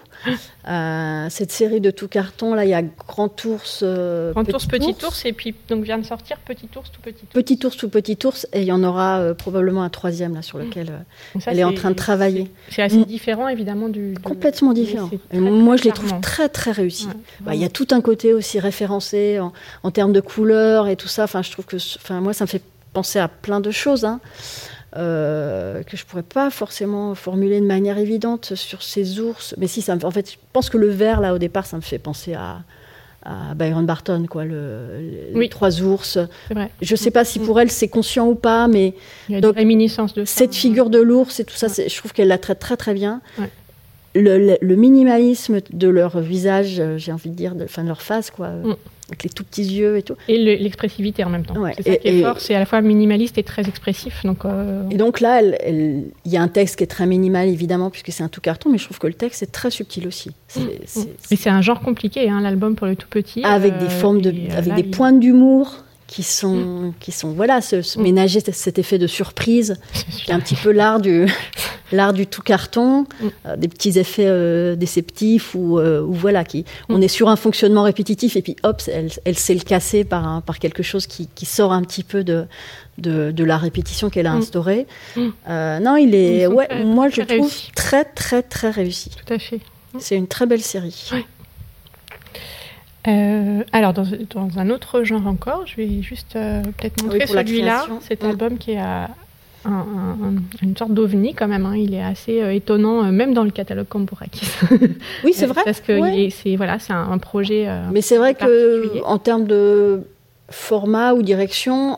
Euh, cette série de tout carton, là, il y a Grand Ours, euh, Grand Petit Ours, Petit Ours, et puis donc vient de sortir Petit Ours, Tout Petit Ours. Petit Ours, Tout Petit Ours, et il y en aura euh, probablement un troisième là sur lequel elle est, en train de travailler. C'est assez mm. différent évidemment du. Complètement différent. moi, je les trouve très très réussis. Bah, il y a tout un côté aussi référencé en, en, termes de couleurs et tout ça. Enfin, je trouve que, enfin, moi, ça me fait penser à plein de choses. Hein. Euh, que je pourrais pas forcément formuler de manière évidente sur ces ours. Mais si, ça me, en fait, je pense que le vert, là, au départ, ça me fait penser à, Byron Barton, quoi, le, les trois ours. Je sais pas si pour elle c'est conscient ou pas, mais Il y a donc, réminiscence de cette figure de l'ours et tout ça, je trouve qu'elle la traite très très bien. Le, minimalisme de leur visage, euh, j'ai envie de dire, de, enfin de leur face, quoi. Mm avec les tout petits yeux et tout. Et l'expressivité en même temps. C'est ça qui est fort, c'est à la fois minimaliste et très expressif. Donc, euh, Et donc là, il y a un texte qui est très minimal, évidemment, puisque c'est un tout carton, mais je trouve que le texte est très subtil aussi. Mm, mm. Mais c'est un genre compliqué, hein, l'album pour le tout petit. Avec des euh, formes de, avec des pointes d'humour qui sont, qui sont voilà, se, mm. ménager cet effet de surprise, qui est un petit peu l'art du, l'art du tout carton, mm. euh, des petits effets euh, déceptifs ou, euh, ou, voilà, qui, on est sur un fonctionnement répétitif et puis hop, elle, elle sait le casser par, par quelque chose qui, qui, sort un petit peu de, de, de la répétition qu'elle a mm. instaurée. non, il est, ouais, moi je trouve très très très réussi. Tout à fait. C'est une très belle série. Euh, alors, dans, dans, un autre genre encore, je vais juste euh, peut-être montrer celui-là, cet album qui est un, une sorte d'ovni quand même. Hein. Il est assez euh, étonnant, même dans le catalogue Camburakis. oui, c'est vrai. Parce que c'est voilà, c'est un, projet. Mais c'est vrai que en termes de format ou direction,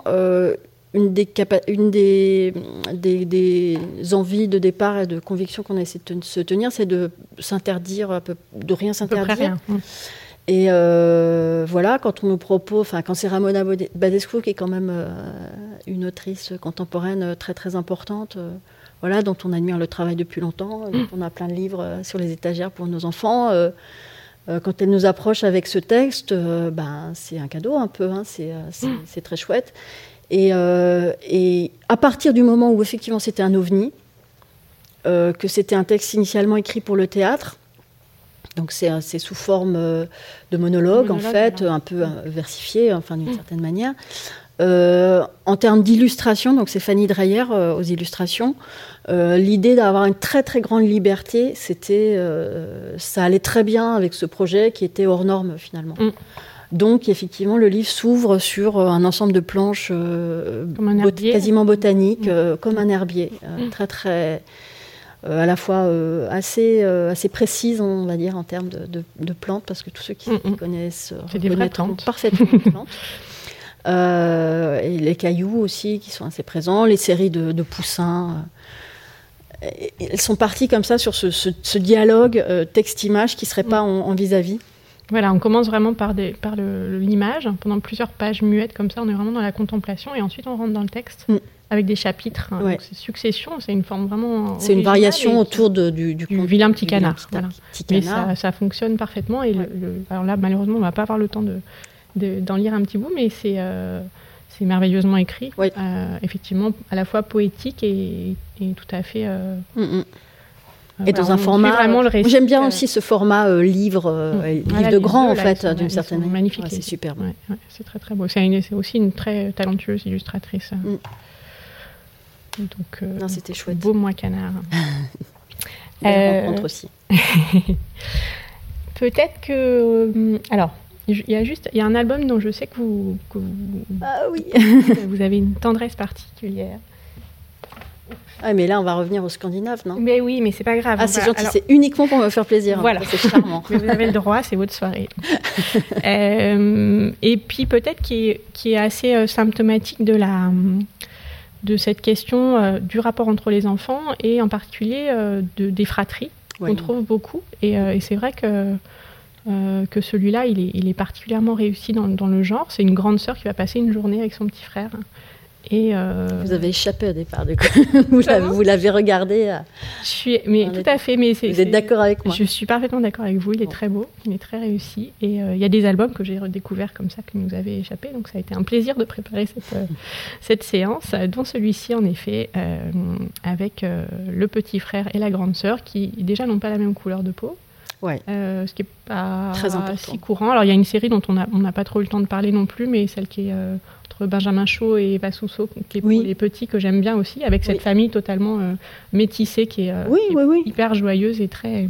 une, des, une des, des, des, envies de départ et de conviction qu'on a essayé de se tenir, c'est de s'interdire, de rien s'interdire. Et euh, voilà, quand on nous propose, enfin, quand c'est Ramona Badescu, qui est quand même euh, une autrice contemporaine euh, très très importante, voilà, dont on admire le travail depuis longtemps, dont on a plein de livres sur les étagères pour nos enfants. quand elle nous approche avec ce texte, ben, c'est un cadeau un peu, hein, c'est très chouette. Et, et, à partir du moment où effectivement c'était un ovni, que c'était un texte initialement écrit pour le théâtre, donc c'est sous forme euh, de monologue, en fait, un peu euh, versifié, enfin d'une mm. certaine manière. Euh, en termes d'illustration, donc c'est Fanny Dreyer aux illustrations. L'idée d'avoir une très très grande liberté, c'était, ça allait très bien avec ce projet qui était hors norme finalement. Mm. Donc effectivement, le livre s'ouvre sur un ensemble de planches quasiment botaniques, mm. comme un herbier, très très à la fois euh, assez, euh, assez précise, on va dire, en termes de, de, plantes, parce que tous ceux qui mm, mm. connaissent reconnaîtront parfaitement les plantes. et les cailloux aussi qui sont assez présents, les séries de, de poussins. elles sont parties comme ça sur ce, ce, dialogue texte-image qui ne serait pas mm. en vis-à-vis. Voilà, on commence vraiment par, des, par l'image, pendant plusieurs pages muettes comme ça, on est vraiment dans la contemplation, et ensuite on rentre dans le texte avec des chapitres. Hein. c'est succession, c'est une forme vraiment. C'est une variation autour de, du, du, vilain petit canard. Mais ça, fonctionne parfaitement. Et alors là, malheureusement, on va pas avoir le temps de, d'en lire un petit bout, mais c'est. Euh, c'est merveilleusement écrit, euh, effectivement, à la fois poétique et, tout à fait. Euh, mm, mm. et dans un format. J'aime bien aussi ce format livre, mm. livre de grand en fait, d'une certaine manière. Magnifique, c'est superbe. c'est très très beau. C'est aussi une très talentueuse illustratrice. Donc, euh, non, c'était chouette. Beau moi canard. euh, rencontre aussi. Peut-être que. Euh, alors, il y a juste. Il y a un album dont je sais que vous. ah oui Vous avez une tendresse particulière. Ah, mais là, on va revenir au scandinave, non? Mais oui, mais c'est pas grave. Ah, c'est gentil, c'est uniquement pour me faire plaisir. Voilà. C'est charmant. vous avez le droit, c'est votre soirée. euh, et puis, peut-être qui est, qui est assez symptomatique de la de cette question euh, du rapport entre les enfants et en particulier euh, de, des fratries. On trouve beaucoup. Et, euh, c'est vrai que, que celui-là, il est, il est, particulièrement réussi dans, dans le genre. C'est une grande sœur qui va passer une journée avec son petit frère. Et euh, Vous avez échappé au départ, du coup. vous l'avez regardé. Euh, je suis, mais tout à fait. Mais vous êtes d'accord avec moi Je suis parfaitement d'accord avec vous. Il est très beau, il est très réussi. Et euh, il y a des albums que j'ai redécouverts comme ça qui nous avaient échappé. Donc ça a été un plaisir de préparer cette, cette séance, dont celui-ci en effet, avec le petit frère et la grande sœur qui déjà n'ont pas la même couleur de peau. Ouais. ce qui est pas Très si courant. Alors il y a une série dont on n'a on pas trop eu le temps de parler non plus, mais celle qui est Benjamin Chaud et Eva Sousso, qui est pour les petits, que j'aime bien aussi, avec cette famille totalement euh, métissée qui est, euh, hyper joyeuse et très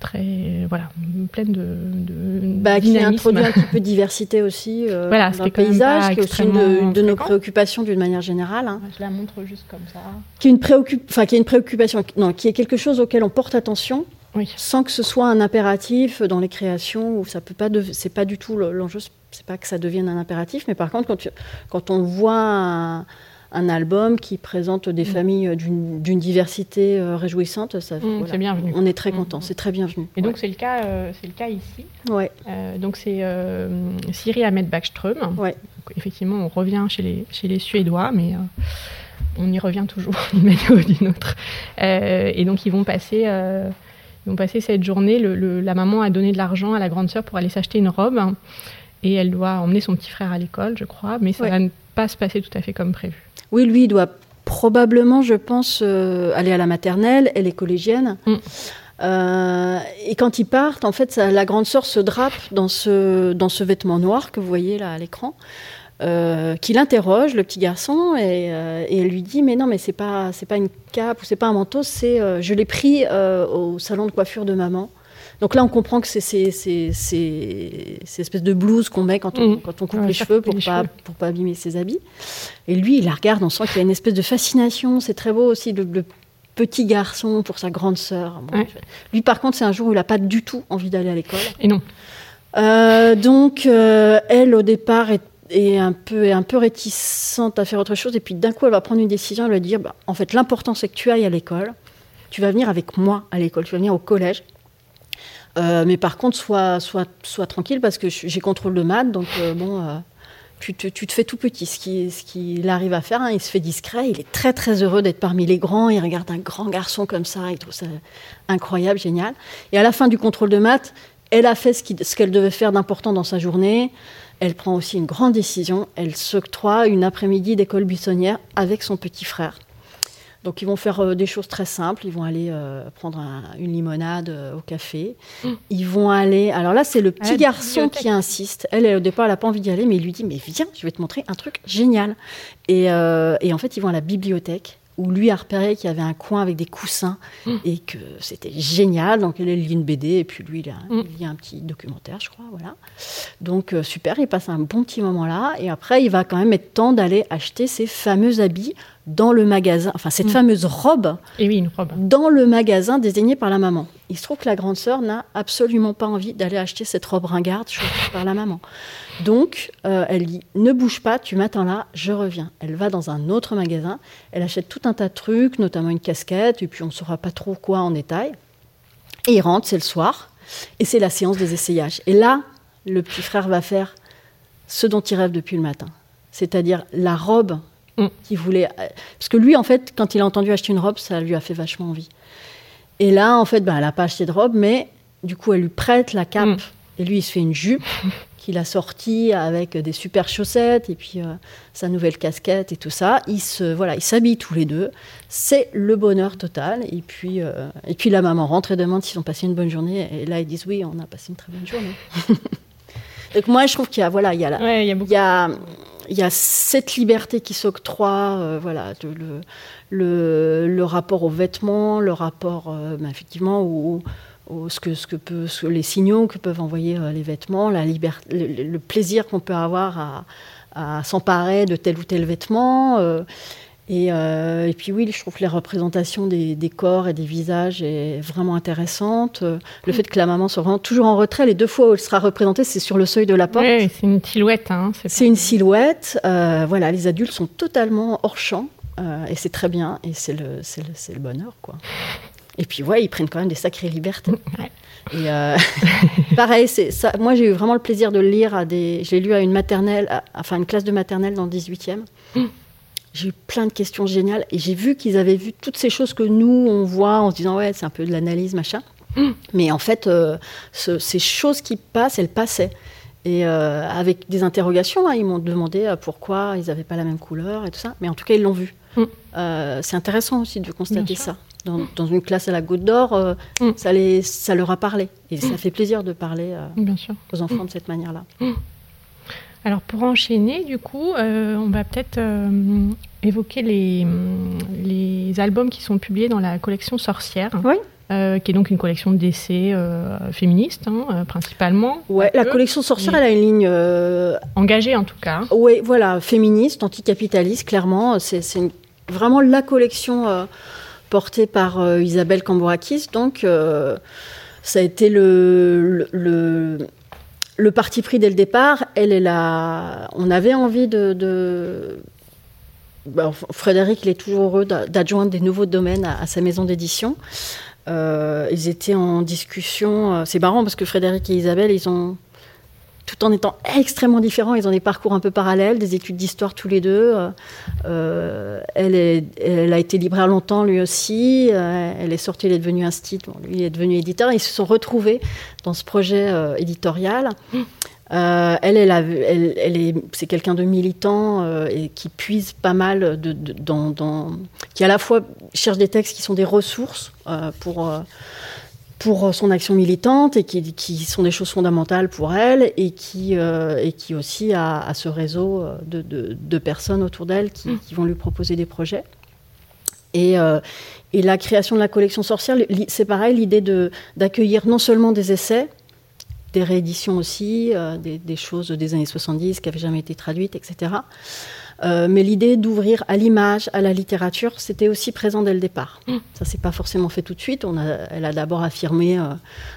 très voilà pleine de, de bah, qui introduit un petit peu de diversité aussi euh, voilà, dans le paysage qui est aussi une de, nos préoccupations d'une manière générale hein. je la montre juste comme ça. Qui est une préoccup... enfin qui est une préoccupation non qui est quelque chose auquel on porte attention sans que ce soit un impératif dans les créations où ça peut pas c'est pas du tout l'enjeu c'est pas que ça devienne un impératif, mais par contre, quand, quand on voit un, album qui présente des mm. familles d'une diversité euh, réjouissante, ça, mm, bienvenu. on est très mm, content, c'est très bienvenu. Et donc c'est le cas, euh, c'est le cas ici. Ouais. Euh, donc c'est Siri Ahmed Backström. Ouais. effectivement, on revient chez les chez les Suédois, mais on y revient toujours d'une manière ou d'une autre. et donc ils vont passer. Ils vont passer cette journée, le, la maman a donné de l'argent à la grande sœur pour aller s'acheter une robe. et elle doit emmener son petit frère à l'école, je crois, mais ça va ne pas se passer tout à fait comme prévu. Oui, lui, il doit probablement, je pense, euh, aller à la maternelle, elle est collégienne. Mm. Euh, et quand ils partent, en fait, la grande sœur se drape dans ce, dans ce vêtement noir que vous voyez là à l'écran. Euh, qui l'interroge, le petit garçon, et, et, elle lui dit mais non mais c'est pas c'est pas une cape ou c'est pas un manteau, c'est je l'ai pris au salon de coiffure de maman. Donc là, on comprend que c'est ces, espèces de blouses qu'on met quand on, mm. quand on coupe les cheveux pour ne pas, pour pas abîmer ses habits. Et lui, il la regarde, on sent qu'il y a une espèce de fascination. C'est très beau aussi, le, petit garçon pour sa grande sœur. Lui, par contre, c'est un jour où il n'a pas du tout envie d'aller à l'école. Et non. Euh, donc, euh, elle, au départ, est, peu, un peu réticente à faire autre chose. Et puis, d'un coup, elle va prendre une décision. Elle va dire bah, En fait, l'important, c'est que tu ailles à l'école. Tu vas venir avec moi à l'école. Tu vas venir au collège. Euh, mais par contre, sois, sois, sois tranquille parce que j'ai contrôle de maths, donc euh, bon, euh, tu, te, fais tout petit. Ce qu'il ce qu'il arrive à faire, hein, il se fait discret. Il est très très heureux d'être parmi les grands. Il regarde un grand garçon comme ça, il trouve ça incroyable, génial. Et à la fin du contrôle de maths, elle a fait ce qu'elle devait faire d'important dans sa journée. Elle prend aussi une grande décision. Elle s'octroie une après-midi d'école buissonnière avec son petit frère. Donc ils vont faire euh, des choses très simples. Ils vont aller euh, prendre une limonade euh, au café. Mm. Ils vont aller. Alors là, c'est le petit garçon qui insiste. Elle, au départ, elle n'a pas envie d'y aller, mais il lui dit Mais viens, je vais te montrer un truc génial. Et, et en fait, ils vont à la bibliothèque où lui a repéré qu'il y avait un coin avec des coussins mm. et que c'était génial. Donc elle, lit une BD et puis lui, il, a, mm. lit un petit documentaire, je crois. Voilà. Donc super, il passe un bon petit moment là. Et après, il va quand même être temps d'aller acheter ses fameux habits dans le magasin, enfin cette mm. fameuse robe, Et oui, une robe, dans le magasin désigné par la maman. Il se trouve que la grande sœur n'a absolument pas envie d'aller acheter cette robe ringarde choisie par la maman. Donc, euh, elle dit ne bouge pas, tu m'attends là, je reviens. Elle va dans un autre magasin, elle achète tout un tas de trucs, notamment une casquette, et puis on ne saura pas trop quoi en détail. Et il rentre, c'est le soir, et c'est la séance des essayages. Et là, le petit frère va faire ce dont il rêve depuis le matin, c'est-à-dire la robe Mm. Qui voulait. Parce que lui, en fait, quand il a entendu acheter une robe, ça lui a fait vachement envie. Et là, en fait, bah, elle n'a pas acheté de robe, mais du coup, elle lui prête la cape. Mm. Et lui, il se fait une jupe qu'il a sortie avec des super chaussettes et puis euh, sa nouvelle casquette et tout ça. Ils se voilà, ils s'habillent tous les deux. C'est le bonheur total. Et puis euh, et puis la maman rentre et demande s'ils ont passé une bonne journée. Et là, ils disent oui, on a passé une très bonne journée. Donc moi, je trouve qu'il y a voilà, il y a, il y a, il y a il y a cette liberté qui s'octroie, euh, voilà, le, le, rapport aux vêtements, le rapport, ben, effectivement, au, ce que, ce que peut, les signaux que peuvent envoyer euh, les vêtements, la liberté, le, plaisir qu'on peut avoir à, à s'emparer de tel ou tel vêtement. Euh, et, puis oui, je trouve que la représentation des, corps et des visages est vraiment intéressante. Le fait que la maman soit vraiment toujours en retrait, les deux fois où elle sera représentée, c'est sur le seuil de la porte. Oui, c'est une silhouette. Hein, c'est une silhouette. Euh, voilà, les adultes sont totalement hors champ. Euh, et c'est très bien. Et c'est le, le, le, bonheur, quoi. Et puis, ouais, ils prennent quand même des sacrées libertés. Et pareil, c'est ça. Moi, j'ai eu vraiment le plaisir de le lire à des. J'ai lu à une maternelle, enfin une classe de maternelle dans le 18e. J'ai eu plein de questions géniales et j'ai vu qu'ils avaient vu toutes ces choses que nous, on voit en se disant, ouais, c'est un peu de l'analyse, machin. Mm. Mais en fait, euh, ces choses qui passent, elles passaient. Et euh, avec des interrogations, hein, ils m'ont demandé euh, pourquoi ils n'avaient pas la même couleur et tout ça. Mais en tout cas, ils l'ont vu. Mm. c'est intéressant aussi de constater ça. Dans, une classe à la Goutte d'Or, mm. ça, ça leur a parlé. Et ça fait plaisir de parler aux enfants de cette manière-là. Alors pour enchaîner, du coup, euh, on va peut-être euh, évoquer les, les, albums qui sont publiés dans la collection Sorcière. Oui. Euh, qui est donc une collection d'essais féministes, hein, principalement. Ouais, la collection Sorcière, elle a une ligne... Engagée, en tout cas. Oui, voilà, féministe, anticapitaliste, clairement. C'est vraiment la collection portée par Isabelle Cambourakis. Donc, ça a été le, le parti pris dès le départ, elle est là. On avait envie de. Ben, Frédéric, il est toujours heureux d'adjoindre des nouveaux domaines à, sa maison d'édition. Euh, ils étaient en discussion. Euh, c'est marrant parce que Frédéric et Isabelle, ils ont tout en étant extrêmement différents, ils ont des parcours un peu parallèles, des études d'histoire tous les deux. Euh, elle, a été libraire longtemps, lui aussi. Euh, elle est sortie, elle est devenue institut, bon, lui est devenu éditeur. Ils se sont retrouvés dans ce projet euh, éditorial. elle, est, c'est quelqu'un de militant et qui puise pas mal de, qui à la fois cherche des textes qui sont des ressources pour pour son action militante et qui, qui, sont des choses fondamentales pour elle et qui, et qui aussi a, ce réseau de, de, de personnes autour d'elle qui, mmh. qui, vont lui proposer des projets. Et, et la création de la collection sorcière, c'est pareil, l'idée d'accueillir non seulement des essais, des rééditions aussi, euh, des, des, choses des années 70 qui n'avaient jamais été traduites, etc. Euh, mais l'idée d'ouvrir à l'image, à la littérature, c'était aussi présent dès le départ. Mm. Ça s'est pas forcément fait tout de suite. On a, elle a d'abord affirmé euh,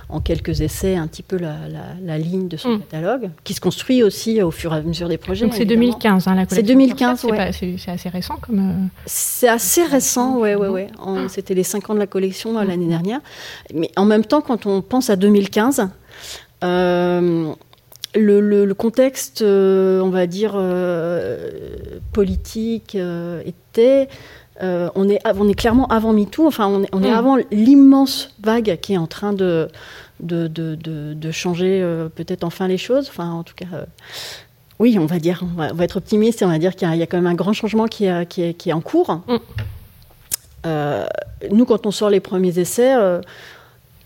en quelques essais un petit peu la, la, ligne de son mm. catalogue, qui se construit aussi au fur et à mesure des projets. Donc c'est 2015, hein, la collection. C'est 2015, oui. C'est assez récent comme. Euh, c'est assez récent, oui, oui, oui. C'était les 5 ans de la collection mm. l'année dernière. Mais en même temps, quand on pense à 2015, le, contexte, euh, on va dire, euh, politique euh, était. on, est, on est clairement avant MeToo, enfin, on est, on est mm. avant l'immense vague qui est en train de, de, de, changer peut-être enfin les choses. Enfin, en tout cas. oui, on va dire, on va, être optimiste et on va dire qu'il y, a quand même un grand changement qui, qui, est, qui est, en cours. Mm. nous, quand on sort les premiers essais,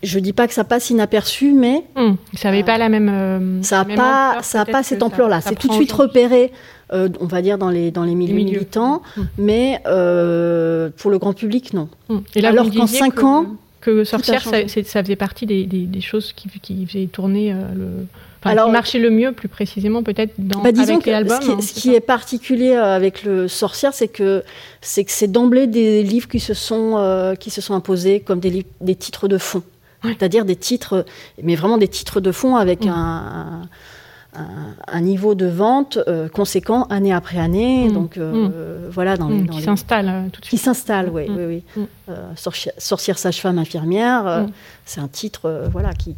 je dis pas que ça passe inaperçu, mais hum, ça n'avait pas la même. Euh, ça n'a pas, ça a pas cette ampleur-là. C'est tout de suite repéré, euh, on va dire dans les dans les milieux, militants, hum. mais euh, pour le grand public, non. Hum. Et là, Alors qu'en 5 ans, que sorcière, ça, ça, faisait partie des, des, choses qui, qui faisaient tourner le. Alors, qui marchait le mieux, plus précisément, peut-être dans bah, disons avec les albums. Ce qui, hein, ce qui est, particulier avec le Sorcière, c'est que c'est que c'est d'emblée des livres qui se sont qui se sont imposés comme des, des titres de fond. C'est-à-dire des titres, mais vraiment des titres de fond avec mm. un, un, niveau de vente euh, conséquent année après année. Mm. Donc euh, mm. voilà, dans les, qui s'installe euh, tout de suite. Qui s'installe, oui, oui, oui. sorcière, sage-femme, infirmière, c'est un titre, voilà, qui,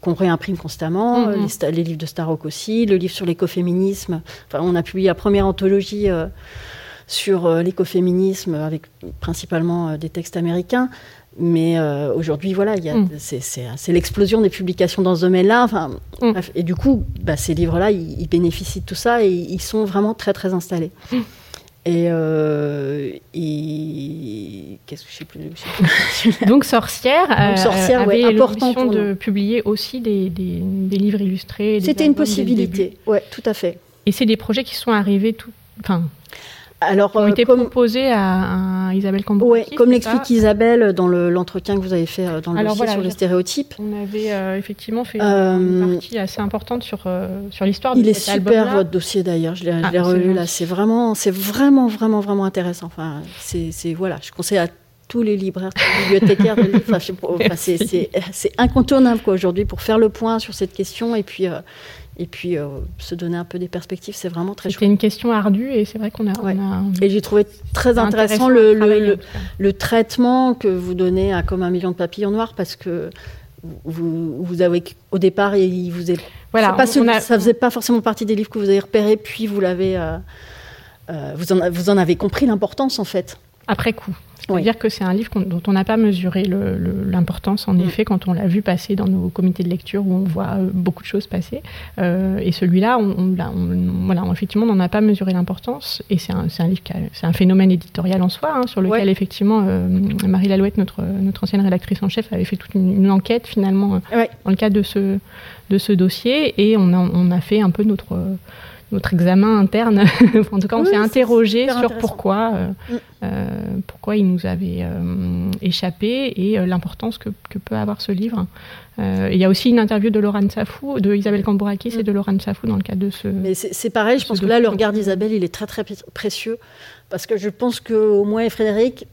qu'on, réimprime constamment. Les, livres de Starrock aussi, le livre sur l'écoféminisme. Enfin, on a publié la première anthologie sur l'écoféminisme avec principalement des textes américains. Mais euh, aujourd'hui, voilà, mm. c'est l'explosion des publications dans ce domaine-là. Mm. Et du coup, bah, ces livres-là, ils, bénéficient de tout ça et ils sont vraiment très, très installés. Mm. Euh, et, qu'est-ce que je sais plus, Donc Sorcière, Donc, Sorcière avait l'ambition de publier aussi des, des, livres illustrés. C'était une possibilité, ouais, tout à fait. Et c'est des projets qui sont arrivés tout, enfin, alors, ont euh, été proposés à, Isabelle Cambourakis. Oui, comme l'explique Isabelle dans l'entretien que vous avez fait euh, dans le Alors, dossier sur les stéréotypes. On avait euh, effectivement fait une partie assez importante sur, sur l'histoire de Il est super votre dossier d'ailleurs, je l'ai ah, relu là. C'est vraiment, vraiment, vraiment, vraiment intéressant. Enfin, c'est voilà, je conseille à tous les libraires, tous les bibliothécaires de livres. Enfin, c'est incontournable aujourd'hui pour faire le point sur cette question et puis et puis euh, se donner un peu des perspectives, c'est vraiment très chouette. C'était une question ardue et c'est vrai qu'on a, Et j'ai trouvé très intéressant, le, le, le, traitement que vous donnez à Comme un million de papillons noirs parce que vous, vous avez au départ il vous est voilà, pas ça faisait pas forcément partie des livres que vous avez repérés puis vous l'avez euh, euh, vous, en, vous en avez compris l'importance en fait après coup c'est-à-dire que c'est un livre dont on n'a pas mesuré l'importance, en mm. effet, quand on l'a vu passer dans nos comités de lecture où on voit euh, beaucoup de choses passer. Euh, et celui-là, on, voilà, effectivement, on n'en a pas mesuré l'importance. Et c'est un, un, livre, c'est un phénomène éditorial en soi, hein, sur lequel, effectivement, euh, Marie Lalouette, notre, notre ancienne rédactrice en chef, avait fait toute une, enquête, finalement, dans le cadre de ce, de ce dossier. Et on a, on a fait un peu notre notre examen interne. en tout cas, on s'est interrogé sur pourquoi, euh, mm. euh, pourquoi il nous avait euh, échappé et l'importance que, peut avoir ce livre. il y a aussi une interview de Laurent Safou, de Isabelle Cambourakis et de Laurent Safou dans le cadre de ce. Mais c'est pareil, je pense que là, le regard d'Isabelle, il est très très précieux parce que je pense qu'au moins Frédéric,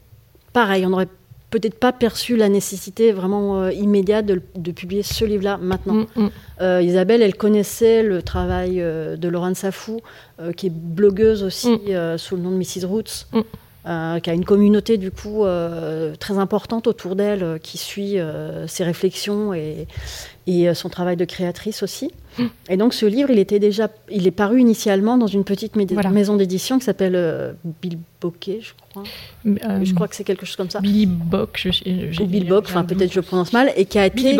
pareil, on aurait peut-être pas perçu la nécessité vraiment euh, immédiate de, publier ce livre-là maintenant. Mm, mm. Euh, Isabelle, elle connaissait le travail euh, de Laurent Safou, qui est blogueuse aussi mm. sous le nom de Mrs. Roots. qui a une communauté du coup très importante autour d'elle qui suit ses réflexions et, et son travail de créatrice aussi. Mm. Et donc ce livre, il était déjà, il est paru initialement dans une petite maison d'édition qui s'appelle Bill Bokeh, je crois. je crois que c'est quelque chose comme ça. Billy Bock, je, Bill Bock, enfin peut-être je prononce mal, et qui a été,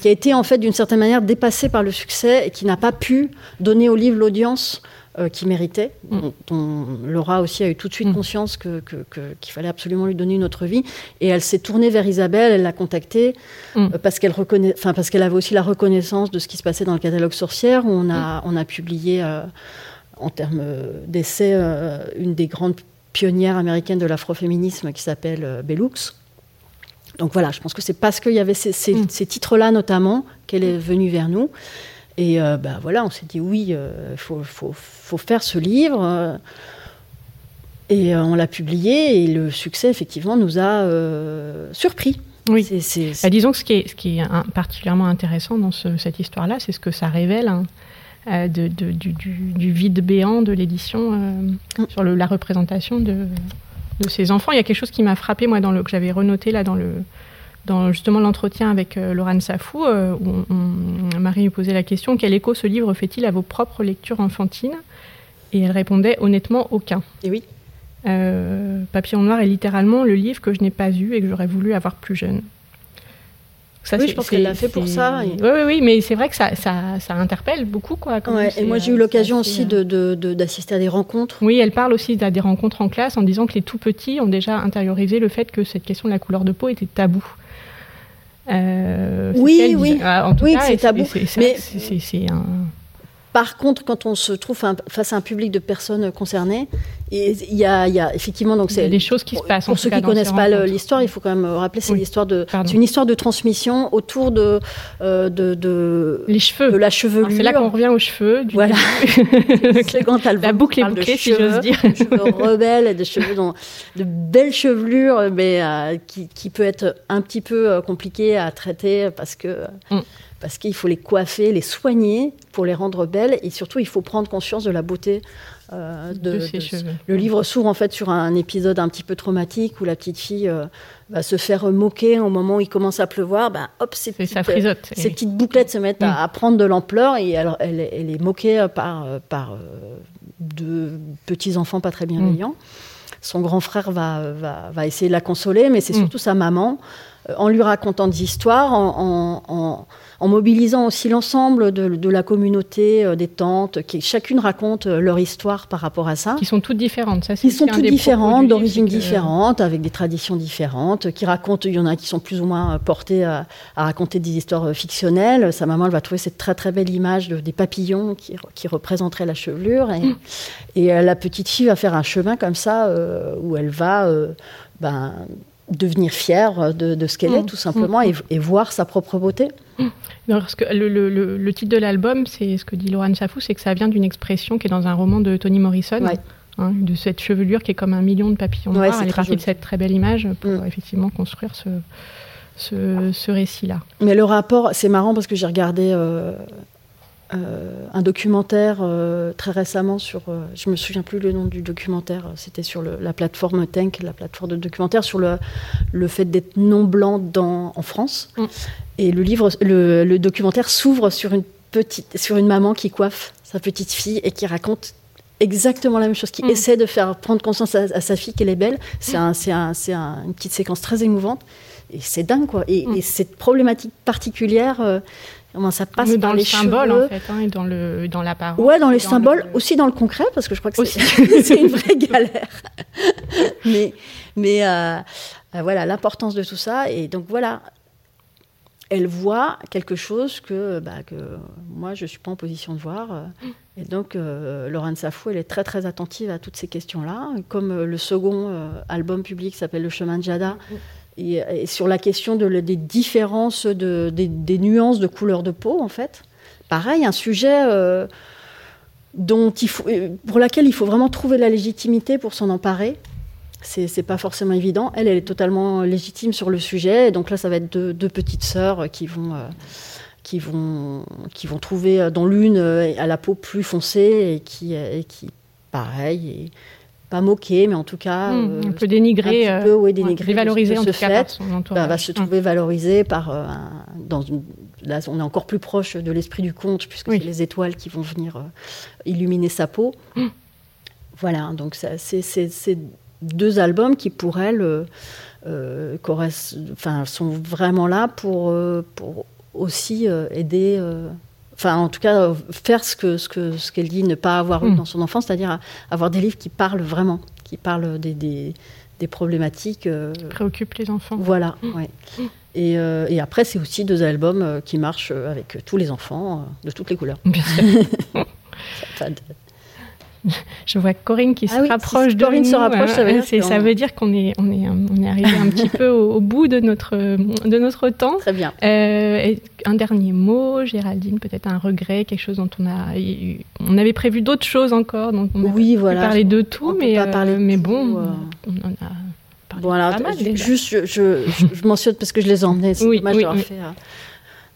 qui a été en fait d'une certaine manière dépassé par le succès et qui n'a pas pu donner au livre l'audience euh, qui méritait, mm. dont, Laura aussi a eu tout de suite mm. conscience qu'il que, fallait absolument lui donner une autre vie. Et elle s'est tournée vers Isabelle, elle l'a contactée mm. euh, parce qu'elle reconnaît, enfin parce qu'elle avait aussi la reconnaissance de ce qui se passait dans le catalogue Sorcière, où on a, on a publié euh, en termes d'essais une des grandes pionnières américaines de l'afroféminisme qui s'appelle Bellux. Donc voilà, je pense que c'est parce qu'il y avait ces, ces titres-là notamment qu'elle est venue vers nous. Et euh, bah, voilà, on s'est dit oui, il euh, faut, faut, faut, faire ce livre. Euh, et on l'a publié et le succès, effectivement, nous a surpris. Oui. Bah, disons que ce qui est, ce qui est particulièrement intéressant dans cette histoire-là, c'est ce que ça révèle. Hein, de, du, du, vide béant de l'édition mm. sur le, la représentation de, de, ces enfants. Il y a quelque chose qui m'a frappé, moi, dans le, que j'avais renoté là dans le, dans justement l'entretien avec euh, Laurent Safou, euh, où Marie lui posait la question quel écho ce livre fait-il à vos propres lectures enfantines? Et elle répondait honnêtement aucun. Et oui. Euh, Papillon Noir est littéralement le livre que je n'ai pas eu et que j'aurais voulu avoir plus jeune. Ça, oui, je pense qu'elle l'a fait pour ça. Oui, oui, oui, mais c'est vrai que ça, ça, ça, interpelle beaucoup. Quoi, et moi, j'ai eu l'occasion aussi d'assister de, à des rencontres. Oui, elle parle aussi à des rencontres en classe en disant que les tout petits ont déjà intériorisé le fait que cette question de la couleur de peau était tabou. Euh, oui, oui. Ah, en tout oui, c'est tabou. C'est un. Par contre, quand on se trouve face à un public de personnes concernées, il y, a, y a effectivement donc c'est des choses qui se passent. Pour ceux qui ne connaissent pas l'histoire, il faut quand même rappeler c'est l'histoire de c'est une histoire de transmission autour de euh, de, de, les cheveux, de la chevelure. C'est là qu'on revient aux cheveux. Du voilà. quand la boucle est bouclée, si j'ose dire. De cheveux rebelles, de cheveux dans, de belles chevelures, mais euh, qui, qui, peut être un petit peu euh, compliqué à traiter parce que. Mm parce qu'il faut les coiffer, les soigner pour les rendre belles, et surtout il faut prendre conscience de la beauté euh, de, ses cheveux. Le livre s'ouvre en fait sur un épisode un petit peu traumatique où la petite fille euh, va se faire moquer au moment où il commence à pleuvoir. Ben, hop, ces petites, ces petites bouclettes se mettent à, mm. prendre de l'ampleur et elle, elle, est moquée par, par euh, deux petits enfants pas très bienveillants. Mm. Son grand frère va, va, va, essayer de la consoler, mais c'est mm. surtout sa maman, en lui racontant des histoires, en, en en mobilisant aussi l'ensemble de, la communauté euh, des tantes, qui chacune raconte euh, leur histoire par rapport à ça. Qui sont toutes différentes, ça Qui sont toutes différentes, d'origine différente, avec des traditions différentes, qui racontent, il y en a qui sont plus ou moins euh, portées à, raconter des histoires fictionnelles. Sa maman, elle va trouver cette très très belle image des papillons qui, qui représenteraient la chevelure. Et, mm. et, la petite fille va faire un chemin comme ça, où elle va... ben, devenir fière de, ce qu'elle est, mm. tout simplement, mm. et, voir sa propre beauté. Parce que le, titre de l'album, c'est ce que dit Laurent Safou, c'est que ça vient d'une expression qui est dans un roman de Toni Morrison, hein, de cette chevelure qui est comme un million de papillons noirs. Elle est partie de cette très belle image pour mm. effectivement construire ce, ce, récit-là. Mais le rapport, c'est marrant parce que j'ai regardé euh, euh, un documentaire euh, très récemment sur, je me souviens plus le nom du documentaire, c'était sur la plateforme Tank, la plateforme de documentaire sur le, le fait d'être non blanc dans, en France. Mm. Et le livre, le, documentaire s'ouvre sur une petite, sur une maman qui coiffe sa petite fille et qui raconte exactement la même chose, qui mm. essaie de faire prendre conscience à, sa fille qu'elle est belle. C'est un, un, un, une petite séquence très émouvante. Et c'est dingue, quoi. Et, mm. cette problématique particulière, euh, comment ça passe dans les symboles, en fait, hein, et dans, le, dans l'apparence. Ouais, dans les symboles, aussi dans le concret, parce que je crois que c'est, une vraie galère. mais mais euh, euh, voilà, l'importance de tout ça. Et donc voilà, elle voit quelque chose que, bah, que moi, je ne suis pas en position de voir. Et donc, euh, Laurent Safou, elle est très, très attentive à toutes ces questions-là. Comme euh, le second euh, album public s'appelle Le chemin de Jada. Et, sur la question de, des différences, de, des, nuances de couleur de peau, en fait. Pareil, un sujet dont il faut, pour laquelle il faut vraiment trouver la légitimité pour s'en emparer c'est pas forcément évident. Elle, elle est totalement légitime sur le sujet. donc là, ça va être deux, petites sœurs qui vont, euh, qui vont, qui vont trouver dans l'une euh, à la peau plus foncée et qui, et qui pareil, pas moqué, mais en tout cas mmh, un peu dénigré, un petit peu, ouais, dénigré, dévalorisé en tout cas par son bah, va se trouver valorisé par un, dans une, là on est encore plus proche de l'esprit du conte puisque c'est les étoiles qui vont venir illuminer sa peau. Mmh. Voilà, donc c'est deux albums qui pour elle euh, euh enfin, sont vraiment là pour, euh, pour aussi euh, aider, enfin en tout cas faire ce que ce que ce qu'elle dit ne pas avoir eu mm. dans son enfance, c'est-à-dire avoir des livres qui parlent vraiment, qui parlent des, des, des problématiques. préoccupent les enfants. Voilà, mm. ouais. Mm. Et, et, après, c'est aussi deux albums qui marchent avec tous les enfants de toutes les couleurs. Bien sûr. Je vois Corinne qui ah se rapproche de Corinne se rapproche, ça veut dire, ça veut dire qu'on est, on est, on est arrivé un petit peu au, bout de notre, de notre temps. Très bien. Euh, un dernier mot, Géraldine, peut-être un regret, quelque chose dont on a, on avait prévu d'autres choses encore, donc on oui, voilà. parler de tout, mais, pas tout, bon, euh... on en a. Bon alors, juste, je, je, je, mentionne parce que je les ai emmenés, c'est oui, dommage oui, fait euh,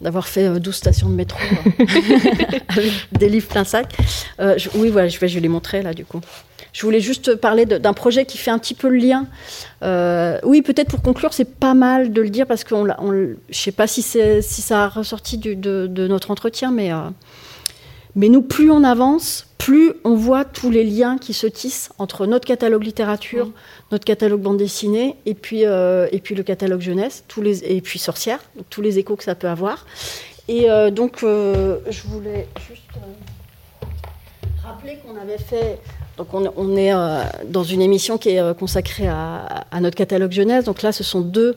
d'avoir fait 12 euh, stations de métro euh, avec des livres plein sac. Euh, je, oui, voilà, je vais, je vais les montrer là du coup. Je voulais juste parler d'un projet qui fait un petit peu le lien. Euh, oui, peut-être pour conclure, c'est pas mal de le dire parce que je sais pas si, si ça a ressorti du, de, de, notre entretien, mais, mais nous, plus on avance, plus on voit tous les liens qui se tissent entre notre catalogue littérature, mmh. notre catalogue bande dessinée, et puis, euh, et puis le catalogue jeunesse, tous les, et puis sorcière, tous les échos que ça peut avoir. Et euh, donc, euh, je voulais juste rappeler qu'on avait fait. Donc, on, on est dans une émission qui est consacrée à, à, notre catalogue jeunesse. Donc là, ce sont deux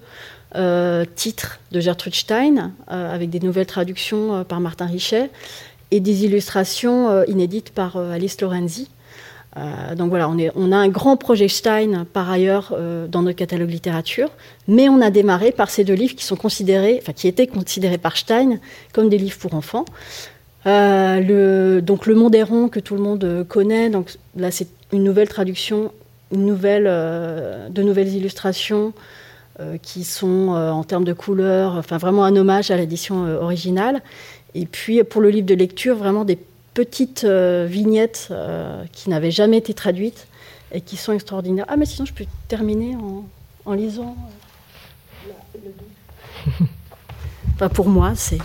titres de Gertrude Stein, avec des nouvelles traductions par Martin Richet et des illustrations euh, inédites par euh, Alice Lorenzi. Euh, donc voilà, on, a un grand projet Stein par ailleurs dans notre catalogue littérature, mais on a démarré par ces deux livres qui sont considérés, enfin qui étaient considérés par Stein comme des livres pour enfants. Le, donc le Monde est rond que tout le monde connaît, donc là c'est une nouvelle traduction, une nouvelle, de nouvelles illustrations qui sont en termes de couleurs, enfin vraiment un hommage à l'édition originale. Et puis pour le livre de lecture, vraiment des petites euh, vignettes euh, qui n'avaient jamais été traduites et qui sont extraordinaires. Ah mais sinon je peux terminer en, en lisant. Euh, le... enfin pour moi c'est.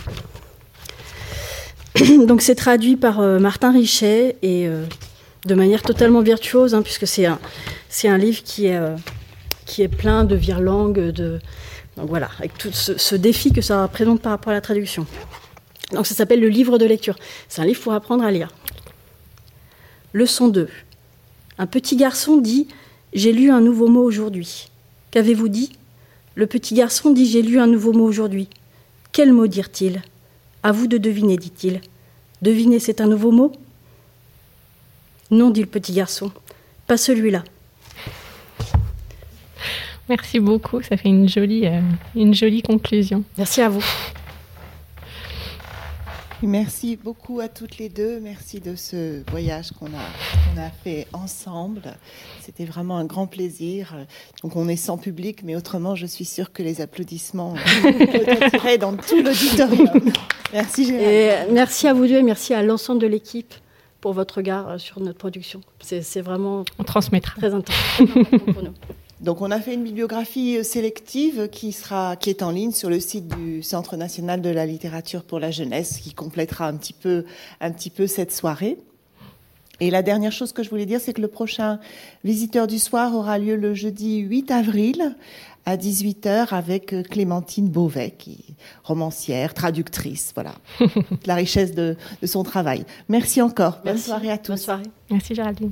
Donc c'est traduit par euh, Martin Richet et de manière totalement virtuose hein, puisque c'est un c'est un livre qui est qui est plein de virelangues de donc voilà avec tout ce, ce défi que ça représente par rapport à la traduction. Donc ça s'appelle le livre de lecture. C'est un livre pour apprendre à lire. Leçon 2. Un petit garçon dit J'ai lu un nouveau mot aujourd'hui. Qu'avez-vous dit? Le petit garçon dit J'ai lu un nouveau mot aujourd'hui. Quel mot dirent-ils À vous de deviner, dit-il. Deviner, c'est un nouveau mot? Non, dit le petit garçon. Pas celui-là. Merci beaucoup, ça fait une jolie, euh, une jolie conclusion. Merci à vous. Merci beaucoup à toutes les deux. Merci de ce voyage qu'on a, qu a fait ensemble. C'était vraiment un grand plaisir. Donc on est sans public, mais autrement, je suis sûre que les applaudissements attireraient dans tout l'auditorium. Merci Gérald. Et merci à vous deux et merci à l'ensemble de l'équipe pour votre regard sur notre production. C'est vraiment on transmettra. très intéressant pour nous. Donc on a fait une bibliographie sélective qui, sera, qui est en ligne sur le site du Centre national de la littérature pour la jeunesse, qui complétera un petit peu, un petit peu cette soirée. Et la dernière chose que je voulais dire, c'est que le prochain Visiteur du soir aura lieu le jeudi 8 avril à 18h avec Clémentine Beauvais, qui est romancière, traductrice, voilà, la richesse de, de, son travail. Merci encore. Merci. Bonne soirée à tous. Bonne soirée. Merci Géraldine.